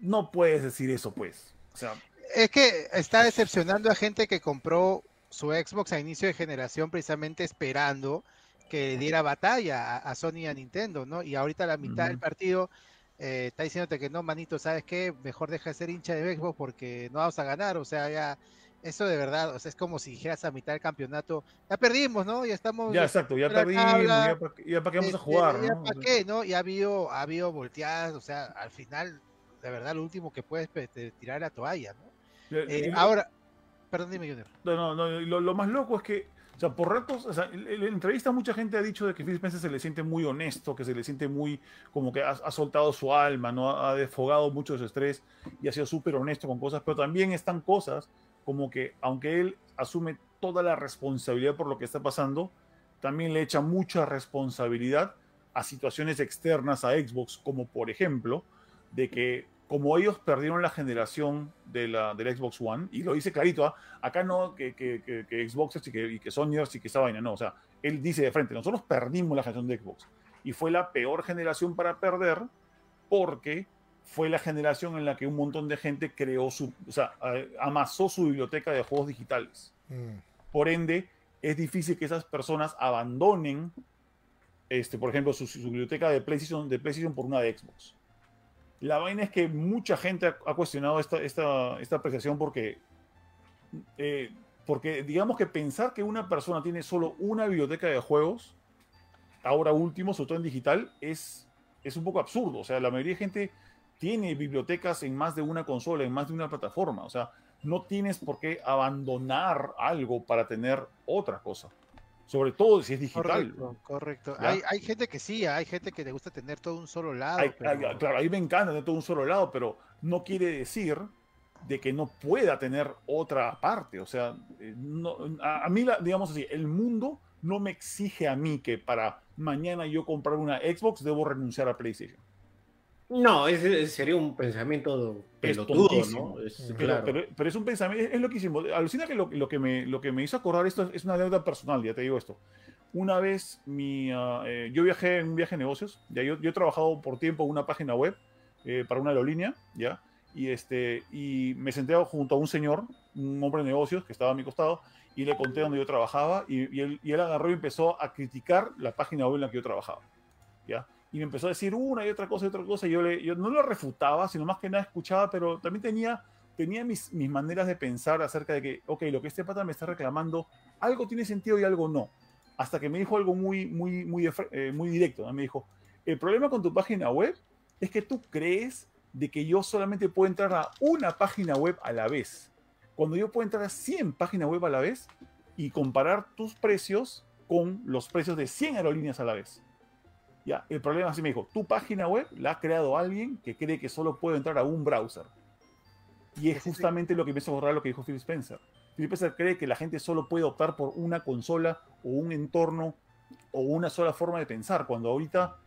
No puedes decir eso, pues, o sea... Es que está decepcionando a gente que compró su Xbox a inicio de generación precisamente esperando que diera batalla a, Sony y a Nintendo, ¿no? Y ahorita la mitad del partido eh, está diciéndote que no, manito, ¿sabes qué? Mejor deja de ser hincha de Xbox porque no vamos a ganar, o sea, ya Eso de verdad, o sea, es como si dijeras a mitad del campeonato, ya perdimos, ¿no? Ya estamos. Ya, exacto, ya perdimos, ya, para, qué vamos a este, jugar, ya para qué, ¿no? Ya ha habido, ha habido volteadas, o sea, al final, de verdad, lo último que puedes tirar la toalla, ¿no? Eh, ahora, perdón, dime, Junior. No, no, no lo, lo, más loco es que, o sea, por ratos, o sea, en, la entrevista mucha gente ha dicho de que Phil Spencer se le siente muy honesto, que se le siente muy, como que ha, ha soltado su alma, ¿no? Ha desfogado mucho su estrés y ha sido súper honesto con cosas, pero también están cosas como que aunque él asume toda la responsabilidad por lo que está pasando, también le echa mucha responsabilidad a situaciones externas a Xbox, como por ejemplo, de que como ellos perdieron la generación de la, del Xbox One, y lo dice clarito, ¿ah? acá no que, que, que, y que, y que Sonyers y que esa vaina, no, o sea, él dice de frente, nosotros perdimos la generación de Xbox, y fue la peor generación para perder porque fue la generación en la que un montón de gente creó su, o sea, amasó su biblioteca de juegos digitales. Mm. Por ende, es difícil que esas personas abandonen, este, por ejemplo, su, biblioteca de PlayStation, de PlayStation por una de Xbox. La vaina es que mucha gente ha, cuestionado esta, esta, esta, apreciación porque, eh, porque digamos que pensar que una persona tiene solo una biblioteca de juegos, ahora último, sobre todo en digital, es, es un poco absurdo. O sea, la mayoría de gente tiene bibliotecas en más de una consola, en más de una plataforma. O sea, no tienes por qué abandonar algo para tener otra cosa. Sobre todo si es digital. Correcto, Hay, gente que sí, hay gente que le gusta tener todo un solo lado. claro, a mí me encanta tener todo un solo lado, pero no quiere decir de que no pueda tener otra parte. O sea, eh, a, a, mí, digamos así, el mundo no me exige a mí que para mañana yo comprar una Xbox debo renunciar a PlayStation. No, ese sería un pensamiento pelotudo, ¿no? pero, es un pensamiento, es lo que hicimos. Alucina que lo, que me, lo que me hizo acordar esto es una deuda personal, ya te digo esto. Una vez mi, ah, eh, yo viajé en un viaje de negocios, ya yo, yo he trabajado por tiempo en una página web eh, para una aerolínea, ¿ya? Y, este, y me senté junto a un señor, un hombre de negocios que estaba a mi costado, y le conté dónde yo trabajaba, y, y, él, y él agarró y empezó a criticar la página web en la que yo trabajaba, ¿ya? Y me empezó a decir una y otra cosa y otra cosa. Yo, le, yo no lo refutaba, sino más que nada escuchaba, pero también tenía, tenía mis, mis maneras de pensar acerca de que, ok, lo que este pata me está reclamando, algo tiene sentido y algo no. Hasta que me dijo algo muy, muy, muy, eh, muy directo. Me dijo, el problema con tu página web es que tú crees de que yo solamente puedo entrar a una página web a la vez. Cuando yo puedo entrar a 100 páginas web a la vez y comparar tus precios con los precios de 100 aerolíneas a la vez. Ya, el problema así me dijo, tu página web la ha creado alguien que cree que solo puede entrar a un browser. Y es justamente lo que me hizo borrar lo que dijo Phil Spencer. Phil Spencer cree que la gente solo puede optar por una consola o un entorno o una sola forma de pensar, cuando ahorita,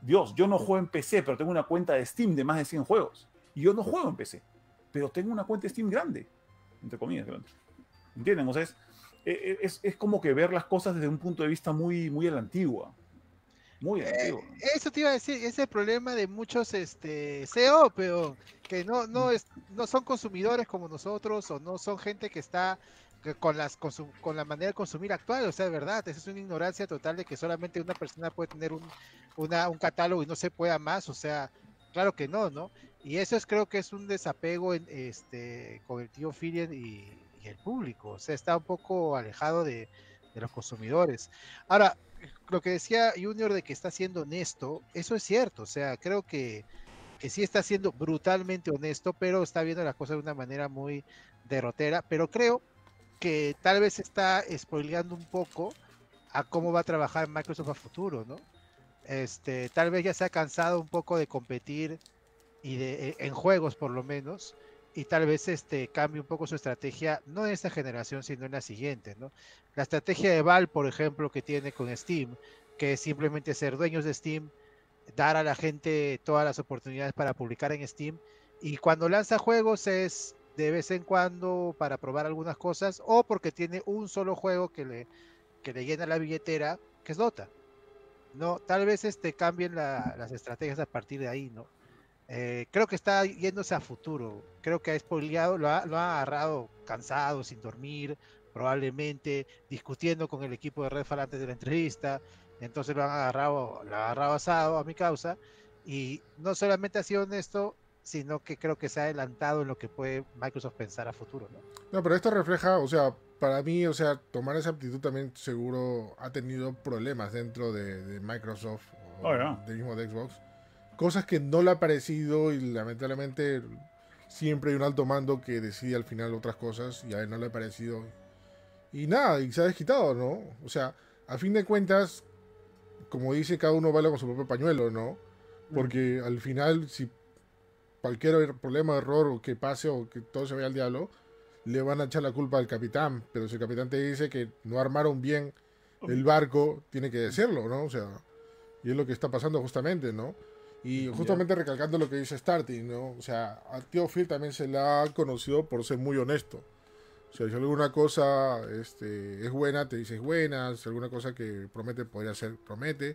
Dios, yo no juego en PC, pero tengo una cuenta de Steam de más de 100 juegos. Y yo no juego en PC, pero tengo una cuenta de Steam grande, entre comillas, grande. ¿Entienden? O sea, es, es, es, como que ver las cosas desde un punto de vista muy, muy a la antigua. Muy eh, eso te iba a decir, es el problema de muchos este CEO, pero que no, no, es, no son consumidores como nosotros o no son gente que está con las con la manera de consumir actual, o sea, de verdad, esa es una ignorancia total de que solamente una persona puede tener un, una, un catálogo y no se pueda más, o sea, claro que no, ¿no? Y eso es creo que es un desapego en, este con el tío Filian y, y, el público, o sea, está un poco alejado de, de los consumidores. Ahora, lo que decía Junior de que está siendo honesto, eso es cierto, o sea, creo que, que sí está siendo brutalmente honesto, pero está viendo las cosas de una manera muy derrotera, pero creo que tal vez está spoileando un poco a cómo va a trabajar Microsoft a futuro, ¿no? Este, tal vez ya se ha cansado un poco de competir y de, en juegos por lo menos, y tal vez este cambie un poco su estrategia, no en esta generación, sino en la siguiente, ¿no? La estrategia de Val, por ejemplo, que tiene con Steam, que es simplemente ser dueños de Steam, dar a la gente todas las oportunidades para publicar en Steam, y cuando lanza juegos es de vez en cuando para probar algunas cosas, o porque tiene un solo juego que le, que le llena la billetera, que es Dota. No, tal vez este cambien las estrategias a partir de ahí, ¿no? Eh, creo que está yéndose a futuro. Creo que ha spoileado, lo ha, lo ha agarrado cansado, sin dormir, probablemente discutiendo con el equipo de Redfall antes de la entrevista. Entonces lo han agarrado, lo ha agarrado asado a mi causa. Y no solamente ha sido honesto, sino que creo que se ha adelantado en lo que puede Microsoft pensar a futuro, ¿no? No, pero esto refleja, o sea, para mí, o sea, tomar esa actitud también seguro ha tenido problemas dentro de, Microsoft o oh, del mismo de Xbox. Cosas que no le ha parecido y lamentablemente siempre hay un alto mando que decide al final otras cosas y a él no le ha parecido. Y nada, y se ha desquitado, ¿no? O sea, a fin de cuentas, como dice, cada uno vale con su propio pañuelo, ¿no? Porque al final, si cualquier problema, error o que pase o que todo se vaya al diablo, le van a echar la culpa al capitán. Pero si el capitán te dice que no armaron bien el barco, tiene que decirlo, ¿no? O sea, y es lo que está pasando justamente, ¿no? Y justamente recalcando lo que dice Starting, ¿no? O sea, a Tío Phil también se le ha conocido por ser muy honesto. O sea, si alguna cosa este, es buena, te dices buena. Si alguna cosa que promete podría ser, promete.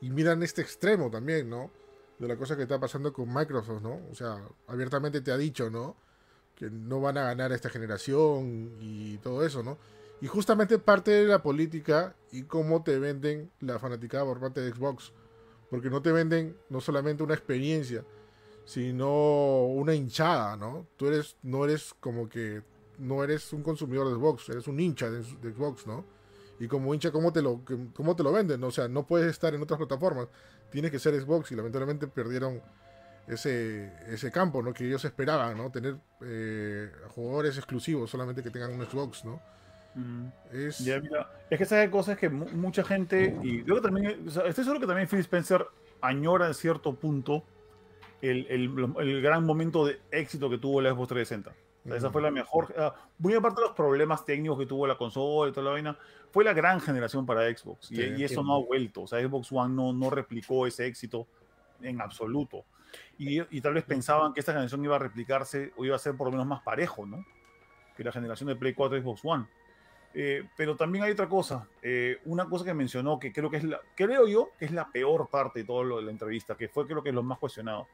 Y miran este extremo también, ¿no? De la cosa que está pasando con Microsoft, ¿no? O sea, abiertamente te ha dicho, ¿no? Que no van a ganar esta generación y todo eso, ¿no? Y justamente parte de la política y cómo te venden la fanaticada por parte de Xbox porque no te venden no solamente una experiencia, sino una hinchada, ¿no? Tú eres, no eres como que, no eres un consumidor de Xbox, eres un hincha de, Xbox, ¿no? Y como hincha, ¿cómo te, lo, ¿cómo te lo venden? O sea, no puedes estar en otras plataformas, tienes que ser Xbox y lamentablemente perdieron ese, ese campo, ¿no? Que ellos esperaban, ¿no? Tener eh, jugadores exclusivos, solamente que tengan un Xbox, ¿no? Es... es que sabes cosas que mucha gente, y creo que también, estoy seguro que también Phil Spencer añora en cierto punto el, el, gran momento de éxito que tuvo la Xbox 360. esa fue la mejor, uh, muy aparte de los problemas técnicos que tuvo la consola y toda la vaina, fue la gran generación para Xbox y, y, eso no ha vuelto. O sea, Xbox One no, no replicó ese éxito en absoluto. Y, y, tal vez pensaban que esta generación iba a replicarse o iba a ser por lo menos más parejo, ¿no? Que la generación de Play 4 y Xbox One. Eh, pero también hay otra cosa, eh, una cosa que mencionó que creo que es la, creo yo que es la peor parte de todo la entrevista, que fue creo que es lo más cuestionado,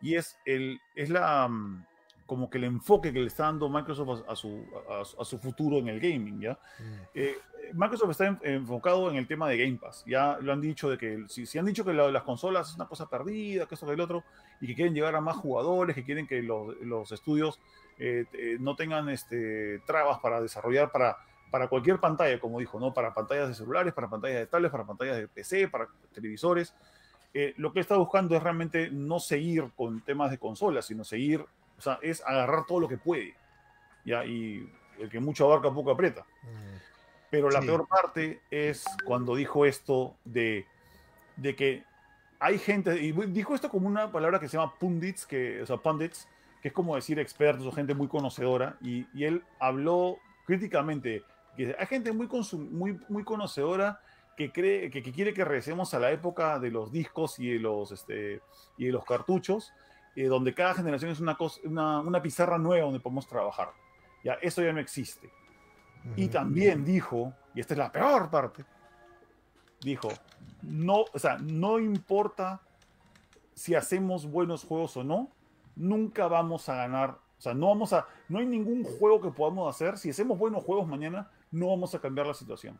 y es el, es la, mm, como que el enfoque que le está dando Microsoft a, su, a, su futuro en el gaming, ¿ya? Mm. Eh, Microsoft está enfocado en el tema de Game Pass, ya lo han dicho de que, si, si han dicho que las consolas es una cosa perdida, que esto que el otro, y que quieren llegar a más jugadores, que quieren que los, los estudios no tengan este, trabas para desarrollar, para para cualquier pantalla, como dijo, ¿no? Para pantallas de celulares, para pantallas de tablets, para pantallas de PC, para televisores. Eh, lo que está buscando es realmente no seguir con temas de consolas, sino seguir, o sea, es agarrar todo lo que puede. ¿ya? Y el que mucho abarca, poco aprieta. Mm. Pero la peor parte es cuando dijo esto de, de que hay gente, y dijo esto como una palabra que se llama pundits, que, o sea, pundits, que es como decir expertos o gente muy conocedora, y, y él habló críticamente hay gente muy, muy, muy conocedora que, cree, que, quiere que regresemos a la época de los discos y de los, este, y de los cartuchos, eh, donde cada generación es una, cosa, una, una, pizarra nueva donde podemos trabajar. Ya, eso ya no existe. Y también dijo, y esta es la peor parte, dijo, no, o sea, no importa si hacemos buenos juegos o no, nunca vamos a ganar. O sea, no vamos a, no hay ningún juego que podamos hacer. Si hacemos buenos juegos mañana, no vamos a cambiar la situación.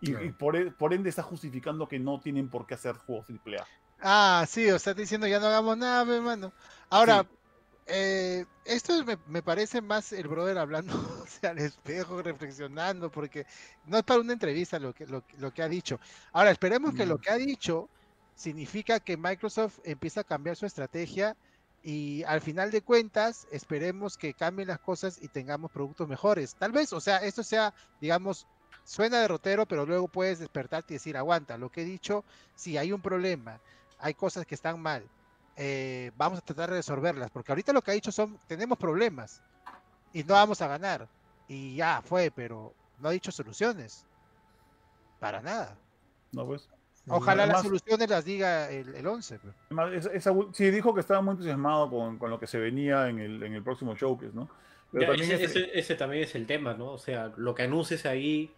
Y, e, por, ende está justificando que no tienen por qué hacer juegos AAA. Ah, sí, o sea, diciendo ya no hagamos nada, hermano. Ahora, eh, esto me, parece más el brother hablando al espejo, reflexionando, porque no es para una entrevista lo que, lo, que ha dicho. Ahora, esperemos que lo que ha dicho significa que Microsoft empieza a cambiar su estrategia y al final de cuentas esperemos que cambien las cosas y tengamos productos mejores. Tal vez, o sea, esto sea, digamos, suena derrotero, pero luego puedes despertarte y decir, aguanta, lo que he dicho, si hay un problema, hay cosas que están mal, eh, vamos a tratar de resolverlas, porque ahorita lo que ha dicho son, tenemos problemas y no vamos a ganar. Y ya fue, pero no ha dicho soluciones. Para nada. No, pues. Ojalá las soluciones las diga el, el 11. sí, dijo que estaba muy entusiasmado con, con, lo que se venía en el, en el próximo showcase, ¿no? Pero ese, también es el tema, ¿no? O sea, lo que anuncies ahí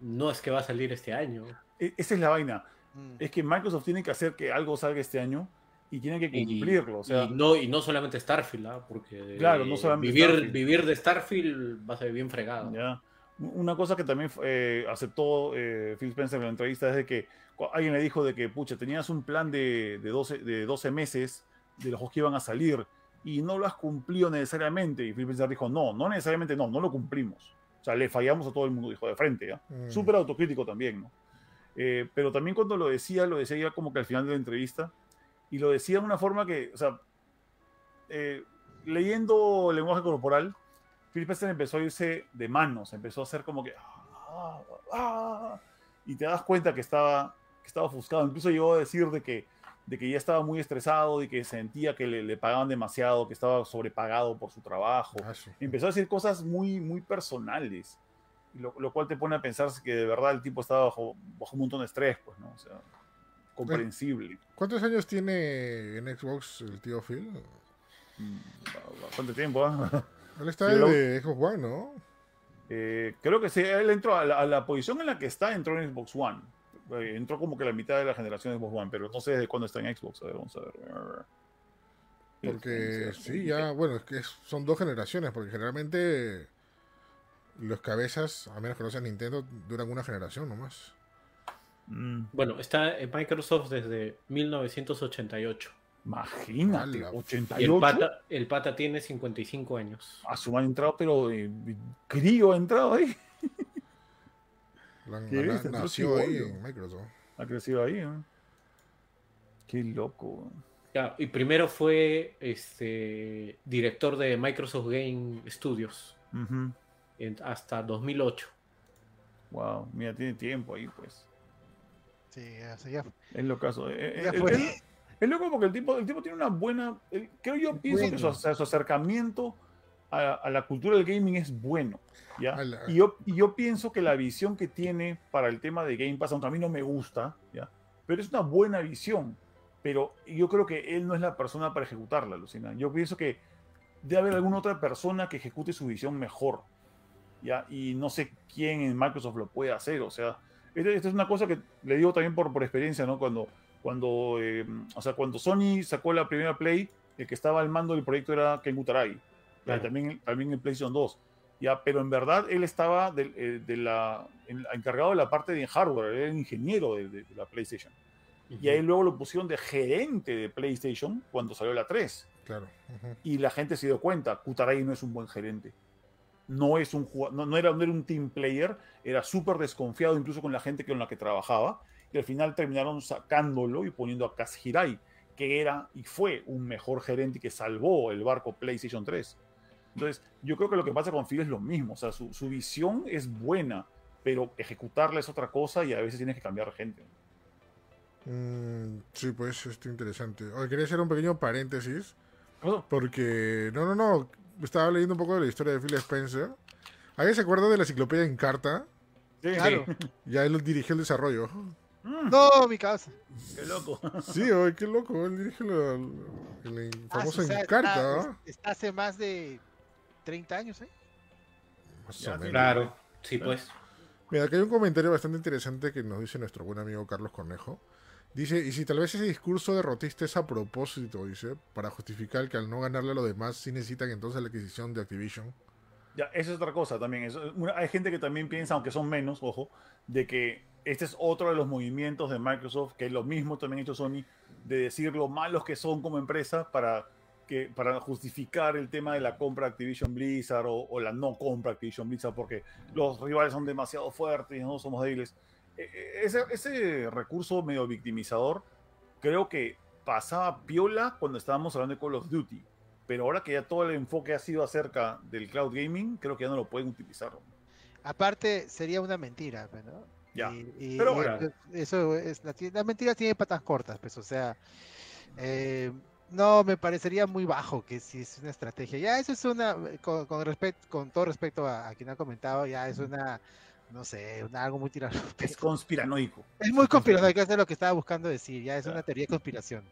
no es que va a salir este año. E, esa es la vaina. Mm. Es que Microsoft tiene que hacer que algo salga este año y tiene que cumplirlo. O sea, y, no, y no solamente Starfield, ¿ah? porque claro, no solamente vivir, vivir de Starfield va a ser bien fregado. Ya. Una cosa que también eh, aceptó eh, Phil Spencer en la entrevista es de que alguien le dijo de que, pucha, tenías un plan de, de, 12, de 12 meses de los juegos que iban a salir y no lo has cumplido necesariamente. Y Phil Spencer dijo, no, no necesariamente no, no lo cumplimos. O sea, le fallamos a todo el mundo, dijo de frente, ¿ya? Mm. Súper autocrítico también, ¿no? Eh, pero también cuando lo decía, lo decía ya como que al final de la entrevista, y lo decía de una forma que, o sea, eh, leyendo lenguaje corporal, Phil Spencer empezó a irse de manos, empezó a hacer como que... Ah, ah", y te das cuenta que estaba, que estaba ofuscado. Incluso llegó a decir de que, de que ya estaba muy estresado, de que sentía que le, pagaban demasiado, que estaba sobrepagado por su trabajo. Ah, empezó a decir cosas muy, muy personales. Lo, lo, cual te pone a pensar que de verdad el tipo estaba bajo, bajo un montón de estrés, pues, ¿no? O sea, comprensible. ¿Cuántos años tiene en Xbox el tío Phil? ¿Cuánto tiempo? Ah? Él está de Xbox One, ¿no? Eh, creo que sí, él entró a la, posición en la que está, entró en Xbox One. Eh, entró como que la mitad de la generación de Xbox One, pero no sé desde cuándo está en Xbox. A ver, vamos a ver. Porque sí, ya, bueno, es que son dos generaciones, porque generalmente los cabezas, a menos que no sean Nintendo, duran una generación nomás. Mm. Bueno, está en Microsoft desde 1988. Imagínate, 88. el pata, el pata tiene 55 años. A su entrado, pero eh, crío ha entrado ahí. nació ahí en Microsoft. Ha crecido ahí, Qué loco. y primero fue este director de Microsoft Game Studios hasta 2008. Wow, mira, tiene tiempo ahí, pues. Sí, ya, Es lo caso. Eh, eh, es loco porque el tipo, el tipo tiene una buena. creo yo pienso que su, acercamiento a, la cultura del gaming es bueno. ¿ya? Y, yo, y yo pienso que la visión que tiene para el tema de Game Pass, aunque a mí no me gusta, ¿ya? pero es una buena visión. Pero yo creo que él no es la persona para ejecutarla, Lucina. Yo pienso que debe haber alguna otra persona que ejecute su visión mejor. ¿ya? Y no sé quién en Microsoft lo puede hacer. O sea, esta, es una cosa que le digo también por, por experiencia, ¿no? Cuando cuando, eh, o sea, cuando Sony sacó la primera Play, el que estaba al mando del proyecto era Ken Utarai, también, también en PlayStation 2. Ya, pero en verdad él estaba de, eh, la, encargado de la parte de hardware, era el ingeniero de, la PlayStation. Y ahí luego lo pusieron de gerente de PlayStation cuando salió la 3. Claro. Y la gente se dio cuenta, Kutaray no es un buen gerente. No, es un, no, no, era, no era un team player, era súper desconfiado incluso con la gente con la que trabajaba y al final terminaron sacándolo y poniendo a Kaz Hirai, que era y fue un mejor gerente que salvó el barco PlayStation 3. Entonces, yo creo que lo que pasa con Phil es lo mismo, o sea, su, visión es buena, pero ejecutarla es otra cosa y a veces tienes que cambiar gente. Mm, sí, pues, esto interesante. Hoy quería hacer un pequeño paréntesis, porque, no, no, no, estaba leyendo un poco de la historia de Phil Spencer. ¿Alguien se acuerda de la enciclopedia en carta? Sí, claro. Ya él dirigió el desarrollo. Mm. No, mi casa. Qué loco. Sí, oye, qué loco. Él dirige el ah, famoso Encarta. Está, hace más de 30 años, ¿eh? Más o menos. Claro, sí, pues. Mira, aquí hay un comentario bastante interesante que nos dice nuestro buen amigo Carlos Cornejo. Dice, y si tal vez ese discurso derrotista es a propósito, dice, para justificar que al no ganarle a los demás sí necesitan entonces la adquisición de Activision. Ya, eso es otra cosa también. hay gente que también piensa, aunque son menos, ojo, de que este es otro de los movimientos de Microsoft, que es lo mismo también hecho Sony, de decir lo malos que son como empresa para, que, para justificar el tema de la compra de Activision Blizzard o, la no compra de Activision Blizzard porque los rivales son demasiado fuertes y no somos débiles. E, e, ese, ese recurso medio victimizador creo que pasaba piola cuando estábamos hablando de Call of Duty, pero ahora que ya todo el enfoque ha sido acerca del cloud gaming, creo que ya no lo pueden utilizar. Aparte, sería una mentira, ¿no? Pero bueno. Eso es, la, mentira tiene patas cortas, pues, o sea, eh, no me parecería muy bajo que si es una estrategia. Ya eso es una, con, con, con todo respecto a, quien ha comentado, ya es una, no sé, algo muy tirano. Es conspiranoico. Es muy conspiranoico, es lo que estaba buscando decir, ya es una teoría de conspiración.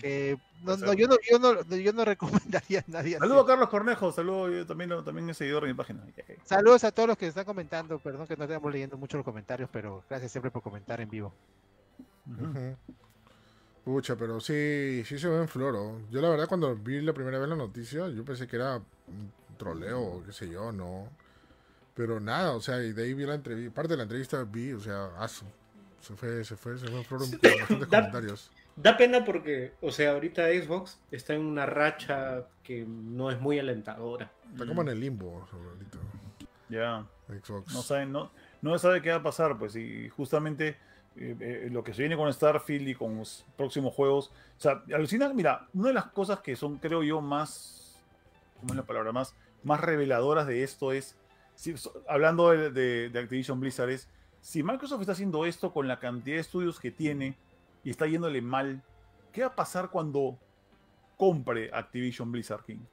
Que no, yo, no, yo, no, yo no recomendaría a nadie. Saludos a Carlos Cornejo, saludos yo también, también es seguidor de mi página. Saludos a todos los que están comentando, perdón que no estemos leyendo mucho los comentarios, pero gracias siempre por comentar en vivo. Pucha, pero sí, sí se ve en floro. Yo la verdad cuando vi la primera vez la noticia, yo pensé que era un troleo o qué sé yo, no. Pero nada, o sea, y de ahí vi la entrevista, parte de la entrevista vi, o sea, aso. Se fue, se fue, se fue en floro con bastantes comentarios Da pena porque, o sea, ahorita Xbox está en una racha que no es muy alentadora. Está como en el limbo ahorita. Ya. Xbox. No saben, no, no sabe qué va a pasar, pues, y justamente eh, eh, lo que se viene con Starfield y con los próximos juegos. O sea, alucina, mira, una de las cosas que son, creo yo, más. ¿Cómo es la palabra? Más, más reveladoras de esto es. hablando de, de Activision Blizzard, es. Si Microsoft está haciendo esto con la cantidad de estudios que tiene y está yéndole mal, ¿qué va a pasar cuando compre Activision Blizzard King?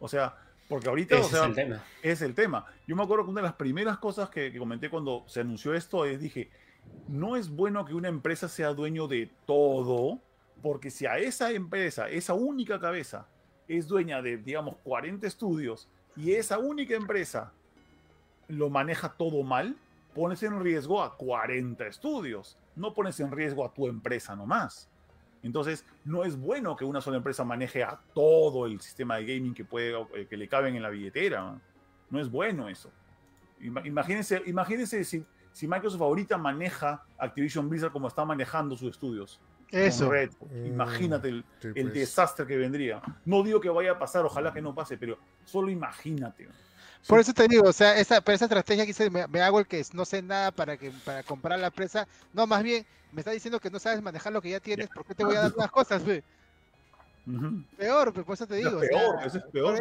O sea, porque ahorita es, el tema. es el tema. Yo me acuerdo que una de las primeras cosas que, comenté cuando se anunció esto es, dije, no es bueno que una empresa sea dueño de todo, porque si a esa empresa, esa única cabeza, es dueña de, digamos, 40 estudios y esa única empresa lo maneja todo mal, pones en riesgo a 40 estudios, no pones en riesgo a tu empresa nomás. Entonces, no es bueno que una sola empresa maneje a todo el sistema de gaming que, puede, eh, que le caben en la billetera. No es bueno eso. Imagínense, imagínense si, si Microsoft ahorita maneja Activision Blizzard como está manejando sus estudios. Eso. Mm, imagínate el, pues. desastre que vendría. No digo que vaya a pasar, ojalá que no pase, pero solo imagínate. Por eso te digo, o sea, esa, pero esa estrategia que dice, me, hago el que no sé nada para que para comprar la presa. No, más bien, me está diciendo que no sabes manejar lo que ya tienes, ¿por qué te voy a dar las cosas, güey? Peor, pues, por eso te digo. peor, eso es peor.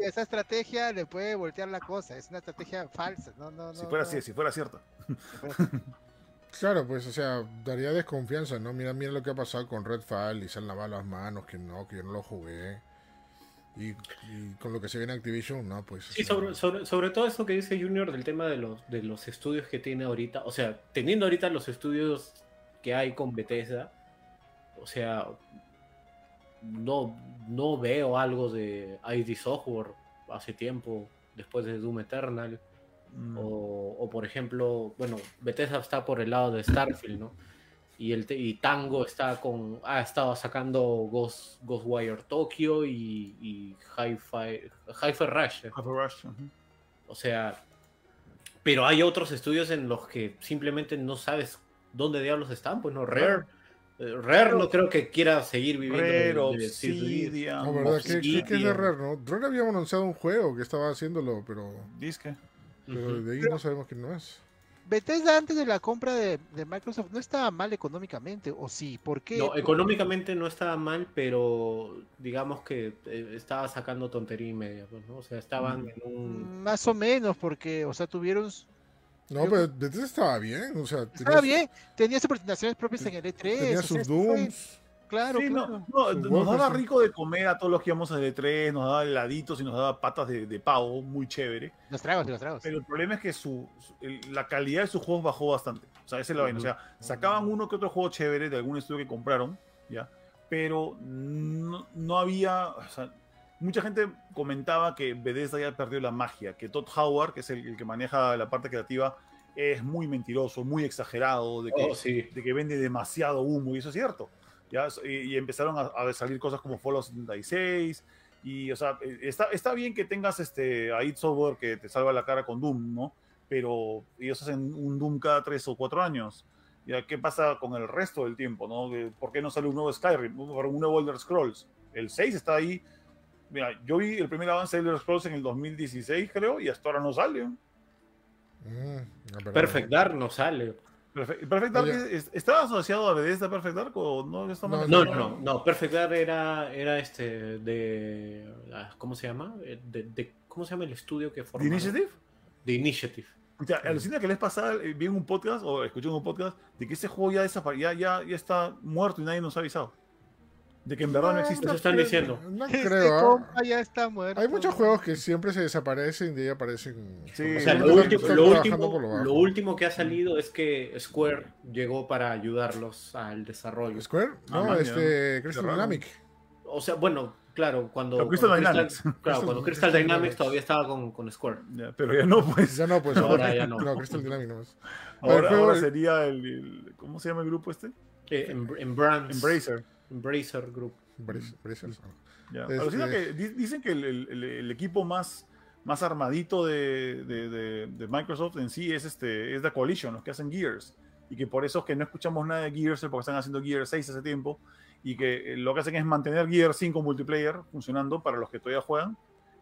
esa estrategia le puede voltear la cosa, es una estrategia falsa. No, no, si fuera así, si fuera cierto. Claro, pues, o sea, daría desconfianza, ¿no? Mira, mira lo que ha pasado con Redfall y se han lavado las manos, que no, que yo no lo jugué. Y, con lo que se viene Activision, no, pues. Sí, sobre, sobre, todo eso que dice Junior del tema de los, de los estudios que tiene ahorita. O sea, teniendo ahorita los estudios que hay con Bethesda, o sea, no, no veo algo de ID Software hace tiempo, después de Doom Eternal. Mm. O, o, por ejemplo, bueno, Bethesda está por el lado de Starfield, ¿no? Y, el y Tango está con ha estado sacando Ghost, Ghostwire Tokyo y, y Hi-Fi Hi Rush. Rush O sea, pero hay otros estudios en los que simplemente no sabes dónde diablos están, pues no, Rare. Eh, Rare no creo que quiera seguir viviendo. Rare, Obsidian. No, ¿verdad? ¿Qué, ¿Qué, es de Rare, no? Rare había anunciado un juego que estaba haciéndolo, pero. Disque. Pero de ahí no sabemos quién no es. Bethesda antes de la compra de, Microsoft no estaba mal económicamente, ¿o sí? ¿Por qué? No, económicamente no estaba mal, pero digamos que eh, estaba sacando tontería y media, pues, ¿no? O sea, estaban mm. en un... Más o menos, porque, o sea, tuvieron... No, pero Bethesda estaba bien, o sea... Estaba bien, tenía sus presentaciones propias en el E3. Tenía sus Dooms. Claro, No, nos daba rico de comer a todos los que íbamos a E3, nos daba heladitos y nos daba patas de, pavo, muy chévere. Los tragos, los tragos. Pero el problema es que su, la calidad de sus juegos bajó bastante. O sea, esa es la vaina. O sea, sacaban uno que otro juego chévere de algún estudio que compraron, ¿ya? Pero no, había. O sea, mucha gente comentaba que Bethesda ya perdió la magia, que Todd Howard, que es el, que maneja la parte creativa, es muy mentiroso, muy exagerado, de que, oh, de que vende demasiado humo, y eso es cierto. Y, empezaron a, salir cosas como Fallout 76. Y, o sea, eh, está, está bien que tengas este, a Software que te salva la cara con Doom, ¿no? Pero ellos hacen un Doom cada tres o cuatro años. ¿Ya? ¿Qué pasa con el resto del tiempo, no? ¿Por qué no sale un nuevo Skyrim? Un nuevo Elder Scrolls. El 6 está ahí. Mira, yo vi el primer avance de Elder Scrolls en el 2016, creo, y hasta ahora no sale. Mm, Perfect Dark no sale. Perfect, Dark ¿estaba asociado a Bethesda Perfect Dark o no? No, no, no, no, Perfect Dark era, era este de ¿cómo se llama? Eh, de, ¿Cómo se llama el estudio que formó? ¿The Initiative? The Initiative. O sea, alucina que les pasaba, eh, vi en un podcast o escuché en un podcast de que ese juego ya, ya, ya, ya está muerto y nadie nos ha avisado de que en verdad no, existe. Eso están diciendo. No creo. ¿ah? ya está muerto. Hay muchos juegos que siempre se desaparecen y ahí aparecen. Sí. O sea, lo, último, lo, último, lo, último, que ha salido es que Square llegó para ayudarlos al desarrollo. ¿Square? No, ah, este. Crystal Dynamics. O sea, bueno, claro, cuando. Crystal Dynamics. claro, cuando Crystal Dynamics todavía estaba con, con Square. pero ya no, pues. Ya no, pues. ahora, ya no. No, Crystal Dynamics no es. Ahora, ahora sería el, ¿Cómo se llama el grupo este? Eh, en, Embracer. Embracer Group. Ya. que dicen que el, equipo más, más armadito de, de, Microsoft en sí es este es The Coalition, los que hacen Gears. y que por eso es que no escuchamos nada de Gears, porque están haciendo Gears 6 hace tiempo, y que lo que hacen es mantener Gears 5 multiplayer funcionando para los que todavía juegan,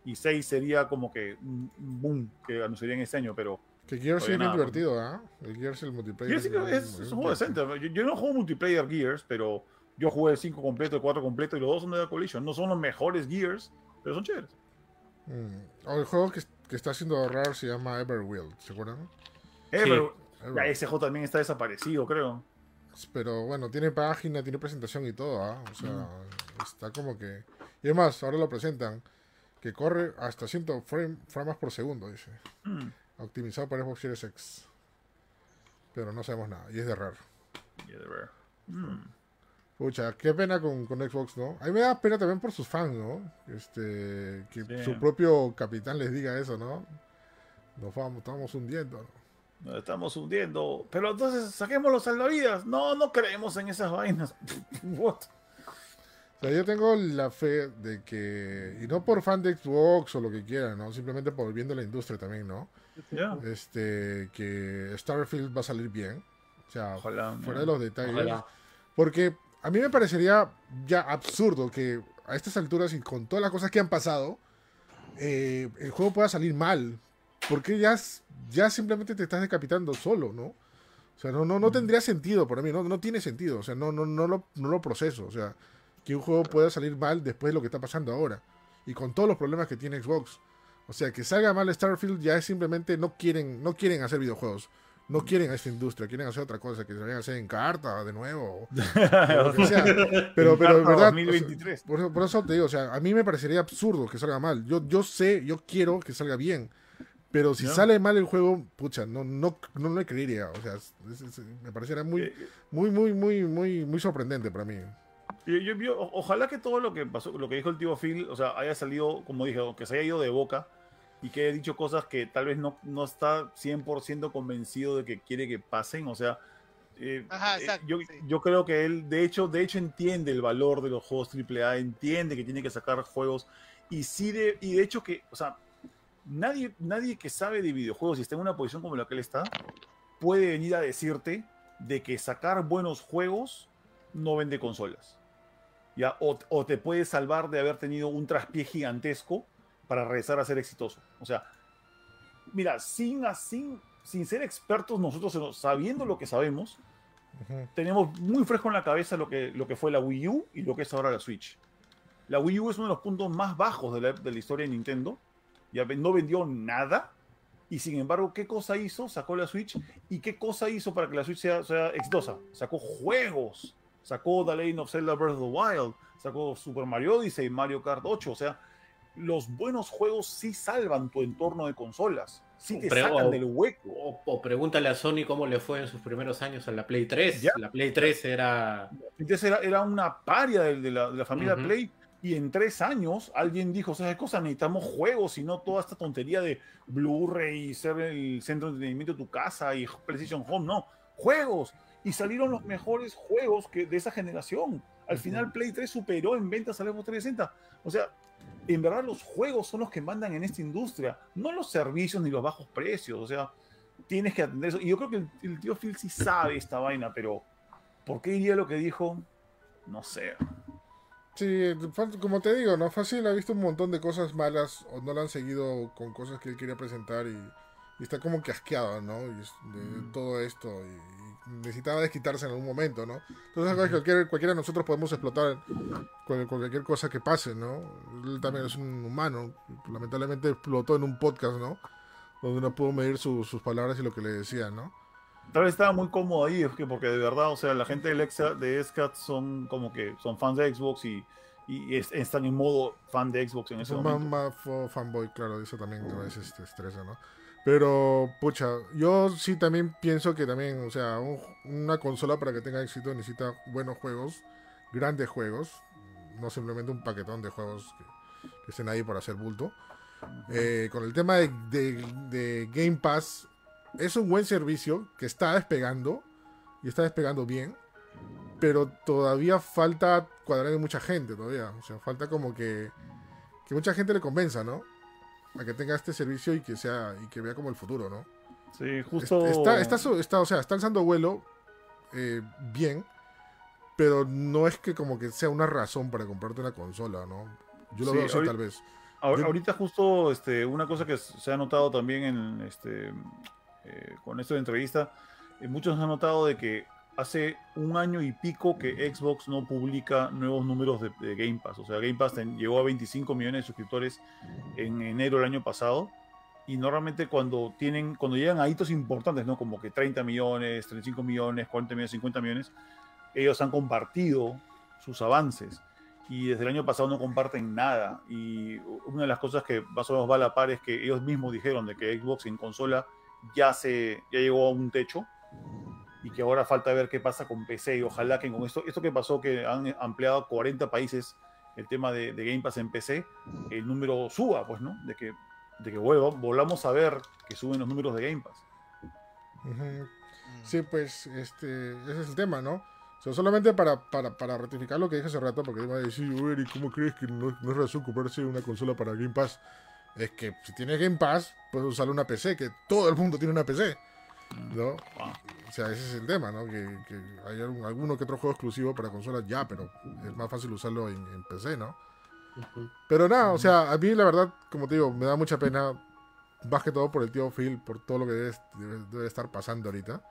y 6 sería como que un boom que anunciarían este año, pero... Que Gears sí es divertido, ¿ah? El Gears el multiplayer. Gears es, es, un juego decente. Yo, no juego multiplayer Gears, pero yo jugué el 5 completo, el 4 completo y los dos son de la Collision. No son los mejores Gears, pero son chéveres. Mm. el juego que, que, está haciendo raro se llama Everwild, ¿se acuerdan? Everwild. ese juego también está desaparecido, creo. Pero bueno, tiene página, tiene presentación y todo, ¿ah? O sea, mm. está como que. Y además, ahora lo presentan. Que corre hasta 100 frames por segundo, dice. Mm. Optimizado para Xbox Series X. Pero no sabemos nada. Y es de raro. Y es de raro. Pucha, qué pena con, con, Xbox, ¿no? A mí me da pena también por sus fans, ¿no? Este, que su propio capitán les diga eso, ¿no? Nos vamos, estamos hundiendo, ¿no? Nos estamos hundiendo. Pero entonces saquemos los salvavidas. No, no creemos en esas vainas. What? O sea, yo tengo la fe de que, y no por fan de Xbox o lo que quieran, ¿no? Simplemente por viendo la industria también, ¿no? Este, que Starfield va a salir bien. O sea, fuera de los detalles. Porque a mí me parecería ya absurdo que a estas alturas y con todas las cosas que han pasado, eh, el juego pueda salir mal. Porque ya, ya simplemente te estás decapitando solo, ¿no? O sea, no, no, no tendría sentido para mí, no, no tiene sentido. O sea, no, no, no, lo, no lo proceso. O sea, que un juego pueda salir mal después de lo que está pasando ahora. Y con todos los problemas que tiene Xbox. O sea, que salga mal Starfield ya es simplemente no quieren, no quieren hacer videojuegos no quieren a esta industria, quieren hacer otra cosa, que se vayan a hacer en carta de nuevo. Pero, pero, ¿verdad? 2023. por, eso te digo, o sea, a mí me parecería absurdo que salga mal. Yo, yo sé, yo quiero que salga bien. Pero si sale mal el juego, pucha, no, no, no le creería. O sea, me parecería muy, eh, muy, muy, muy, muy, muy sorprendente para mí. Yo, ojalá que todo lo que pasó, lo que dijo el tío Phil, o sea, haya salido, como dije, que se haya ido de boca y que he dicho cosas que tal vez no, no está 100% convencido de que quiere que pasen. O sea, eh, eh, yo, yo, creo que él, de hecho, de hecho, entiende el valor de los juegos AAA, entiende que tiene que sacar juegos y sí de, y de hecho que, o sea, nadie, nadie que sabe de videojuegos y está en una posición como la que él está, puede venir a decirte de que sacar buenos juegos no vende consolas. ¿ya? O, o te puede salvar de haber tenido un traspié gigantesco para regresar a ser exitoso. O sea, mira, sin, sin, sin ser expertos nosotros, sabiendo lo que sabemos, tenemos muy fresco en la cabeza lo que, lo que fue la Wii U y lo que es ahora la Switch. La Wii U es uno de los puntos más bajos de la, de la historia de Nintendo. Ya no vendió nada. Y sin embargo, ¿qué cosa hizo? Sacó la Switch. ¿Y qué cosa hizo para que la Switch sea, sea exitosa? Sacó juegos. Sacó The Legend of Zelda Breath of the Wild. Sacó Super Mario Odyssey, Mario Kart 8. O sea, los buenos juegos sí salvan tu entorno de consolas. Sí te sacan del hueco. O, pregúntale a Sony cómo le fue en sus primeros años a la Play 3. La Play 3 era... era, era una paria de, la, familia Play. Y en tres años alguien dijo, ¿sabes cosa? Necesitamos juegos y no toda esta tontería de Blu-ray y ser el centro de entretenimiento de tu casa y PlayStation Home. No, juegos. Y salieron los mejores juegos que, de esa generación. Al final Play 3 superó en ventas al Xbox 360. O sea, en verdad los juegos son los que mandan en esta industria, no los servicios ni los bajos precios. O sea, tienes que atender eso. Y yo creo que el, tío Phil sí sabe esta vaina, pero ¿por qué diría lo que dijo? No sé. Sí, como te digo, no fácil, ha visto un montón de cosas malas o no la han seguido con cosas que él quería presentar y, está como que asqueado, ¿no? de, mm. todo esto y, necesitaba desquitarse en algún momento, ¿no? Entonces, cualquier, cualquiera de nosotros podemos explotar con, cualquier cosa que pase, ¿no? Él también es un humano, lamentablemente explotó en un podcast, ¿no? Donde no pudo medir sus palabras y lo que le decían, ¿no? Tal vez estaba muy cómodo ahí, porque de verdad, o sea, la gente del Exa, de SCAT son como que son fans de Xbox y, y están en modo fan de Xbox en ese momento. Más, fanboy, claro, eso también a veces te estresa, ¿no? Pero, pucha, yo sí también pienso que también, o sea, una consola para que tenga éxito necesita buenos juegos, grandes juegos, no simplemente un paquetón de juegos que, estén ahí para hacer bulto. Eh, con el tema de, Game Pass, es un buen servicio que está despegando y está despegando bien, pero todavía falta cuadrar de mucha gente todavía. O sea, falta como que, que mucha gente le convenza, ¿no? A que tenga este servicio y que sea y que vea como el futuro, ¿no? Sí, justo. Está, está, está, o sea, está alzando vuelo, eh, bien, pero no es que como que sea una razón para comprarte una consola, ¿no? Yo lo veo así tal vez. Ahorita justo este, una cosa que se ha notado también en este, eh, con esto de entrevista, eh, muchos han notado de que hace un año y pico que Xbox no publica nuevos números de, Game Pass. O sea, Game Pass llegó a 25 millones de suscriptores en enero del año pasado. Y normalmente cuando tienen, cuando llegan a hitos importantes, ¿no? Como que 30 millones, 35 millones, 40 millones, 50 millones, ellos han compartido sus avances. Y desde el año pasado no comparten nada. Y una de las cosas que más o menos va a la par es que ellos mismos dijeron de que Xbox en consola ya se ya llegó a un techo y que ahora falta ver qué pasa con PC y ojalá que con esto, esto que pasó que han ampliado a 40 países el tema de, Game Pass en PC, el número suba, pues, ¿no? De que, de que volvamos a ver que suben los números de Game Pass. Sí, pues, este, ese es el tema, ¿no? solamente para, para, para, ratificar lo que dije hace rato, porque iba a decir, ¿y cómo crees que no, no, es razón comprarse una consola para Game Pass? Es que si tienes Game Pass, puedes usar una PC, que todo el mundo tiene una PC. ¿no? O sea, ese es el tema, ¿no? Que, hay alguno que otro juego exclusivo para consolas ya, pero es más fácil usarlo en, PC, ¿no? Pero nada, o sea, a mí la verdad, como te digo, me da mucha pena, más que todo por el tío Phil, por todo lo que debe, estar pasando ahorita.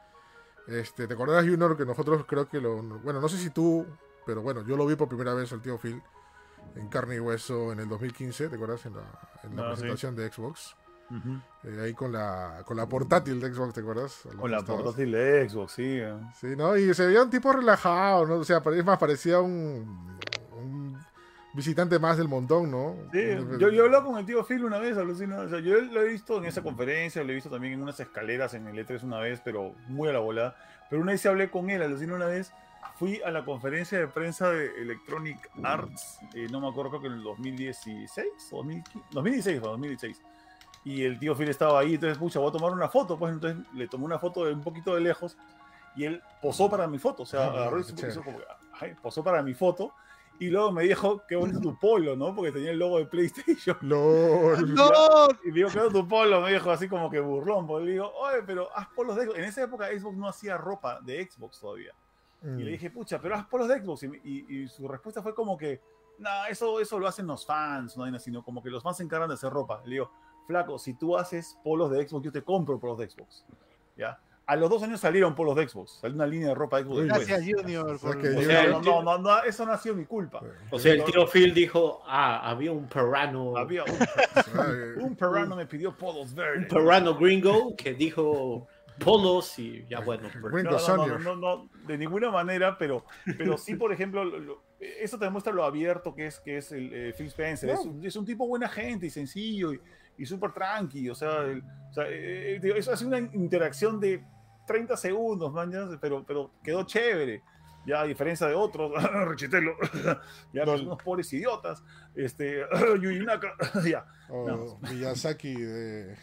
Este, ¿Te acordarás, Junior, que nosotros creo que lo... Bueno, no sé si tú, pero bueno, yo lo vi por primera vez al tío Phil en carne y hueso en el 2015, ¿te acuerdas? En la, en la ah, presentación de Xbox. Eh, ahí con la, con la portátil de Xbox, ¿te acuerdas? Con la portátil de Xbox, sí. Eh. Sí, ¿no? Y se veía un tipo relajado, ¿no? O sea, es más, parecía un, visitante más del montón, ¿no? Sí, yo, yo hablaba con el tío Phil una vez, alucina. O sea, yo lo he visto en esa conferencia, lo he visto también en unas escaleras en el E3 una vez, pero muy a la bola. Pero una vez se hablé con él, alucina una vez fui a la conferencia de prensa de Electronic Arts, eh, no me acuerdo, creo que en el 2016 o 2016 o 2016 y el tío Phil estaba ahí, entonces, pucha, voy a tomar una foto, pues entonces le tomé una foto de un poquito de lejos y él posó para mi foto, o sea, ah, agarró y se puso como, ay, posó para mi foto y luego me dijo, qué bonito tu polo, ¿no? Porque tenía el logo de PlayStation. ¡No! Y me dijo, qué bonito tu polo, me dijo así como que burlón, porque le digo, oye, pero haz polos de Xbox. En esa época Xbox no hacía ropa de Xbox todavía. Y le mm. dije, pucha, pero haz polos de Xbox. Y, su respuesta fue como que, no, eso, eso lo hacen los fans, no sino como que los fans se encargan de hacer ropa. Le digo, flaco, si tú haces polos de Xbox, yo te compro polos de Xbox. ¿Ya? A los dos años salieron polos de Xbox, salió una línea de ropa de Xbox. Gracias, Junior. no, no, no, eso no ha sido mi culpa. O sea, el tío Phil dijo, ah, había un perrano. Había un, un perrano me pidió polos verdes. Un perrano gringo que dijo polos y ya bueno. Pues. No, no, no, de ninguna manera, pero, pero sí, por ejemplo, eso te demuestra lo abierto que es, que es el eh, Phil Spencer. Es un, es, un, tipo buena gente y sencillo. Y, y súper tranqui, o sea, eh, eh, eso hace una interacción de 30 segundos, pero, pero quedó chévere. Ya a diferencia de otros, Richitelo, ya los unos pobres idiotas, este, Yuyinaka, ya. O Miyazaki de...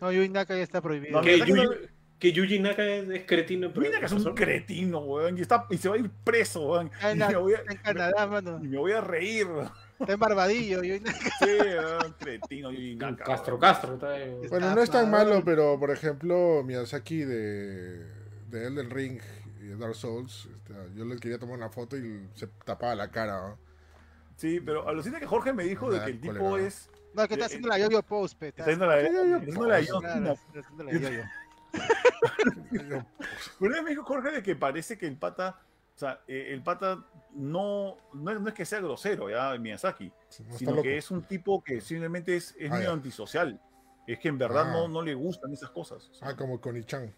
No, Yuyinaka ya está prohibido. que, Yuji Naka es, cretino. Yuji Naka es un cretino, weón, y, está, y se va a ir preso, weón. y, me voy a, en Canadá, mano. Y me voy a reír, Está en Barbadillo. sí, un cretino. Castro Castro. Bueno, no es tan malo, pero por ejemplo, Miyazaki de, de Elden Ring y Dark Souls, este, yo le quería tomar una foto y se tapaba la cara. Sí, pero alucina que Jorge me dijo de que el tipo es. No, que está haciendo la yo-yo post, Está haciendo la yo-yo. Una vez me dijo Jorge de que parece que el pata o sea, eh, el pata no, no, es que sea grosero, ya, Miyazaki, sino que es un tipo que simplemente es, es ah, medio antisocial. Es que en verdad no, ah. no le gustan esas cosas. ah, como Konichan.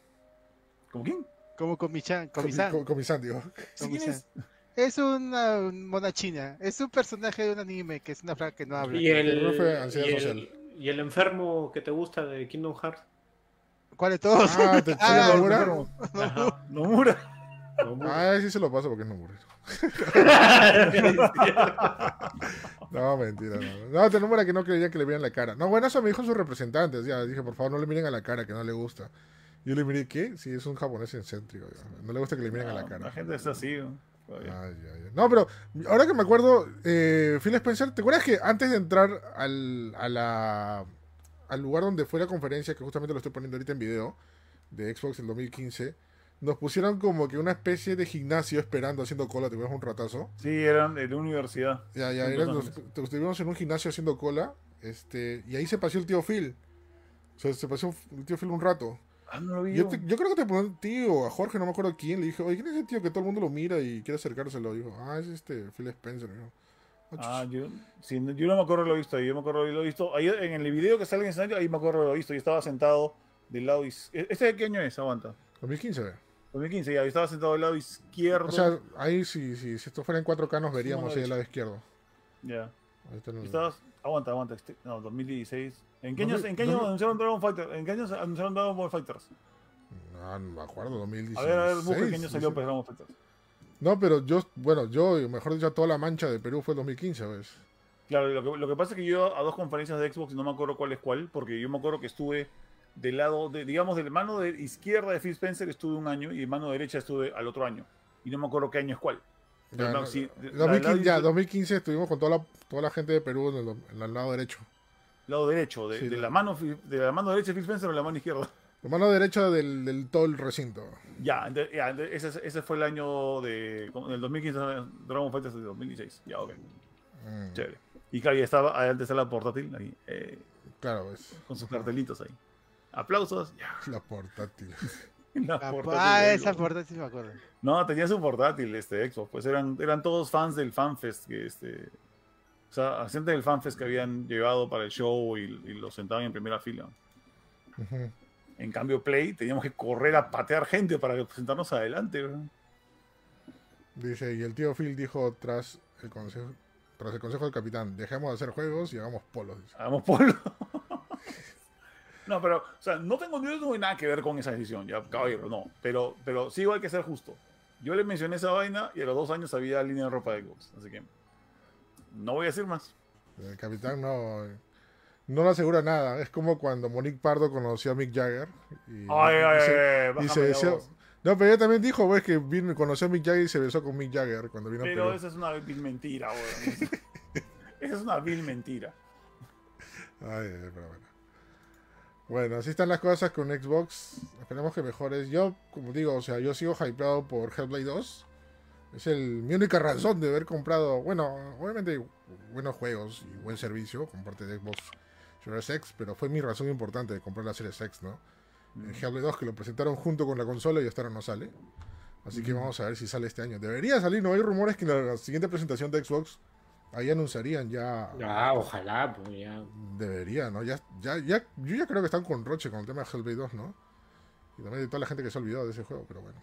¿Como quién? Como Komi-chan. Komi-san, digo. es? es? una mona china. Es un personaje de un anime que es una fraga que no habla. ¿Y el, y el, enfermo que te gusta de Kingdom Hearts? ¿Cuál de todos? Ah, ¿te ah, Nomura? Nomura. Ah, sí se lo paso porque no muere. no, mentira, no. No, te número que no quería que le vieran la cara. No, bueno, eso me dijo sus representantes. Ya dije, por favor, no le miren a la cara, que no le gusta. Yo le miré, ¿qué? Sí, es un japonés excéntrico. No le gusta que le miren a la cara. La gente es así, ¿no? No, pero ahora que me acuerdo, eh, Phil Spencer, ¿te acuerdas que antes de entrar al, a la, al lugar donde fue la conferencia, que justamente lo estoy poniendo ahorita en video, de Xbox en 2015, nos pusieron como que una especie de gimnasio esperando, haciendo cola, te un ratazo. Sí, eran de la universidad. Ya, ya, estuvimos en un gimnasio haciendo cola, este, y ahí se pasó el tío Phil. O sea, se pasó el tío Phil un rato. Ah, no lo vi. Yo, yo, creo que te pongo tío, a Jorge, no me acuerdo quién, le dije, oye, ¿quién es ese tío que todo el mundo lo mira y quiere acercárselo? Dijo, ah, es este Phil Spencer. Ah, yo, sí, yo no me acuerdo lo visto yo me acuerdo lo visto. Ahí en el video que sale en escenario, ahí me acuerdo lo visto. Yo estaba sentado del lado. ¿E-, ¿Este de qué año es? Aguanta. 2015. 2015, ya, yo estaba sentado del lado izquierdo. O sea, ahí sí, sí, si esto fuera en 4K nos veríamos ahí del lado izquierdo. Ya. Estabas, aguanta, aguanta. Este, no, 2016. ¿En qué año, ¿en qué año anunciaron Dragon Fighter? ¿En qué año anunciaron Dragon Ball Fighters? No, no me acuerdo, 2016. A ver, a ver, busca qué año salió pues, Dragon Fighters. No, pero yo, bueno, yo, mejor dicho, toda la mancha de Perú fue 2015, ¿ves? Claro, lo que, lo que pasa es que yo a dos conferencias de Xbox no me acuerdo cuál es cuál, porque yo me acuerdo que estuve del lado, de, digamos, de la mano de izquierda de Phil Spencer estuve un año y de mano derecha estuve al otro año. Y no me acuerdo qué año es cuál. Ya, 2015, 2015 estuvimos con toda la, toda la gente de Perú en el, lado derecho. Lado derecho, de, la mano, de la mano derecha de Phil Spencer o la mano izquierda. La mano derecha del, del todo el recinto. Ya, ese, ese, fue el año de. el 2015, Dragon Fighter de 2016. Ya, ok. Mm. Chévere. Y claro, ya estaba, antes era la portátil, ahí, eh, claro, es. Con sus cartelitos ahí. Aplausos. La portátil. la portátil ah, esa portátil me acuerdo. No, tenía su portátil, este Xbox. Pues eran, eran todos fans del FanFest, que este. O sea, gente del FanFest que habían llegado para el show y, los sentaban en primera fila. En cambio, Play, teníamos que correr a patear gente para sentarnos adelante. Dice, y el tío Phil dijo tras el consejo, tras el consejo del capitán, dejemos de hacer juegos y hagamos polos. Hagamos polos. no, pero, o sea, no tengo, no nada que ver con esa decisión, ya, caballero, no. Pero, pero sí igual que ser justo. Yo le mencioné esa vaina y a los dos años había línea de ropa de Xbox. Así que no voy a decir más. El capitán no, no le asegura nada. Es como cuando Monique Pardo conoció a Mick Jagger. Y, ay, ay, se, no, pero ella también dijo, ves, que vino, conoció a Mick Jagger y se besó con Mick Jagger cuando vino Pero esa es una vil mentira, weón. esa es una vil mentira. Ay, pero bueno. Bueno, así están las cosas con Xbox. Esperemos que mejores. Yo, como digo, o sea, yo sigo hypeado por Hellblade 2. Es el, mi única razón de haber comprado, bueno, obviamente buenos juegos y buen servicio con parte de Xbox Series X, pero fue mi razón importante de comprar la Series X, ¿no? el Hellblade 2 que lo presentaron junto con la consola y hasta ahora no sale. Así que vamos a ver si sale este año. Debería salir, ¿no? Hay rumores que en la siguiente presentación de Xbox ahí anunciarían ya. Ah, ojalá, pues ya. Debería, ¿no? Ya, ya, ya, yo ya creo que están con Roche con el tema de Hellblade 2, ¿no? Y también de toda la gente que se ha olvidado de ese juego, pero bueno.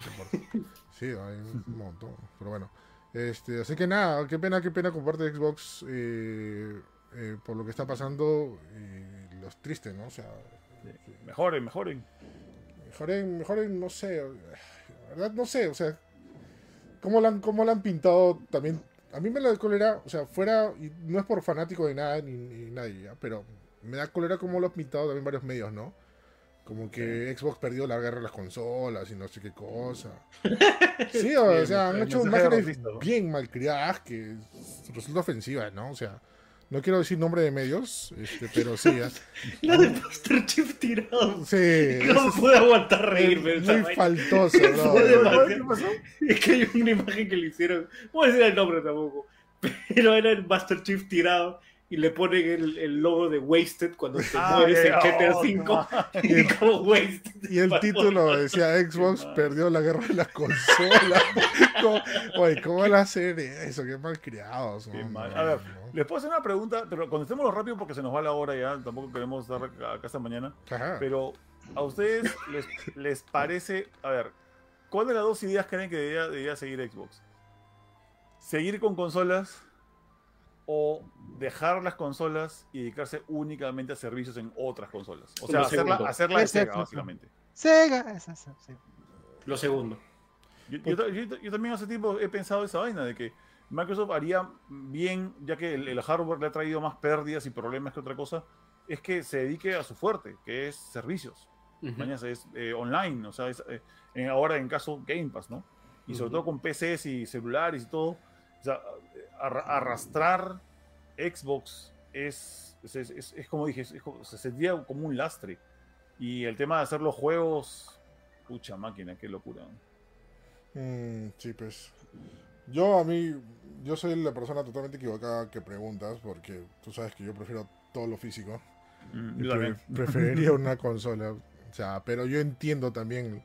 sí, hay un montón. Pero bueno. Este, así que nada, qué pena, qué pena comparte Xbox eh, eh, por lo que está pasando y los tristes, ¿no? O sea, Mejoren, mejoren. Mejoren, mejoren, no sé. verdad, no sé, o sea. ¿Cómo la han, cómo la han pintado también? A mí me da cólera, o sea, fuera, y no es por fanático de nada ni, nadie, pero me da cólera cómo lo han pintado también varios medios, ¿no? Como que Xbox perdió la guerra de las consolas y no sé qué cosa. Sí, o, sea, han hecho imágenes bien malcriadas que resulta ofensiva, ¿no? O sea, no quiero decir nombre de medios, este, pero sí. La de Master Chief tirado. Sí. No puedo aguantar reírme. Muy faltoso, ¿no? ¿Qué pasó? Es que hay una imagen que le hicieron. No voy a decir el nombre tampoco. Pero era el Master Chief tirado y le ponen el, el logo de Wasted cuando te ah, mueres en GTA V y, como Wasted. Y el título decía Xbox perdió la guerra de las consolas. Oye, ¿cómo van a hacer eso? Qué mal criados. A ver, les puedo hacer una pregunta, pero contestémoslo rápido porque se nos va la hora ya. Tampoco queremos estar acá esta mañana. Pero, ¿a ustedes les, les parece, a ver, cuál de las dos ideas creen que debería seguir Xbox? ¿Seguir con consolas? O dejar las consolas y dedicarse únicamente a servicios en otras consolas. O sea, hacerla, hacerla de Sega, básicamente. Sega, sí. Lo segundo. Yo, también hace tiempo he pensado esa vaina de que Microsoft haría bien, ya que el, hardware le ha traído más pérdidas y problemas que otra cosa, es que se dedique a su fuerte, que es servicios. Mañana es eh, online, o sea, eh, ahora en caso Game Pass, ¿no? Y sobre todo con PCs y celulares y todo. O sea, arrastrar Xbox es, es, como dije, se sentía como un lastre. Y el tema de hacer los juegos Pucha máquina, qué locura. Mm, sí, pues. Yo a mí, yo soy la persona totalmente equivocada que preguntas, porque tú sabes que yo prefiero todo lo físico. Mm, preferiría una consola. O sea, pero yo entiendo también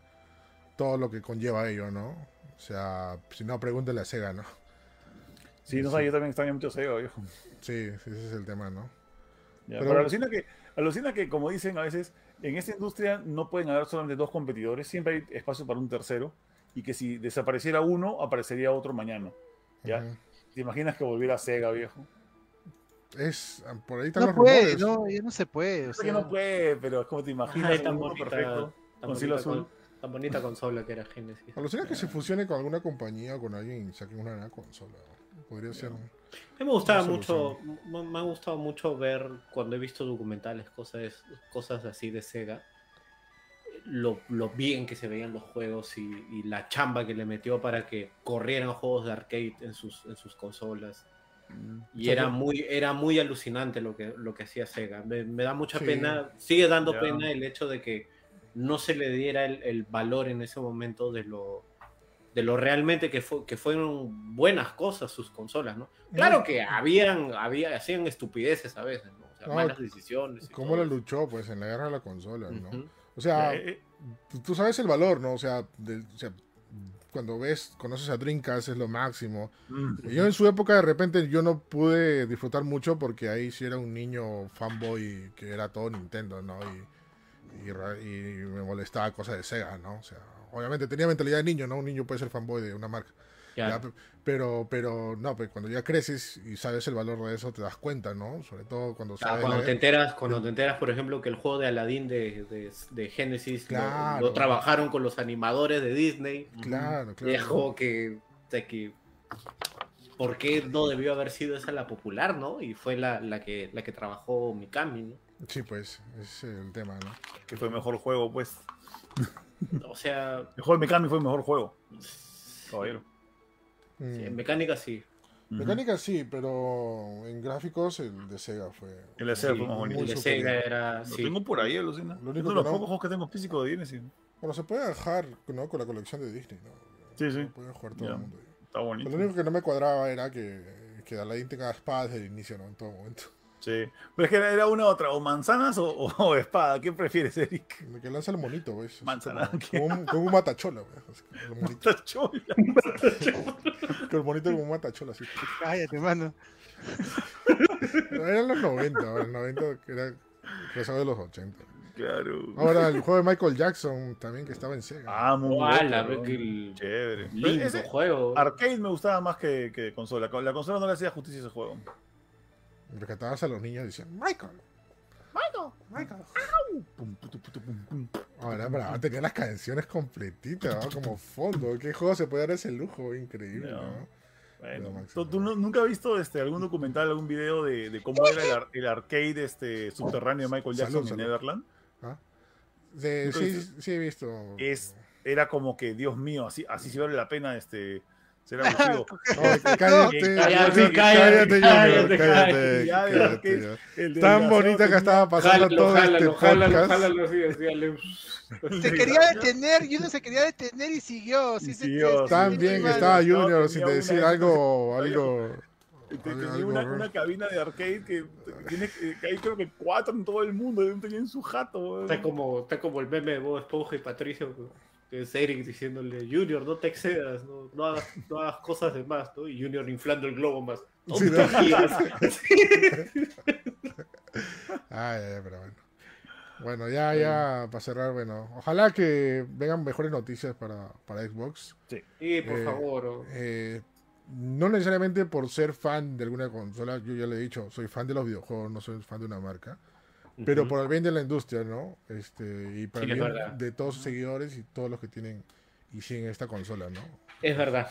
todo lo que conlleva ello, ¿no? O sea, si no, pregúntale a Sega, ¿no? Sí, no sé, yo también extraño mucho Sega, viejo. Sí, sí, ese es el tema, ¿no? pero, alucina que, alucina que, como dicen a veces, en esta industria no pueden haber solamente dos competidores, siempre hay espacio para un tercero, y que si desapareciera uno, aparecería otro mañana. ¿Ya? ¿Te imaginas que volviera Sega, viejo? Es, por ahí están no puede, no, no se puede. O sea... que no puede, pero es como te imaginas. Es tan bonita, perfecto, tan, bonita, azul. tan bonita consola que era Genesis. Alucina que se fusione con alguna compañía o con alguien y saquen una nueva consola. Podría ser. A me gustaba mucho, me ha gustado mucho ver cuando he visto documentales, cosas, cosas así de Sega, lo, lo bien que se veían los juegos y, la chamba que le metió para que corrieran juegos de arcade en sus, en sus consolas. Mm. Y era muy, era muy alucinante lo que, lo que hacía Sega. Me, da mucha pena, sigue dando pena el hecho de que no se le diera el, el valor en ese momento de lo, de lo realmente que, fue, que fueron buenas cosas sus consolas, ¿no? Claro que habían, había, hacían estupideces a veces, ¿no? O sea, malas decisiones. ¿Cómo la luchó, pues, en la guerra de la consola, ¿no? O sea, eh, eh. tú sabes el valor, ¿no? O sea, cuando ves, conoces a Dreamcast es lo máximo. Yo en su época de repente yo no pude disfrutar mucho porque ahí sí era un niño fanboy que era todo Nintendo, ¿no? Y, y me molestaba cosas de Sega, ¿no? O sea, obviamente tenía mentalidad de niño, ¿no? Un niño puede ser fanboy de una marca. pero, pero no, pues cuando ya creces y sabes el valor de eso, te das cuenta, ¿no? Sobre todo cuando sabes cuando te enteras, cuando te enteras, por ejemplo, que el juego de Aladdin de, de, Genesis lo, trabajaron con los animadores de Disney. Claro, claro. Juego que, que ¿por qué no debió haber sido esa la popular, no? Y fue la, la que la que trabajó Mikami, ¿no? Sí, pues, es el tema, ¿no? Que fue el mejor juego, pues. O sea. De Mikami fue el mejor juego. Caballero. en mecánica sí. Mecánica sí, pero en gráficos el de Sega fue. El de Sega fue más bonito. El de Sega era. Lo tengo por ahí, alucina. Lo único de los pocos juegos que tengo físico de Disney. Bueno, se puede dejar ¿no? con la colección de Disney, ¿no? Sí, sí. Puede jugar todo el mundo. Está bonito. Lo único que no me cuadraba era que, que Aladdin tenga espadas desde el inicio, ¿no? En todo momento. Sí. Pero es que era una otra, o manzanas o, espada. ¿Qué prefieres, Eric? El que lanza el monito, ¿ves? Manzana. Como, un, como un matachola, ¿ves? Matachola. Con el monito como un matachola, así. Cállate, mano. Eran los 90, los 90 que era pasado de los 80. Claro. Ahora el juego de Michael Jackson también que estaba en Sega. Ah, muy bueno. Chévere. Lindo juego. Arcade me gustaba más que, que consola. La consola no le hacía justicia a ese juego rescatabas a los niños y decían, Michael, Michael, Michael. Ahora, para tener las canciones completitas, como fondo. ¿Qué juego se puede dar ese lujo? Increíble, Bueno, ¿Tú, nunca has visto este, algún documental, algún video de, cómo era el, arcade este, subterráneo de Michael Jackson en Neverland? ¿Ah? sí, sí, he visto. Es, era como que, Dios mío, así, así sí vale la pena este, Será aburrido. cállate, cállate, cállate, cállate, cállate, Tan bonita que estaba pasando todo este podcast. Se quería detener, Junior se quería detener y siguió Tan bien que estaba Junior sin decir algo, algo. Tenía una, una, cabina de arcade que tiene que hay creo que cuatro en todo el mundo, tenía en su jato. Está como, está como el meme de Bob Esponja y Patricio que es Eric diciéndole, Junior, no te excedas, no, no, hagas, no hagas, cosas de más, ¿no? Y Junior inflando el globo más. Sí, ¿no? Ay, pero bueno. Bueno, ya, ya, para cerrar, bueno, ojalá que vengan mejores noticias para, para Xbox. Sí, y por eh, favor. Eh, no necesariamente por ser fan de alguna consola, yo ya le he dicho, soy fan de los videojuegos, no soy fan de una marca pero por el bien de la industria, ¿no? Este, y para el bien de todos sus seguidores y todos los que tienen y siguen esta consola, ¿no? Es verdad.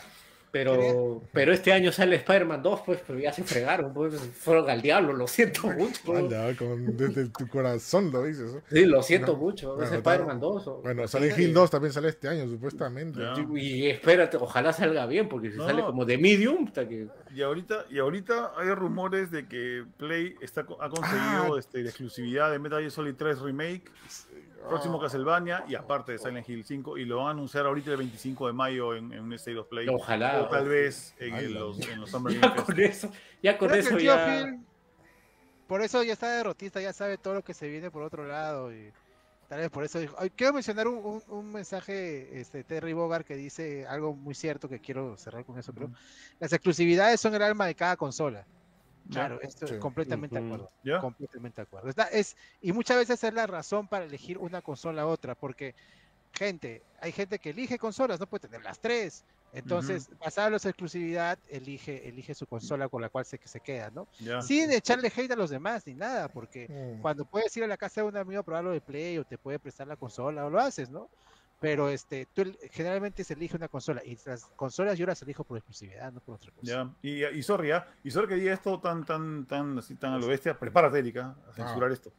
Pero, pero este año sale Spider-Man 2, pues, pero ya se fregaron, pues, fueron al diablo, lo siento mucho. Anda, con, desde tu corazón lo dices. Sí, lo siento mucho, es Spider-Man 2. bueno, sale Hill 2 también sale este año, supuestamente. Y, espérate, ojalá salga bien, porque si sale como de Medium, que... Y ahorita, y ahorita hay rumores de que Play está, ha conseguido ah. este, la exclusividad de Metal Gear Solid 3 Remake próximo Castlevania y aparte de Silent Hill 5 y lo van a anunciar ahorita el 25 de mayo en, un State of Play. Ojalá. O tal vez en, los, en los Summer ya con eso, ya con eso ya... por eso ya está derrotista, ya sabe todo lo que se viene por otro lado y tal vez por eso dijo. quiero mencionar un, un, mensaje este Terry Bogard que dice algo muy cierto que quiero cerrar con eso, pero las exclusividades son el alma de cada consola. Claro, esto es completamente de acuerdo. Completamente de acuerdo. es, y muchas veces es la razón para elegir una consola a otra, porque, gente, hay gente que elige consolas, no puede tener las tres. Entonces, basada en la exclusividad, elige, elige su consola con la cual se, se queda, ¿no? Sin echarle hate a los demás ni nada, porque mm. cuando puedes ir a la casa de un amigo a probarlo de Play o te puede prestar la consola o lo haces, ¿no? Pero este tú generalmente se elige una consola y las consolas yo las elijo por exclusividad no por otra cosa. Ya y, y sorry ¿ya? y sorry que diga esto tan tan tan así tan a lo bestia prepárate Erika a censurar esto.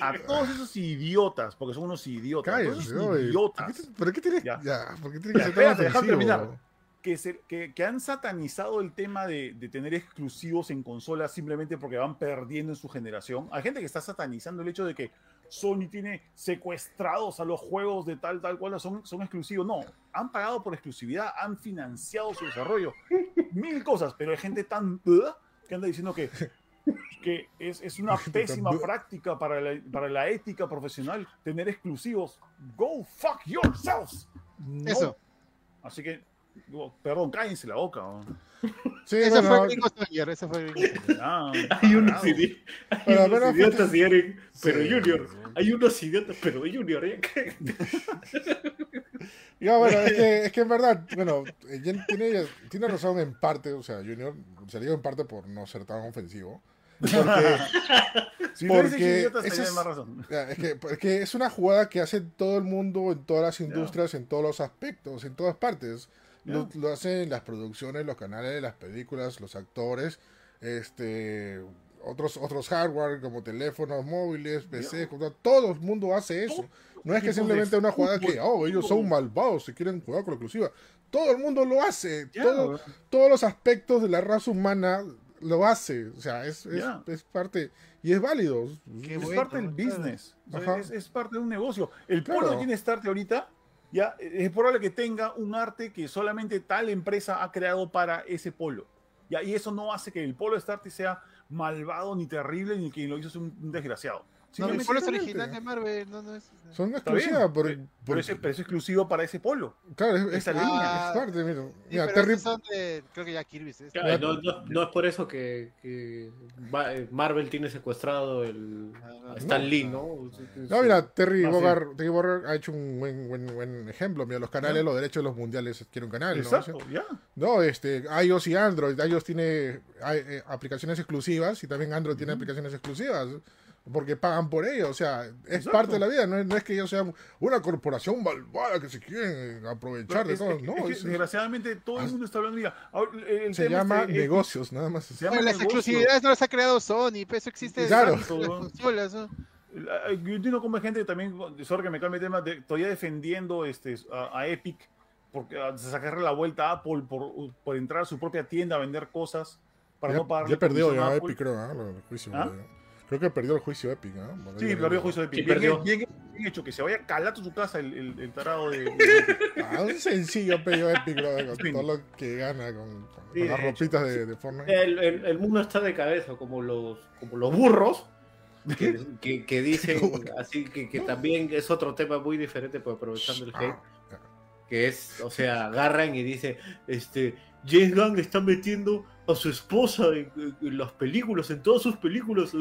A, todos esos, idiotas porque son unos idiotas idiotas. ¿por qué tienes ya, ya ¿por qué tienes que ser tan terminar. que, se, que, que, han satanizado el tema de, de, tener exclusivos en consolas simplemente porque van perdiendo en su generación. Hay gente que está satanizando el hecho de que Sony tiene secuestrados a los juegos de tal, tal cual, son, son exclusivos. No, han pagado por exclusividad, han financiado su desarrollo, mil cosas, pero hay gente tan que anda diciendo que, que es, es una pésima práctica para la, para la ética profesional tener exclusivos. Go fuck yourselves. Eso. Así que Perdón, cállense la boca. Sí, eso fue Gringo Sawyer, eso fue ah, hay unos, idiotas, pero Junior. Hay unos idiotas, pero Junior. Ya, bueno, es que, es que en verdad, bueno, tiene, tiene razón en parte, o sea, Junior, se digo en parte por no ser tan ofensivo. Porque, si porque es, más razón. Es, que, es que es una jugada que hace todo el mundo en todas las industrias, en todos los aspectos, en todas partes. Lo, hacen las producciones, los canales, las películas, los actores, este otros otros hardware como teléfonos móviles, PC, todo el mundo hace eso. No es que simplemente una jugada que, oh, ellos son malvados, se quieren jugar con la exclusiva. Todo el mundo lo hace. todos los aspectos de la raza humana lo hace. O sea, es, es, parte. Y es válido. es parte del business. es, parte de un negocio. El polo tiene start ahorita ya es probable que tenga un arte que solamente tal empresa ha creado para ese polo. ¿ya? Y eso no hace que el polo de Starte sea malvado ni terrible ni que lo hizo un desgraciado. No, el polo es original de Marvel, no, no es. Son exclusivas, por, pero, por... Ese, pero, es exclusivo para ese polo. Claro, es, esa línea. Es parte, mira. mira Terry... creo que ya Kirby. Es no, no, no, es por eso que, que, Marvel tiene secuestrado el ah, Stan Lee, ¿no? No, mira, Terry Bogard, Terry Bogard ha hecho un buen, buen, buen ejemplo. Mira, los canales, los derechos de los mundiales quieren un canal. Exacto, ¿no? ya. No, este, iOS y Android. iOS tiene hay, eh, aplicaciones exclusivas y también Android tiene aplicaciones exclusivas porque pagan por ello, o sea, es parte de la vida, no es, que ellos sean una corporación malvada que se quieren aprovechar de todo, no. desgraciadamente todo el mundo está hablando, mira, se llama negocios, nada más. Se llama las exclusividades no las ha creado Sony, pues eso existe claro. Yo entiendo cómo hay gente también, sorry que me cambie de tema, todavía defendiendo este, a, Epic, porque sacarle la vuelta a Apple por, por, entrar a su propia tienda a vender cosas para no pagar. Ya perdió ya Epic, creo, ¿Ah? Creo que perdió el juicio Epic, ¿no? sí, perdió el juicio Epic. bien, bien, hecho, que se vaya calato a su casa el, el, tarado de. ah, un sencillo perdió Epic, bro, con todo lo que gana con, las ropitas de, de, Fortnite. El, el, mundo está de cabeza, como los, como los burros. Que, que, que dicen así que, que, también es otro tema muy diferente, pero aprovechando el ah, hate, que es, o sea, agarran y dicen, este, James Gunn está metiendo a su esposa en, las películas, en todas sus películas.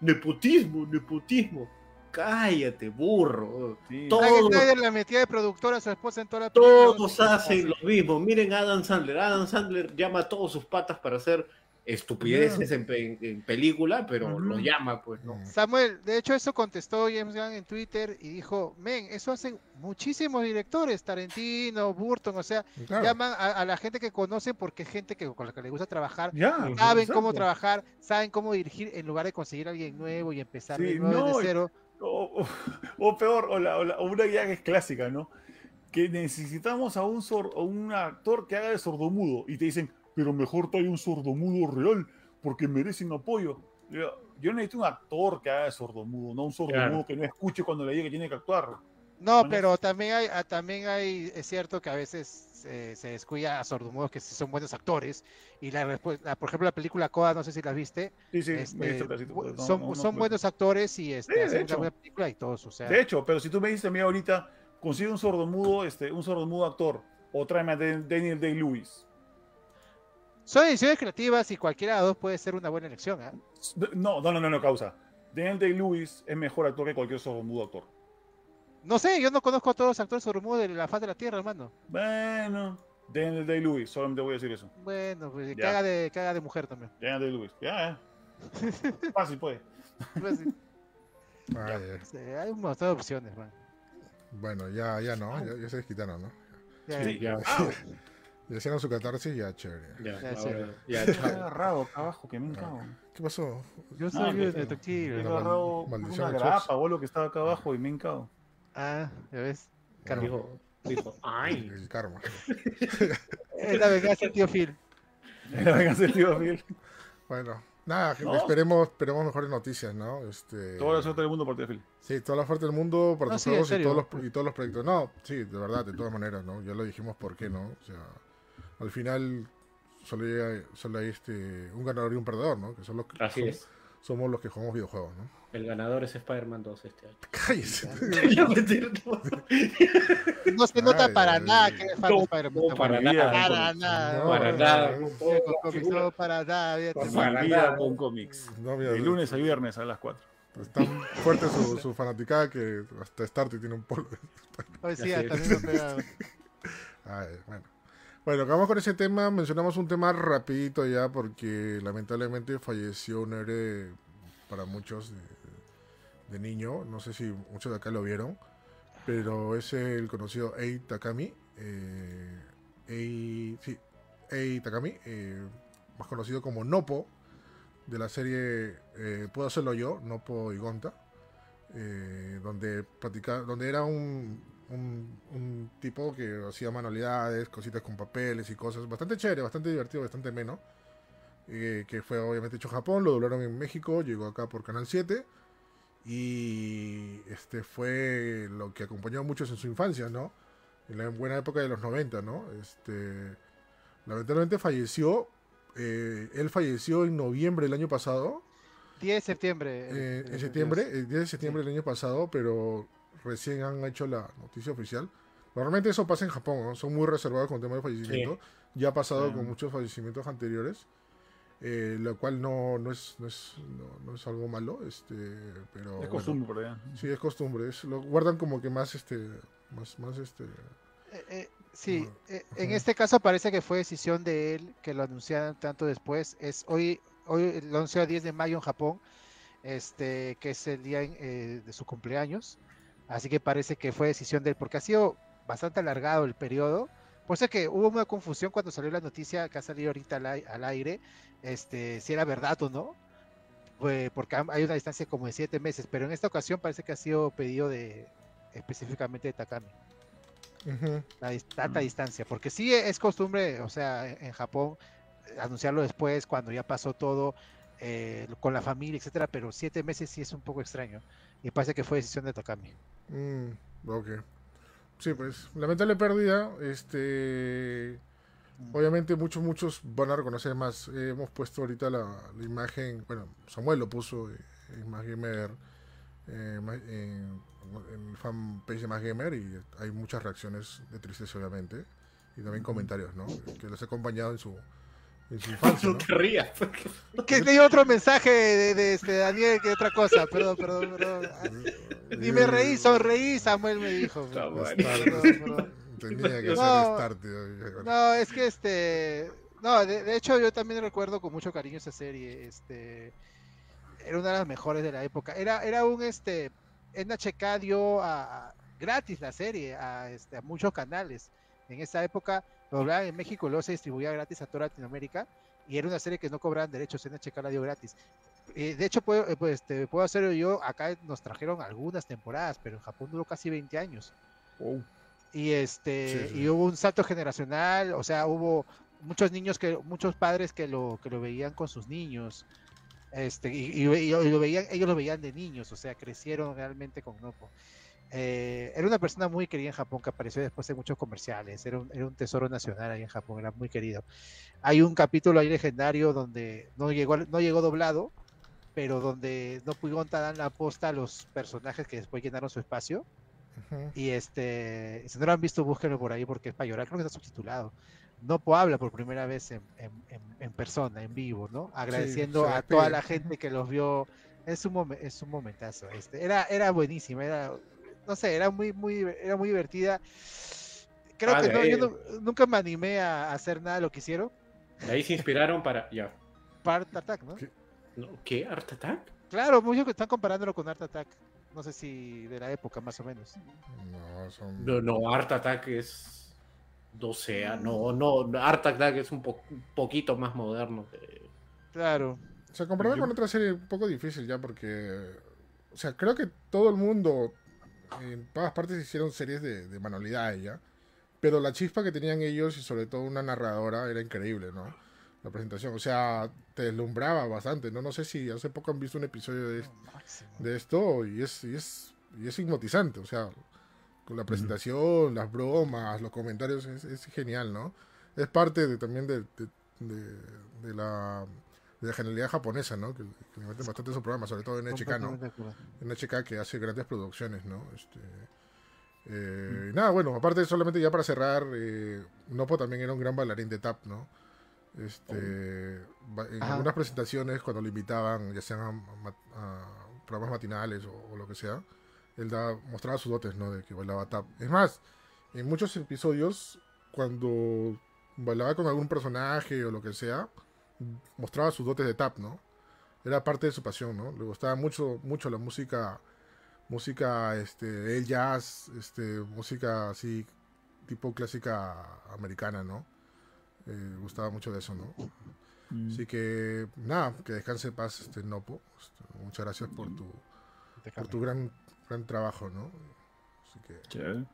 Nepotismo, nepotismo. Cállate, burro. Todos, la metida de productora a su esposa en toda la Todos hacen lo mismo. Miren a Adam Sandler. Adam Sandler llama a todos sus patas para hacer estupideces en, película, pero lo llama, pues, ¿no? Samuel, de hecho, eso contestó James Gunn en Twitter y dijo: Men, eso hacen muchísimos directores, Tarantino, Burton, o sea, llaman a, la gente que conocen porque es gente que con la que le gusta trabajar, saben cómo trabajar, saben cómo dirigir en lugar de conseguir a alguien nuevo y empezar de nuevo cero. O, peor, o, o, una guía que es clásica, ¿no? Que necesitamos a un, a un actor que haga de sordomudo y te dicen, pero mejor trae un sordomudo real porque merecen apoyo. yo necesito un actor que haga de sordomudo, no un sordomudo que no escuche cuando le diga que tiene que actuar. No, pero también hay, ah, también hay, es cierto que a veces se descuida a sordomudos que son buenos actores. Y la, respuesta, por ejemplo, la película Coda, no sé si la viste. Sí, sí, este, son, son buenos actores y este, hacen una buena película y todos. O sea. De hecho, pero si tú me dices a mí ahorita, consigue un sordomudo, este, un sordomudo actor, o tráeme a Daniel Day-Lewis. Son ediciones creativas y cualquiera de los dos puede ser una buena elección. ¿eh? No, no, no, no, causa. Daniel Day-Lewis es mejor actor que cualquier sordomudo actor. No sé, yo no conozco a todos los actores sordomudos de la faz de la Tierra, hermano. Bueno, Daniel Day-Lewis, solamente voy a decir eso. Bueno, pues que haga, de, que de mujer también. Daniel Day-Lewis, ya, eh. Fácil, pues. Fácil. hay un montón de opciones, man. Bueno, ya, ya no, ya, ya se desquitaron, ¿no? Ya, sí, ya. Ya hicieron su catarsis ya, chévere. Ya, ya, chévere. Ya, ya agarrado acá abajo, que me encago. ¿Qué pasó? Yo soy ah, detective. He agarrado una grapa o lo que estaba acá abajo y me encago. Ah, ya ves. Karma. Dijo, dijo, ay. El karma. es la venganza del tío Phil. Es la venganza del tío Phil. Bueno, Nada, esperemos, esperemos mejores noticias, ¿no? Este... Toda la suerte del mundo para ti, Sí, toda la suerte del mundo para tus juegos y, todos los, y todos los proyectos. No, sí, de verdad, de todas maneras, ¿no? Ya lo dijimos por qué, ¿no? O sea, al final solo hay, solo hay este, un ganador y un perdedor, ¿no? Que son los que Así somos, es. somos los que jugamos videojuegos, ¿no? El ganador es Spider-Man 2 este año. Cállese. no se nota para nada que es no, Spider-Man. No, para, nada. Para nada. para nada. No, para nada. Para nada con cómics. De lunes a viernes a las 4. Es tan fuerte su, su fanaticada que hasta Starty tiene un polvo. Hoy sí, hasta mí lo pegado. bueno. Bueno, acabamos con ese tema. Mencionamos un tema rapidito ya porque lamentablemente falleció un héroe para muchos de, niño. No sé si muchos de acá lo vieron. Pero es el conocido Ei Takami. Eh, Ei, sí, Ei Takami. Eh, más conocido como Nopo. De la serie eh, Puedo hacerlo yo, Nopo y Gonta. Eh, donde, practica, donde era un un, tipo que hacía manualidades, cositas con papeles y cosas. Bastante chévere, bastante divertido, bastante menos. Eh, que fue obviamente hecho en Japón, lo doblaron en México, llegó acá por Canal 7. Y este fue lo que acompañó a muchos en su infancia, ¿no? En la buena época de los 90, ¿no? Este, lamentablemente falleció. Eh, él falleció en noviembre del año pasado. 10 de septiembre. Eh, en septiembre, el 10 de septiembre del año pasado, pero recién han hecho la noticia oficial. Normalmente eso pasa en Japón, son muy reservados con el tema de fallecimiento. Ya ha pasado con muchos fallecimientos anteriores, eh, lo cual no, no, es, no, es, no, es algo malo, este, pero... Es costumbre, Sí, es costumbre, lo guardan como que más, este, más, más, este... Eh, eh, sí, en este caso parece que fue decisión de él que lo anunciaran tanto después. Es hoy, hoy el 11 a 10 de mayo en Japón, este, que es el día de su cumpleaños. Así que parece que fue decisión de él, porque ha sido bastante alargado el periodo. Por eso que hubo una confusión cuando salió la noticia que ha salido ahorita al, aire, este, si era verdad o no, pues porque hay una distancia como de siete meses, pero en esta ocasión parece que ha sido pedido de específicamente de Takami. La tanta distancia, porque sí es costumbre, o sea, en Japón anunciarlo después cuando ya pasó todo eh, con la familia, etcétera, pero siete meses sí es un poco extraño y parece que fue decisión de Takami. Mm, ok. Sí, pues, lamentable pérdida. Este. Mm. Obviamente muchos, muchos van a reconocer más. hemos puesto ahorita la, imagen, bueno, Samuel lo puso en Más Gamer, eh, en, el fanpage de Más Gamer y hay muchas reacciones de tristeza obviamente y también comentarios, ¿no? Que les ha acompañado en su, en su infancia, ¿no? te rías. Que leí otro mensaje de, este Daniel que otra cosa, perdón, perdón, perdón. Ni me reí, sonreí, Samuel me dijo. Tenía que no, no, es que este. No, de, hecho yo también recuerdo con mucho cariño esa serie. Este. Era una de las mejores de la época. Era, era un este. NHK dio a, gratis la serie a, este, a muchos canales. En esa época lo en México, luego se distribuía gratis a toda Latinoamérica y era una serie que no cobraban derechos, en NHK la dio gratis. Eh, de hecho, puedo, eh, pues, este, puedo hacerlo yo, acá nos trajeron algunas temporadas, pero en Japón duró casi 20 años. Y este y hubo un salto generacional, o sea, hubo muchos niños que muchos padres que lo que lo veían con sus niños. Este, y, lo veían, ellos lo veían de niños, o sea, crecieron realmente con Nopo. Eh, era una persona muy querida en Japón que apareció después en muchos comerciales, era un, era un, tesoro nacional ahí en Japón, era muy querido. Hay un capítulo ahí legendario donde no llegó, no llegó doblado, pero donde no pudieron dar la posta a los personajes que después llenaron su espacio. Y este, si no lo han visto, búsquenlo por ahí porque es para llorar, creo que está subtitulado. Nopo habla por primera vez en, en, persona, en vivo, ¿no? Agradeciendo a toda la gente que los vio. Es un, es un momentazo. Este. Era, era buenísima, era, no sé, era muy, muy, era muy divertida. Creo ah, que no, yo nunca me animé a hacer nada de lo que hicieron. De ahí se inspiraron para, ya. Para Art Attack, ¿no? ¿Qué? ¿Art Attack? Claro, muchos que están comparándolo con Art Attack. No sé si de la época, más o menos. No, son... no, no Art Attack es 12 no, no, Art Attack es un, poquito más moderno. Claro. O sea, comparado con otra serie un poco difícil ya porque, o sea, creo que todo el mundo, en todas partes hicieron series de, de manualidades ya, pero la chispa que tenían ellos y sobre todo una narradora era increíble, ¿no? La presentación, o sea, te deslumbraba bastante, ¿no? No sé si hace poco han visto un episodio de, de esto y es, y es, y es hipnotizante, o sea, con la presentación, las bromas, los comentarios, es, genial, ¿no? Es parte de, también de, de, la, de la genialidad japonesa, ¿no? Que, que le meten bastante esos programas, sobre todo en HK, ¿no? En HK que hace grandes producciones, ¿no? Este, eh, nada, bueno, aparte solamente ya para cerrar, eh, Nopo también era un gran bailarín de tap, ¿no? Este, en algunas presentaciones cuando lo invitaban, ya sean a, programas matinales o, lo que sea, él mostraba sus dotes, ¿no? De que bailaba tap. Es más, en muchos episodios, cuando bailaba con algún personaje o lo que sea, mostraba sus dotes de tap, ¿no? Era parte de su pasión, ¿no? Le gustaba mucho, mucho la música, música, este, el jazz, este, música así, tipo clásica americana, ¿no? Eh, gustaba mucho de eso, ¿no? Mm. Así que, nada, que descanse en paz, este Nopo. Este, muchas gracias por tu, por tu gran gran trabajo, ¿no? Así que...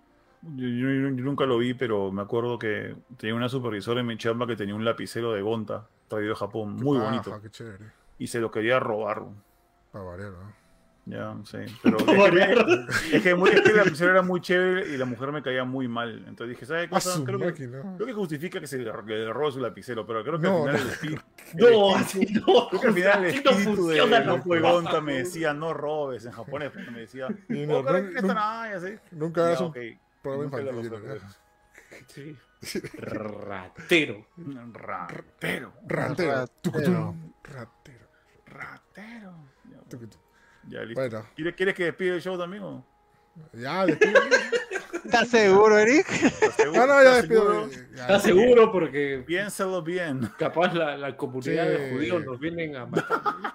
Yo, nunca lo vi, pero me acuerdo que tenía una supervisora en mi chamba que tenía un lapicero de Gonta traído de Japón, muy bonito. Qué chévere. Y se lo quería robar. Para variar, ¿no? Ya, sí. Pero es, que, muy, la mujer era muy chévere y la mujer me caía muy mal. Entonces dije, ¿sabes qué cosa? Creo, que, creo que justifica que se le, le robe su lapicero, pero creo que al final el espíritu. No, no. Creo que al final el espíritu de Gonta me decía, no robes en japonés, porque me decía, no, no, nunca, nunca hagas un programa infantil. Sí. Ratero. Ratero. Ratero. Ratero. Ratero. Ratero. Ya, listo. Bueno. ¿Quieres, ¿Quieres que despide el show también o? Ya, despide. ¿Estás seguro, Eric? ¿Estás seguro? No, no, ya despido. ¿Estás seguro? Porque. Piénsalo bien. Capaz la, la comunidad de judíos nos vienen a matar.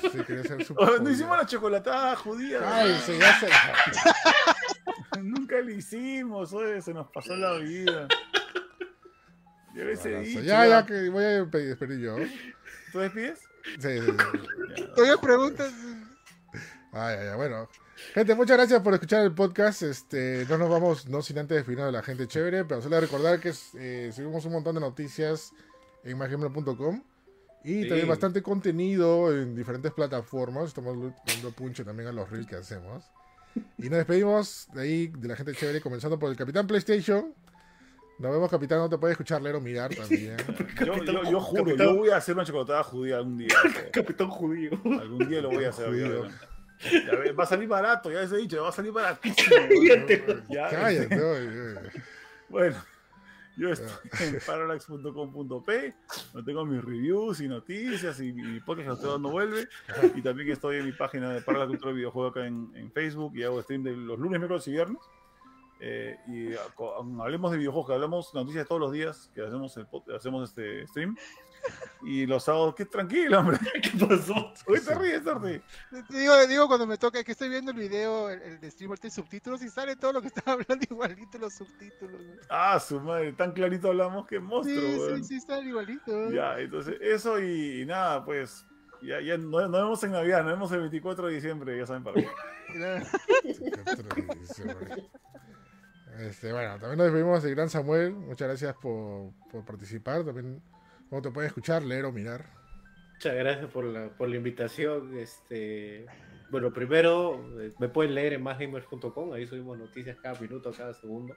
Sí, ser oh, no hicimos la chocolatada judía. Ay, se ya se. Nunca lo hicimos, oye, se nos pasó la vida. Yo les he dicho. Ya, ya, que voy a despedir yo. ¿Tú despides? Sí, sí, sí. Todavía preguntas. Ay, ay, bueno. Gente, muchas gracias por escuchar el podcast. Este, no nos vamos, no sin antes despedirnos de la gente chévere, pero solo recordar que eh, subimos un montón de noticias en magimel.com y también bastante contenido en diferentes plataformas. Estamos dando punche también a los reels que hacemos. Y nos despedimos de ahí, de la gente chévere, comenzando por el Capitán PlayStation. Nos vemos, Capitán. No te puedes escuchar, leer o mirar también. yo, yo, juro, yo voy a hacer una chocolatada judía algún día. Capitán judío. Algún día lo voy a hacer. va a salir barato, ya les he dicho, va a salir baratísimo. Cállate. bueno, yo estoy en parallax.com.p, donde tengo mis reviews y noticias y mi podcast todo no vuelve. Y también estoy en mi página de Parallax Cultura Videojuego acá en, en, Facebook y hago stream de los lunes, miércoles y viernes. Eh, y hablemos de videojuegos, que hablamos noticias todos los días, que hacemos, el, hacemos este stream. Y los sábados, qué tranquilo, hombre. ¿Qué pasó? Hoy te ríes, Arti. Digo, digo cuando me toca que estoy viendo el video, el, el streamer tiene subtítulos y sale todo lo que estaba hablando igualito los subtítulos. Ah, su madre, tan clarito hablamos que monstruo. Sí, sí, sí, están igualito. Ya, entonces, eso y, nada, pues. Ya, ya nos, nos, vemos en Navidad, nos vemos el 24 de diciembre, ya saben para qué. Este, bueno, también nos despedimos de Gran Samuel. Muchas gracias por, por participar. También, ¿cómo te puedes escuchar, leer o mirar? Muchas gracias por la, por la invitación. Este, bueno, primero eh, me pueden leer en másgamers.com, ahí subimos noticias cada minuto, cada segundo,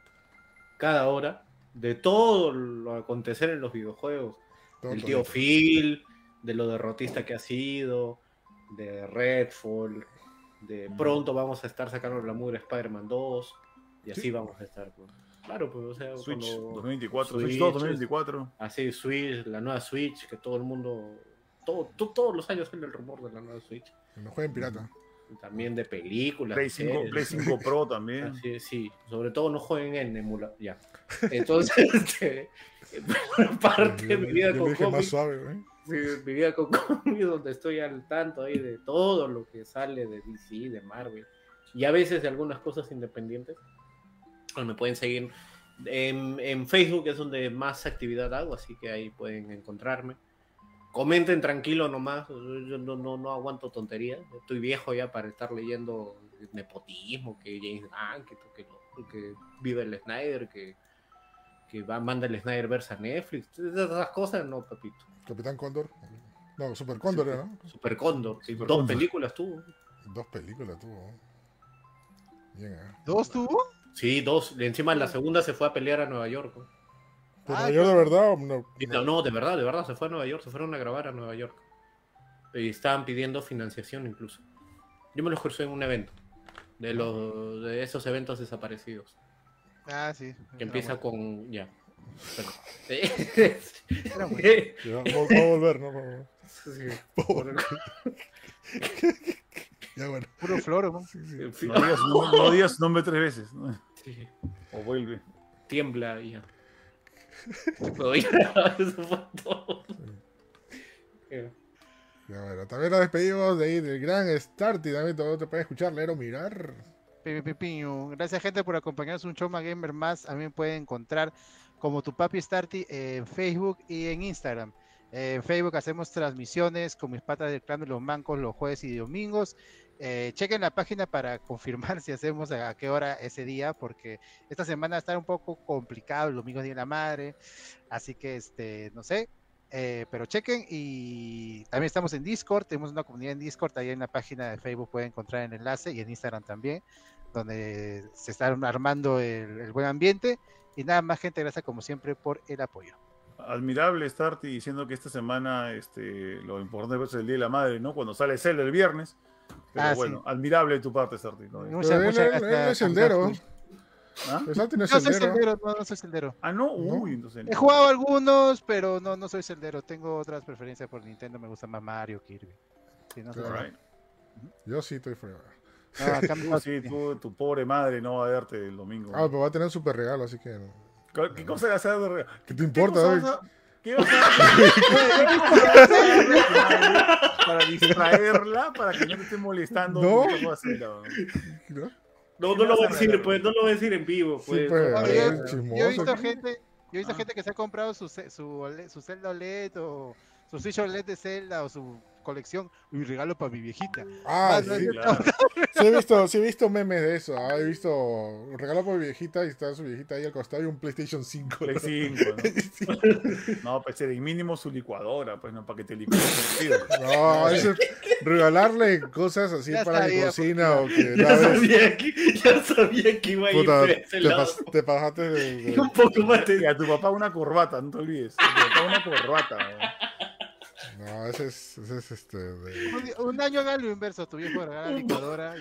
cada hora, de todo lo acontecer en los videojuegos. el tío Phil, de lo derrotista que ha sido, de Redfall, de pronto vamos a estar sacando la mugre Spider-Man 2, y así vamos a estar. Pues. Claro, pues, o sea, Switch 2024, Switch 2 2024. Así, Switch, la nueva Switch, que todo el mundo, todo, todos los años sale el rumor de la nueva Switch. No jueguen pirata. También de películas. Play 5, Play 5 Pro también. Así, sí, sobre todo no jueguen en emulador. Ya. Entonces, este, parte de mi vida con cómics. Sí, mi vida con cómics, donde estoy al tanto ahí de todo lo que sale de DC, de Marvel. Y a veces de algunas cosas independientes. Me pueden seguir en, en, Facebook, es donde más actividad hago, así que ahí pueden encontrarme. Comenten tranquilo nomás, yo no, no, no aguanto tonterías. Estoy viejo ya para estar leyendo nepotismo, que James Gunn, que, que, vive el Snyder, que, que va, manda el Snyder versa Netflix. Esas cosas no, papito. Capitán Cóndor. No, Super Cóndor era, ¿no? Super Cóndor. dos películas tuvo. Dos películas tuvo. Bien, ¿eh? ¿Dos tuvo? Sí, dos. Encima la segunda se fue a pelear a Nueva York. ¿Pero Nueva York de verdad no? No, de verdad, de verdad. Se fue a Nueva York, se fueron a grabar a Nueva York. Y estaban pidiendo financiación incluso. Yo me los crucé en un evento. De, los, de esos eventos desaparecidos. Ah, sí. Que empieza con. Ya. vamos, a volver, ¿no? Sí. ya bueno. Puro floro, ¿no? No, digas, nombre tres veces. O vuelve. Tiembla y ya. Ya, bueno, también nos despedimos de ahí del gran Start y también todo te puede escuchar, leer o mirar. Gracias gente por acompañarnos un show más gamer más. A mí me pueden encontrar como tu papi Starty en Facebook y en Instagram. En Facebook hacemos transmisiones con mis patas del clan de los mancos los jueves y domingos. Eh, chequen la página para confirmar si hacemos a, qué hora ese día, porque esta semana está un poco complicado, el domingo Día de la Madre, así que este, no sé, eh, pero chequen y también estamos en Discord, tenemos una comunidad en Discord, ahí en la página de Facebook pueden encontrar el enlace y en Instagram también, donde se está armando el, buen ambiente y nada más gente, gracias como siempre por el apoyo admirable estar diciendo que esta semana este, lo importante es el Día de la Madre, ¿no? Cuando sale Cel el viernes, pero ah, bueno, admirable de tu parte, Sarti. ¿no? Muchas, muchas sendero. ¿Ah? no soy sendero, no, no soy sendero. Ah, no, uy, entonces. He jugado algunos, pero no, no soy sendero. Tengo otras preferencias por Nintendo, me gusta más Mario, Kirby. Sí, no Yo sí estoy frío. Ah, tú, sí, tú, tu pobre madre no va a verte el domingo. Ah, pero va a tener un super regalo, así que. ¿Qué cosa le hacer de regalo? ¿Qué te importa? ¿Qué vas a para distraerla, para que no te esté molestando. No, no, no, lo voy a decir, pues, no lo voy a decir en vivo. Pues. pues yo, he visto gente, yo he visto gente que se ha comprado su, su, su Zelda OLED o su Switch OLED de Zelda o su colección un regalo para mi viejita. Ah, sí, sí, he visto, sí he visto memes de eso. Ah, he visto un regalo para mi viejita y está su viejita ahí al costado y un PlayStation 5. Play 5, ¿no? no, pues de mínimo su licuadora, pues no para que te licúe. no, eso, regalarle cosas así para la cocina o que ya, sabía que, ya sabía que iba a ir Puta, ese te, lado. te pasaste de, un poco más de... a tu papá una corbata, no te olvides. A tu papá una corbata. No, ese es, ese es este. De... Un, año haga lo inverso, tu viejo regala la licuadora.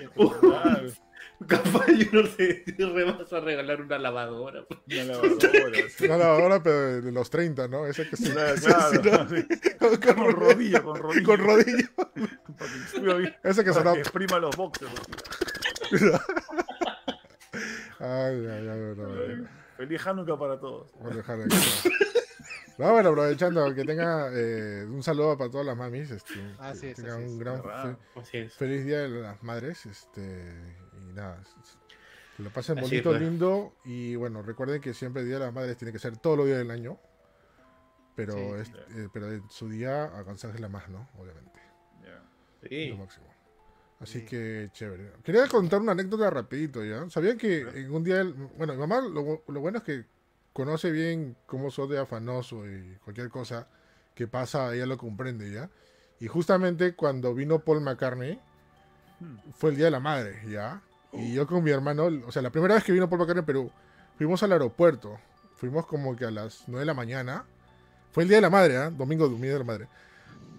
Capaz yo no sé, re vas a regalar una lavadora. Una lavadora. Sí. Una lavadora, pero de los 30, ¿no? Esa que se. Claro, claro, sí. con, con, rodilla, con rodilla. Con rodilla. Esa que sonaba. Que exprima los boxes. ay, ay, ay, no, no, Feliz Hanukkah para todos. Feliz Hanukkah. No, bueno, aprovechando que tenga eh, un saludo para todas las mamis. Este, que tenga un gran feliz día de las madres. Este, y nada, que lo pasen bonito, lindo. Y bueno, recuerden que siempre el día de las madres tiene que ser todos los días del año. Pero, eh, pero en su día la más, ¿no? Obviamente. Sí. Lo máximo. Así que chévere. Quería contar una anécdota rapidito, ¿ya? ¿Sabían que en un día... Bueno, mi mamá, lo, lo bueno es que conoce bien cómo soy de afanoso y cualquier cosa que pasa, ella lo comprende ya. Y justamente cuando vino Paul McCartney, hmm. fue el Día de la Madre, ¿ya? Y yo con mi hermano, o sea, la primera vez que vino Paul McCartney en Perú, fuimos al aeropuerto. Fuimos como que a las 9 de la mañana. Fue el Día de la Madre, ¿eh? Domingo, domingo de la Madre.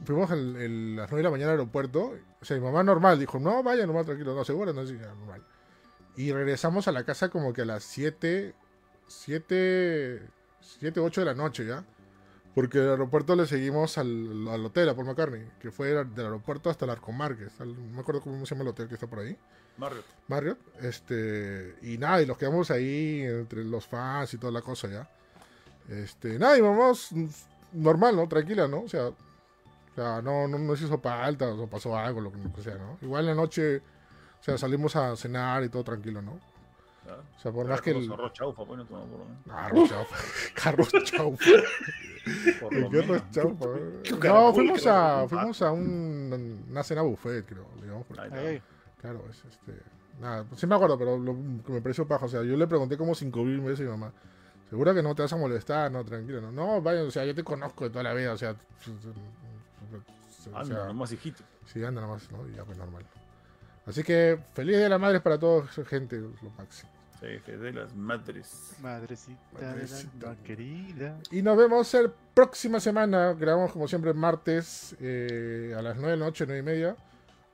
Fuimos a las 9 de la mañana al aeropuerto. O sea, mi mamá normal dijo, no, vaya nomás tranquilo, no, seguro, no, sí, normal. Y regresamos a la casa como que a las 7, 7, 7, 8 de la noche ya. Porque del aeropuerto le seguimos al, al hotel, a Paul McCartney, que fue del aeropuerto hasta el Arco no me acuerdo cómo se llama el hotel que está por ahí. Marriott. Marriott. Este, y nada, y los quedamos ahí entre los fans y toda la cosa ya. Este, nada, y vamos normal, ¿no? Tranquila, ¿no? O sea, o sea no, no, no se hizo falta o pasó algo, lo que sea, ¿no? Igual en la noche, o sea, salimos a cenar y todo tranquilo, ¿no? O sea, por más que el... Arroz chaufa, pues no tomamos por lo menos. Arroz chaufa. Arroz chaufa. ¿Qué arroz chaufa? No, fuimos a, fuimos a un, una cena buffet, creo. Digamos, claro, es este... Nada, sí me acuerdo, pero lo me pareció paja. O sea, yo le pregunté como cinco mil veces a mi mamá. ¿Seguro que no te vas a molestar? No, tranquilo. No, no vaya, o sea, yo te conozco de toda la vida, o sea... Anda, nomás hijito. Sí, anda nomás, ¿no? Y ya pues normal. Así que feliz Día de la Madre para toda gente, lo máximo. Sí, de las madres. Madrecita, de la querida. Y nos vemos el próxima semana. Grabamos como siempre martes eh, a las 9 de la noche, 9 y media.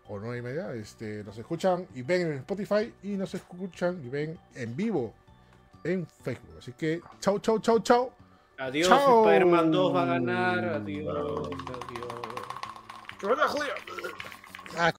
O 9 y media. Este, nos escuchan y ven en Spotify. Y nos escuchan y ven en vivo en Facebook. Así que chau, chau, chau, chau. Adiós, Spider-Man 2 va a ganar. Adiós, adiós. ¡Que vaya,